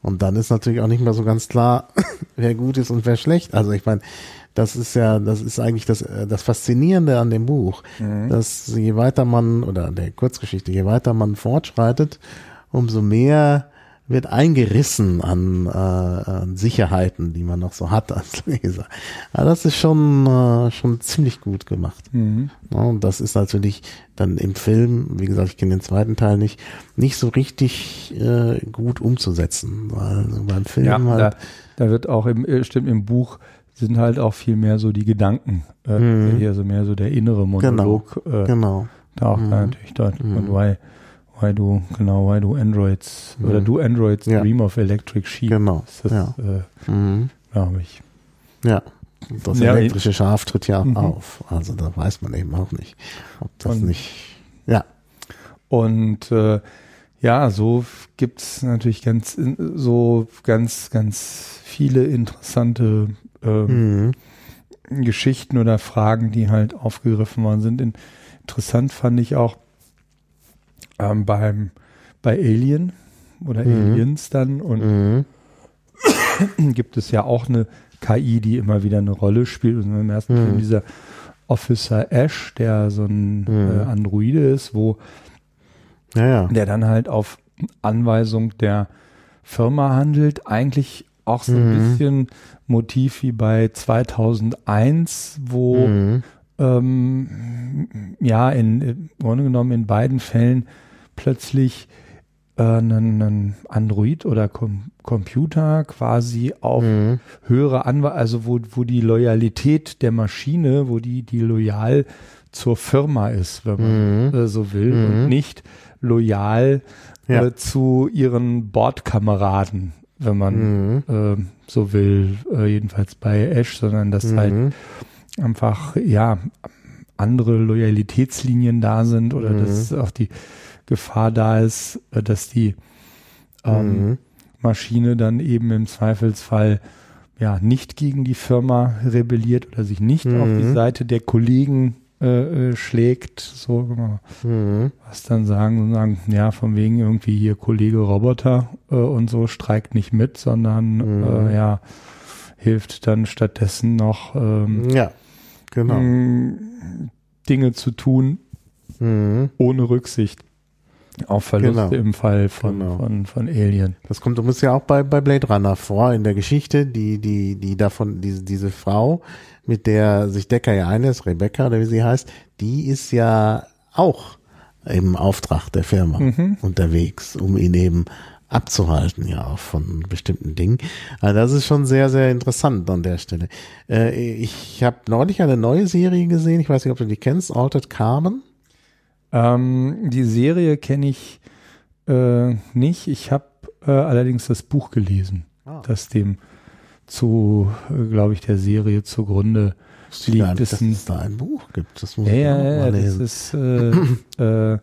Und dann ist natürlich auch nicht mehr so ganz klar, wer gut ist und wer schlecht. Also ich meine, das ist ja, das ist eigentlich das, äh, das Faszinierende an dem Buch, mhm. dass je weiter man, oder der Kurzgeschichte, je weiter man fortschreitet, umso mehr wird eingerissen an, äh, an Sicherheiten, die man noch so hat als Leser. Aber das ist schon, äh, schon ziemlich gut gemacht. Mhm. Ja, und das ist natürlich dann im Film, wie gesagt, ich kenne den zweiten Teil nicht, nicht so richtig äh, gut umzusetzen. Weil beim Film ja, halt, da, da wird auch im, äh, stimmt im Buch sind halt auch viel mehr so die Gedanken, äh, mhm. hier so mehr so der innere Monolog. Genau. Äh, genau. Da auch mhm. natürlich dort. Mhm. Und why, why do, genau, why do Androids, mhm. oder do Androids ja. dream of electric sheep? Genau. Das, ja. äh, mhm. glaube ich. Ja. Das ja, elektrische Schaf tritt ja mhm. auf. Also da weiß man eben auch nicht, ob das Und, nicht, ja. Und äh, ja, so gibt's natürlich ganz, so ganz, ganz viele interessante ähm, Mhm. Geschichten oder Fragen, die halt aufgegriffen worden sind. In, interessant fand ich auch ähm, beim, bei Alien oder Mhm. Aliens dann und Mhm. gibt es ja auch eine KI, die immer wieder eine Rolle spielt. Und im ersten Mhm. Film dieser Officer Ash, der so ein Mhm. äh, Androide ist, wo Ja, ja. der dann halt auf Anweisung der Firma handelt. Eigentlich auch so ein Mhm. bisschen Motiv wie bei 2001, wo Mhm. Ähm, ja in, im Grunde genommen in beiden Fällen plötzlich äh, ein, ein Android oder Com Computer quasi auf Mhm. höhere Anweisungen, also wo, wo die Loyalität der Maschine, wo die, die loyal zur Firma ist, wenn man Mhm. äh, so will, Mhm. und nicht loyal Ja. äh, zu ihren Bordkameraden, wenn man Mhm. äh, so will, äh, jedenfalls bei Ash, sondern dass halt Mhm. Einfach, ja, andere Loyalitätslinien da sind oder Mhm. dass auch die Gefahr da ist, äh, dass die ähm, Mhm. Maschine dann eben im Zweifelsfall ja nicht gegen die Firma rebelliert oder sich nicht auf die Mhm. Seite der Kollegen äh, äh, schlägt, so Mhm. was dann sagen und sagen, ja, von wegen irgendwie hier Kollege Roboter äh, und so streikt nicht mit, sondern Mhm. äh, ja, hilft dann stattdessen noch ähm, Ja, genau. mh, Dinge zu tun, Mhm. ohne Rücksicht auf Verluste Genau. im Fall von, Genau. von, von Alien. Das kommt übrigens ja auch bei, bei Blade Runner vor, in der Geschichte, die, die, die davon, diese, diese Frau, mit der sich Decker ja eines, Rebecca oder wie sie heißt, die ist ja auch im Auftrag der Firma Mhm. unterwegs, um ihn eben abzuhalten, ja, auch von bestimmten Dingen. Also das ist schon sehr, sehr interessant an der Stelle. Äh, ich habe neulich eine neue Serie gesehen, ich weiß nicht, ob du die kennst, Altered Carbon. Ähm, die Serie kenne ich äh, nicht. Ich habe äh, allerdings das Buch gelesen, Ah. das dem zu, äh, glaube ich, der Serie zugrunde liegt. Das dass ein, es da ein Buch gibt. Das muss ja, ich ja, mal das lesen. ist, äh, äh,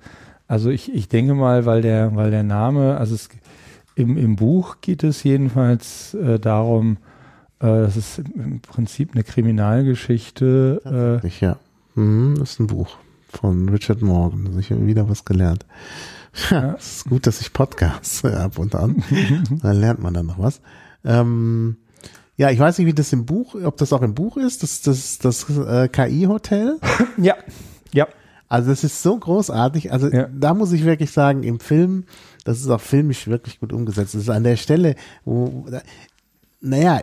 also ich, ich denke mal, weil der, weil der Name, also es, im, im Buch geht es jedenfalls äh, darum, äh, das ist im Prinzip eine Kriminalgeschichte, äh, ja. Mhm, das ist ein Buch von Richard Morgan. Also ich habe wieder was gelernt. Ja, Ja. es ist gut, dass ich Podcasts ab und an. dann lernt man dann noch was. Ähm, ja, ich weiß nicht, wie das im Buch, ob das auch im Buch ist, das, das, das äh, KI-Hotel. ja, ja, Also das ist so großartig. Also Ja. da muss ich wirklich sagen, im Film, das ist auch filmisch wirklich gut umgesetzt. Das ist an der Stelle, wo, naja,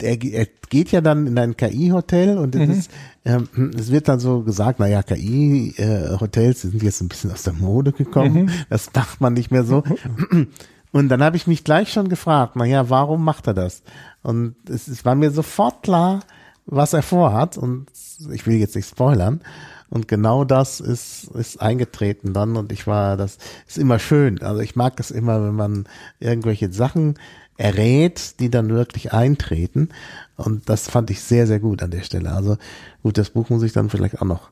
er, er geht ja dann in ein KI-Hotel und es, ist, ähm, es wird dann so gesagt, naja, KI-Hotels sind jetzt ein bisschen aus der Mode gekommen. Das macht man nicht mehr so. Und dann habe ich mich gleich schon gefragt, naja, warum macht er das? Und es, es war mir sofort klar, was er vorhat. Und ich will jetzt nicht spoilern. Und genau das ist, ist eingetreten dann. Und ich war, das ist immer schön. Also ich mag es immer, wenn man irgendwelche Sachen errät, die dann wirklich eintreten. Und das fand ich sehr, sehr gut an der Stelle. Also gut, das Buch muss ich dann vielleicht auch noch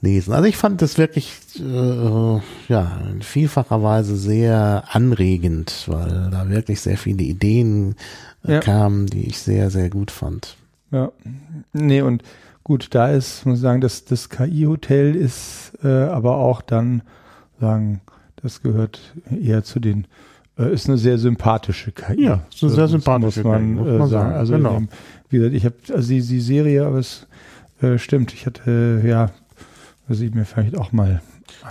lesen. Also ich fand das wirklich äh, ja in vielfacher Weise sehr anregend, weil da wirklich sehr viele Ideen äh, Ja. kamen, die ich sehr, sehr gut fand. Ja, nee, und gut, da ist, muss ich sagen, das, das KI-Hotel ist äh, aber auch dann, sagen, das gehört eher zu den, äh, ist eine sehr sympathische KI. Ja, ist eine sehr muss- sympathische muss man, KI, muss äh, man sagen. sagen. Also, Genau. dem, wie gesagt, ich habe, also die, die Serie, aber es äh, stimmt, ich hatte, ja, muss ich mir vielleicht auch mal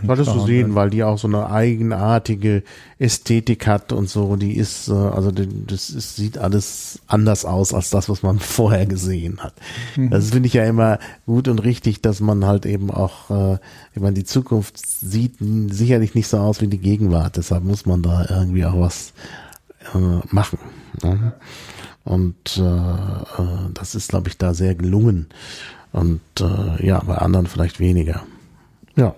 Solltest du sehen, weil die auch so eine eigenartige Ästhetik hat und so. Die ist, äh, also das ist, sieht alles anders aus als das, was man vorher gesehen hat. Mhm. Das finde ich ja immer gut und richtig, dass man halt eben auch, äh, wenn man die Zukunft sieht, sicherlich nicht so aus wie die Gegenwart. Deshalb muss man da irgendwie auch was äh, machen. Ne? Und äh, das ist, glaube ich, da sehr gelungen. Und äh, ja, bei anderen vielleicht weniger. Ja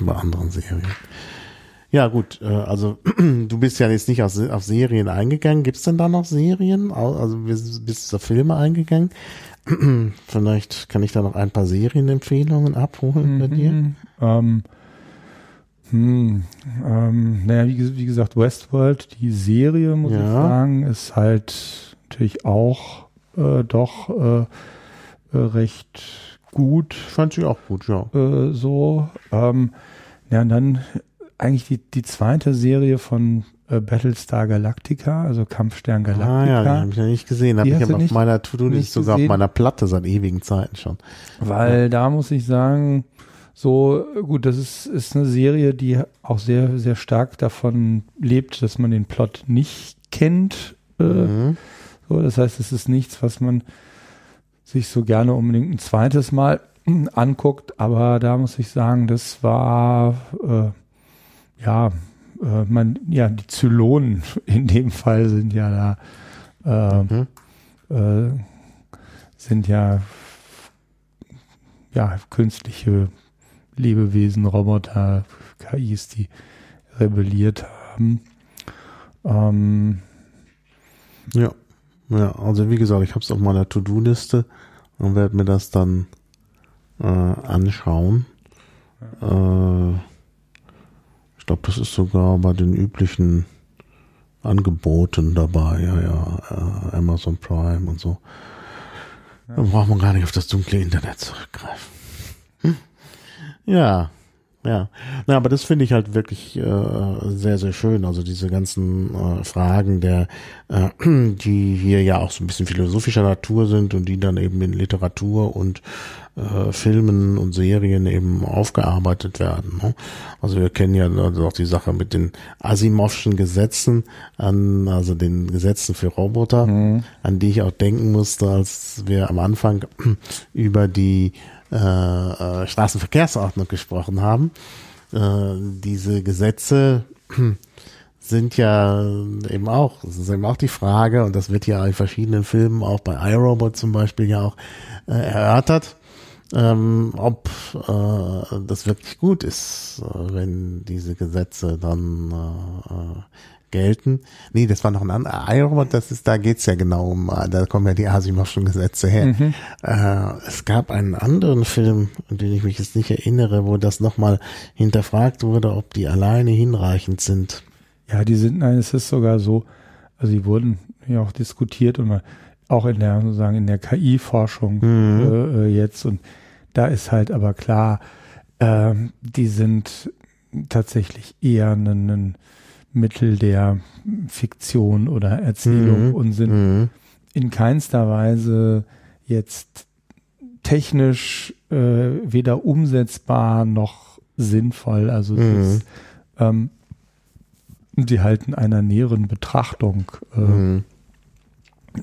bei anderen Serien. Ja, gut, äh, also du bist ja jetzt nicht auf, Se- auf Serien eingegangen. Gibt es denn da noch Serien? Also bist, bist du auf Filme eingegangen? Vielleicht kann ich da noch ein paar Serienempfehlungen abholen bei dir. Mhm. Ähm, Hm, ähm, naja, wie, wie, gesagt, Westworld, die Serie, muss ja. ich sagen, ist halt natürlich auch äh, doch äh, äh recht gut. Fand ich auch gut, ja. Äh, so. Ähm, ja, und dann eigentlich die, die zweite Serie von äh, Battlestar Galactica, also Kampfstern Galactica. Ah ja, die habe ich noch nicht gesehen. Habe ich aber auf meiner To-Do-List sogar auf meiner Platte seit ewigen Zeiten schon. Weil ja. da muss ich sagen, so gut, das ist, ist eine Serie, die auch sehr, sehr stark davon lebt, dass man den Plot nicht kennt. Äh, mhm. so, das heißt, es ist nichts, was man sich so gerne unbedingt ein zweites Mal anguckt, aber da muss ich sagen, das war äh, ja, äh, man, ja, die Zylonen in dem Fall sind ja da, äh, mhm. äh, sind ja, ja, künstliche Lebewesen, Roboter, KIs, die rebelliert haben. Ähm, ja, ja, also wie gesagt, ich habe es auf meiner To-Do-Liste und werde mir das dann äh, anschauen. Äh, ich glaube, das ist sogar bei den üblichen Angeboten dabei, ja, ja, äh, Amazon Prime und so. Ja. Dann braucht man gar nicht auf das dunkle Internet zurückgreifen. Hm? Ja, ja. Na, aber das finde ich halt wirklich äh, sehr, sehr schön. Also diese ganzen äh, Fragen der, äh, die hier ja auch so ein bisschen philosophischer Natur sind und die dann eben in Literatur und äh, Filmen und Serien eben aufgearbeitet werden. Ne? Also wir kennen ja also auch die Sache mit den Asimovschen Gesetzen, an, also den Gesetzen für Roboter, mhm. an die ich auch denken musste, als wir am Anfang über die äh, äh, Straßenverkehrsordnung gesprochen haben. Äh, diese Gesetze sind ja eben auch, das ist eben auch die Frage, und das wird ja in verschiedenen Filmen, auch bei iRobot zum Beispiel ja auch erörtert, ähm, ob das wirklich gut ist, wenn diese Gesetze dann gelten. Nee, das war noch ein anderer. iRobot, das ist, da geht's ja genau um, äh, da kommen ja die Asimovschen Gesetze her. Mhm. Äh, es gab einen anderen Film, an den ich mich jetzt nicht erinnere, wo das nochmal hinterfragt wurde, ob die alleine hinreichend sind. Ja, die sind, nein, es ist sogar so, also die wurden ja auch diskutiert und auch in der, sozusagen in der KI-Forschung mhm. äh, äh, jetzt und da ist halt aber klar, äh, die sind tatsächlich eher ein, Mittel der Fiktion oder Erzählung mhm. und sind mhm. in keinster Weise jetzt technisch äh, weder umsetzbar noch sinnvoll. Also mhm. ist, ähm, sie halten einer näheren Betrachtung äh, mhm.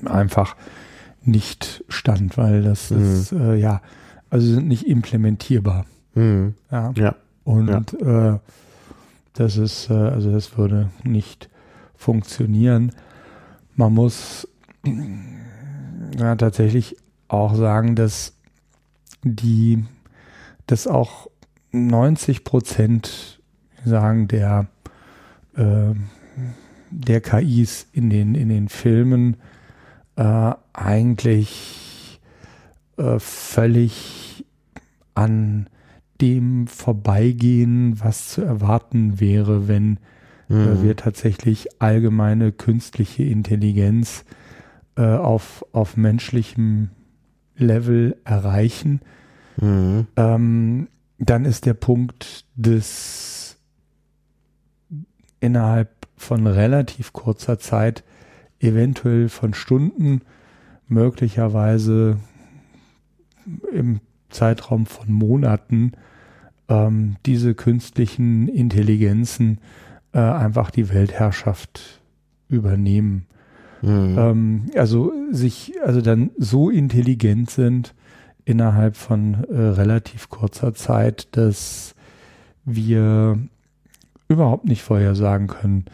einfach nicht stand, weil das mhm. ist äh, ja also sind nicht implementierbar. Mhm. Ja. ja. Und ja. Äh, das ist, äh, also das würde nicht funktionieren. Man muss ja, tatsächlich auch sagen, dass die, dass auch 90 Prozent sagen der äh, der KIs in den in den Filmen äh, eigentlich äh, völlig an dem vorbeigehen, was zu erwarten wäre, wenn äh, mhm. wir tatsächlich allgemeine künstliche Intelligenz äh, auf, auf menschlichem Level erreichen. Mhm. Ähm, dann ist der Punkt des innerhalb von relativ kurzer Zeit, eventuell von Stunden, möglicherweise im Zeitraum von Monaten ähm, diese künstlichen Intelligenzen äh, einfach die Weltherrschaft übernehmen. Mhm. Ähm, also sich, also dann so intelligent sind innerhalb von äh, relativ kurzer Zeit, dass wir überhaupt nicht vorhersagen können,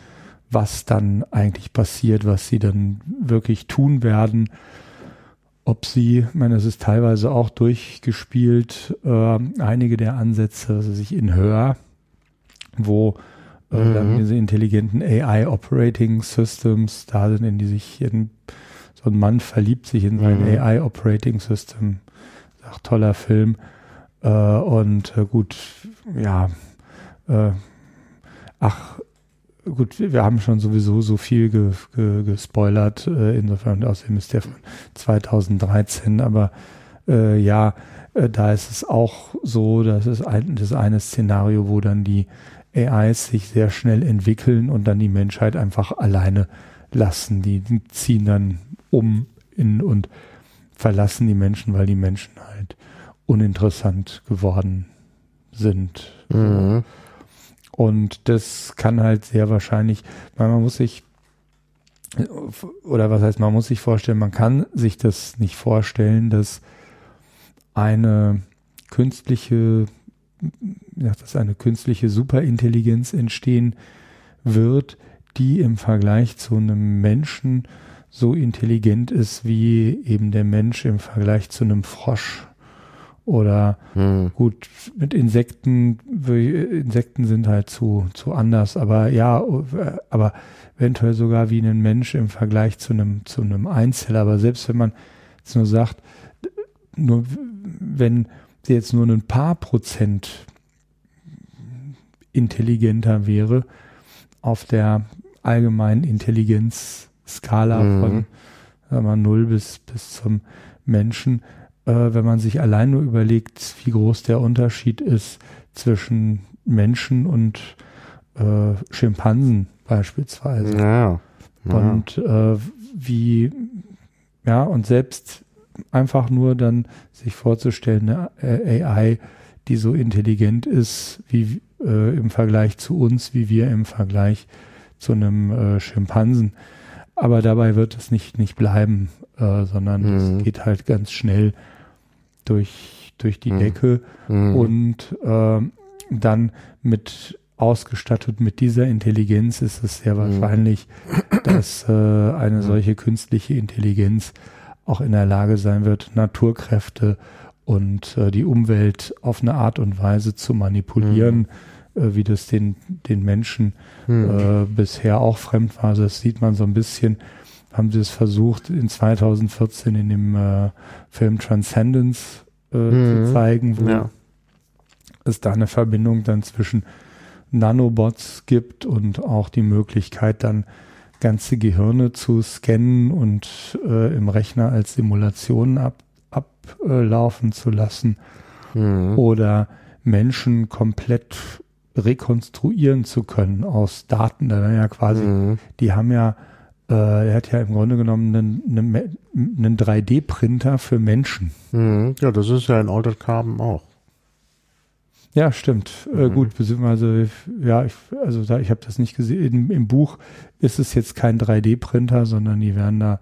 was dann eigentlich passiert, was sie dann wirklich tun werden ob sie, ich meine, es ist teilweise auch durchgespielt, äh, einige der Ansätze, also sich in Hör, wo äh, mhm. dann diese intelligenten AI Operating Systems da sind, in die sich in, so ein Mann verliebt sich in sein mhm. AI Operating System. Ach, toller Film. Äh, und äh, gut, ja, äh, ach, gut, wir haben schon sowieso so viel ge, ge, gespoilert, äh, insofern, außerdem ist der von 2013, aber äh, ja, äh, da ist es auch so, dass es ein, das eine Szenario, wo dann die AIs sich sehr schnell entwickeln und dann die Menschheit einfach alleine lassen. Die, ziehen dann um in, und verlassen die Menschen, weil die Menschen halt uninteressant geworden sind. Mhm. Und das kann halt sehr wahrscheinlich, weil man muss sich, oder was heißt, man muss sich vorstellen, man kann sich das nicht vorstellen, dass eine künstliche, dass eine künstliche Superintelligenz entstehen wird, die im Vergleich zu einem Menschen so intelligent ist wie eben der Mensch im Vergleich zu einem Frosch. Oder hm. gut, mit Insekten, Insekten sind halt zu, zu anders, aber ja, aber eventuell sogar wie ein Mensch im Vergleich zu einem, zu einem Einzeller. Aber selbst wenn man jetzt nur sagt, nur wenn sie jetzt nur ein paar Prozent intelligenter wäre auf der allgemeinen Intelligenzskala mhm. von sagen wir, 0 bis, bis zum Menschen, äh, wenn man sich allein nur überlegt, wie groß der Unterschied ist zwischen Menschen und äh, Schimpansen beispielsweise. Ja, ja. Und äh, wie, ja, und selbst einfach nur dann sich vorzustellen, eine AI, die so intelligent ist wie äh, im Vergleich zu uns, wie wir im Vergleich zu einem äh, Schimpansen. Aber dabei wird es nicht, nicht bleiben, äh, sondern mhm. es geht halt ganz schnell durch, durch die mhm. Decke mhm. und äh, dann mit ausgestattet mit dieser Intelligenz ist es sehr mhm. wahrscheinlich, dass äh, eine solche künstliche Intelligenz auch in der Lage sein wird, Naturkräfte und äh, die Umwelt auf eine Art und Weise zu manipulieren, mhm. äh, wie das den, den Menschen mhm. äh, bisher auch fremd war. Das sieht man so ein bisschen, haben sie es versucht, in 2014 in dem äh, Film Transcendence äh, mhm. zu zeigen, wo ja. es da eine Verbindung dann zwischen Nanobots gibt und auch die Möglichkeit dann ganze Gehirne zu scannen und äh, im Rechner als Simulationen ab, ablaufen zu lassen mhm. oder Menschen komplett rekonstruieren zu können aus Daten. Da ja quasi, mhm. die haben ja, er hat ja im Grunde genommen einen, einen, einen 3D-Printer für Menschen. Mhm. Ja, das ist ja in Altered Carbon auch. Ja, stimmt. Äh, mhm. Äh, gut, beziehungsweise, ja, ich, also da, ich habe das nicht gesehen. Im, Im, Buch ist es jetzt kein 3D-Printer, sondern die werden da,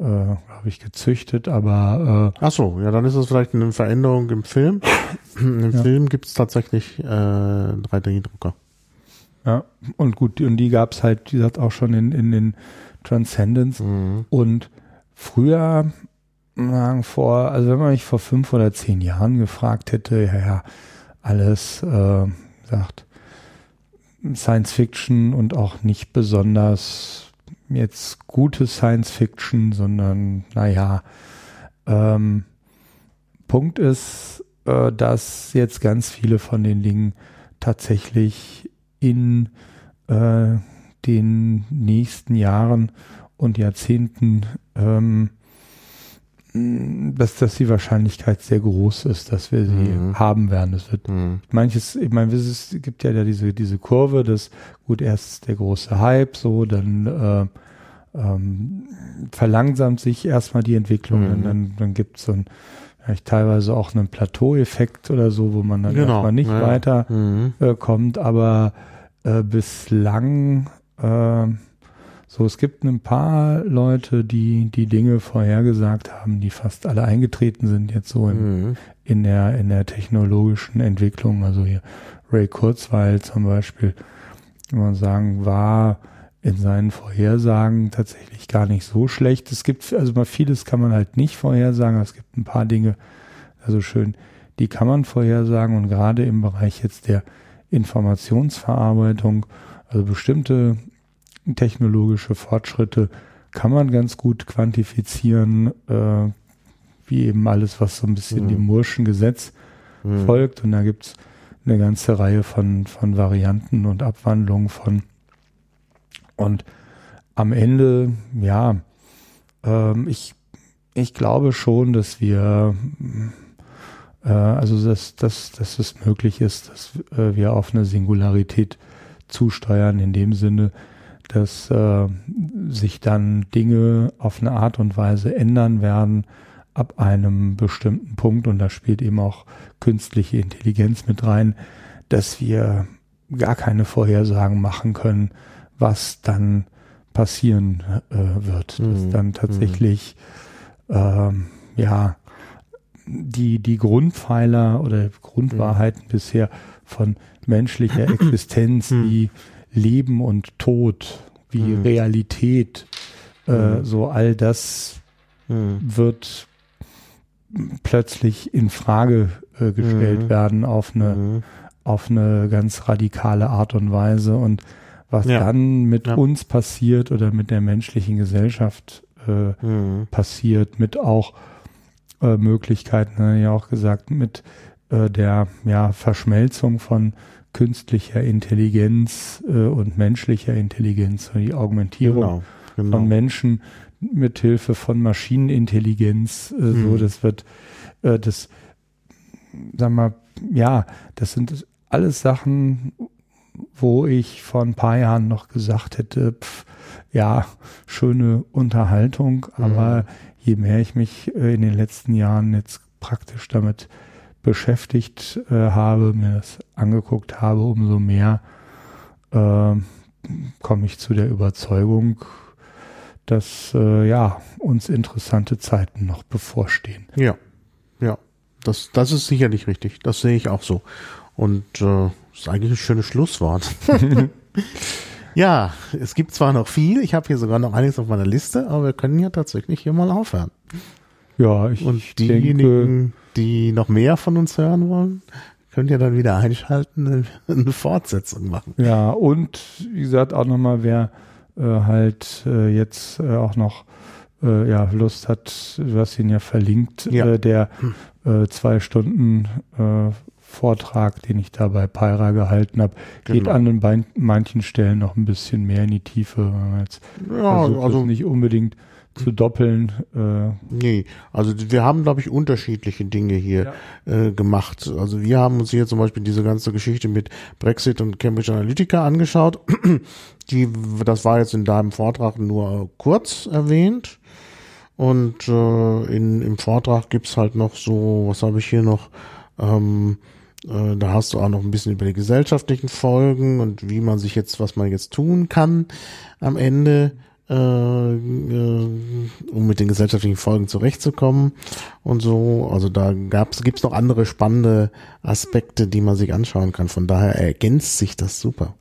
äh, glaube ich, gezüchtet, aber äh, Ach so, ja, dann ist es vielleicht eine Veränderung im Film. Im ja. Film gibt es tatsächlich äh, 3D-Drucker. Ja, und gut, und die gab es halt, die hat auch schon in, in den Transcendence. Mhm. Und früher, vor, also wenn man mich vor fünf oder zehn Jahren gefragt hätte, ja, ja, alles, äh, sagt, Science Fiction und auch nicht besonders jetzt gute Science Fiction, sondern naja, ähm, Punkt ist, äh, dass jetzt ganz viele von den Dingen tatsächlich in äh, den nächsten Jahren und Jahrzehnten ähm, dass, dass die Wahrscheinlichkeit sehr groß ist, dass wir sie mhm. haben werden. Es wird mhm. manches, ich meine, es gibt ja diese, diese Kurve, dass gut, erst der große Hype, so, dann äh, ähm, verlangsamt sich erstmal die Entwicklung, mhm. dann, dann gibt es so ein vielleicht teilweise auch einen Plateau-Effekt oder so, wo man dann genau. erstmal nicht ja. weiter mhm. äh, kommt, aber äh, bislang äh, so, es gibt ein paar Leute, die die Dinge vorhergesagt haben, die fast alle eingetreten sind jetzt so in, mhm. in der in der technologischen Entwicklung. Also hier Ray Kurzweil zum Beispiel, kann man sagen, war in seinen Vorhersagen tatsächlich gar nicht so schlecht. Es gibt also mal vieles kann man halt nicht vorhersagen. Es gibt ein paar Dinge, also schön, die kann man vorhersagen und gerade im Bereich jetzt der Informationsverarbeitung, also bestimmte technologische Fortschritte kann man ganz gut quantifizieren, äh, wie eben alles, was so ein bisschen mhm. dem Murschen Gesetz mhm. folgt. Und da gibt's eine ganze Reihe von, von Varianten und Abwandlungen von. Und am Ende, ja, ähm, ich, ich glaube schon, dass wir, äh, also dass, dass, dass es möglich ist, dass äh, wir auf eine Singularität zusteuern, in dem Sinne, dass äh, sich dann Dinge auf eine Art und Weise ändern werden ab einem bestimmten Punkt, und da spielt eben auch künstliche Intelligenz mit rein, dass wir gar keine Vorhersagen machen können, was dann passieren äh, wird. Mhm. Dass dann tatsächlich äh, ja die, die Grundpfeiler oder Grundwahrheiten mhm. bisher von menschlicher Existenz mhm. wie Leben und Tod, wie mhm. Realität, äh, mhm. so all das mhm. wird plötzlich in Frage äh, gestellt mhm. werden auf eine, mhm. auf eine ganz radikale Art und Weise. Und was ja. dann mit ja. uns passiert oder mit der menschlichen Gesellschaft äh, mhm. passiert, mit auch äh, Möglichkeiten, ja auch gesagt, mit äh, der ja, Verschmelzung von künstlicher Intelligenz äh, und menschlicher Intelligenz, die Augmentierung genau, genau. von Menschen mit Hilfe von Maschinenintelligenz, äh, mhm. so, das wird, äh, das, sag mal, ja, das sind alles Sachen, wo ich vor ein paar Jahren noch gesagt hätte, pf, ja, schöne Unterhaltung, mhm. aber je mehr ich mich äh, in den letzten Jahren jetzt praktisch damit beschäftigt äh, habe, mir das angeguckt habe, umso mehr äh, komme ich zu der Überzeugung, dass äh, ja uns interessante Zeiten noch bevorstehen. Ja, ja, das das ist sicherlich richtig. Das sehe ich auch so. Und äh, ist eigentlich ein schönes Schlusswort. ja, es gibt zwar noch viel, ich habe hier sogar noch einiges auf meiner Liste, aber wir können ja tatsächlich hier mal aufhören. Ja, ich Und diejenigen, denke, die noch mehr von uns hören wollen, könnt ihr dann wieder einschalten, eine Fortsetzung machen. Ja, und wie gesagt, auch nochmal, wer äh, halt äh, jetzt äh, auch noch äh, ja, Lust hat, du hast ihn ja verlinkt, ja. Äh, der äh, zwei Stunden Vortrag, den ich da bei Pyra gehalten habe, genau. geht an den Bein, manchen Stellen noch ein bisschen mehr in die Tiefe. Jetzt ja, also nicht unbedingt zu doppeln. Äh. Nee, also wir haben, glaube ich, unterschiedliche Dinge hier ja. äh, gemacht. Also wir haben uns hier zum Beispiel diese ganze Geschichte mit Brexit und Cambridge Analytica angeschaut. Die, das war jetzt in deinem Vortrag nur kurz erwähnt. Und äh, in, im Vortrag gibt's halt noch so, was habe ich hier noch? Ähm, äh, da hast du auch noch ein bisschen über die gesellschaftlichen Folgen und wie man sich jetzt, was man jetzt tun kann am Ende äh, äh, um mit den gesellschaftlichen Folgen zurechtzukommen und so. Also da gab's, gibt's noch andere spannende Aspekte, die man sich anschauen kann. Von daher ergänzt sich das super.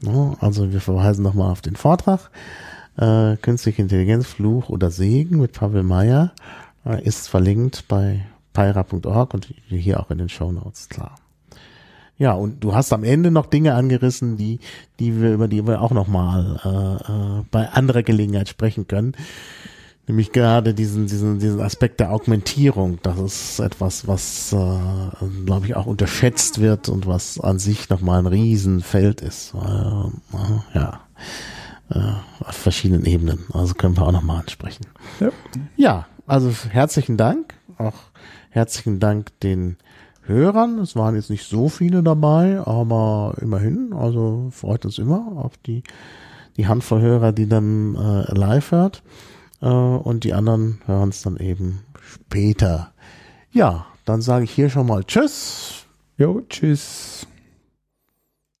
Ja. No, also wir verweisen nochmal auf den Vortrag. Äh, Künstliche Intelligenz, Fluch oder Segen mit Pavel Meyer ist verlinkt bei pyra.org und hier auch in den Show Notes, klar. Ja, und du hast am Ende noch Dinge angerissen, die, die wir, über die wir auch nochmal äh, äh, bei anderer Gelegenheit sprechen können. Nämlich gerade diesen, diesen, diesen Aspekt der Augmentierung. Das ist etwas, was, äh, glaube ich, auch unterschätzt wird und was an sich nochmal ein Riesenfeld ist. Äh, ja. Äh, auf verschiedenen Ebenen. Also können wir auch nochmal ansprechen. Ja. ja, also herzlichen Dank. Auch herzlichen Dank den Hörern. Es waren jetzt nicht so viele dabei, aber immerhin, also freut uns immer auf die, die Handvoll Hörer, die dann äh, live hört. Äh, und die anderen hören es dann eben später. Ja, dann sage ich hier schon mal Tschüss. Jo, tschüss.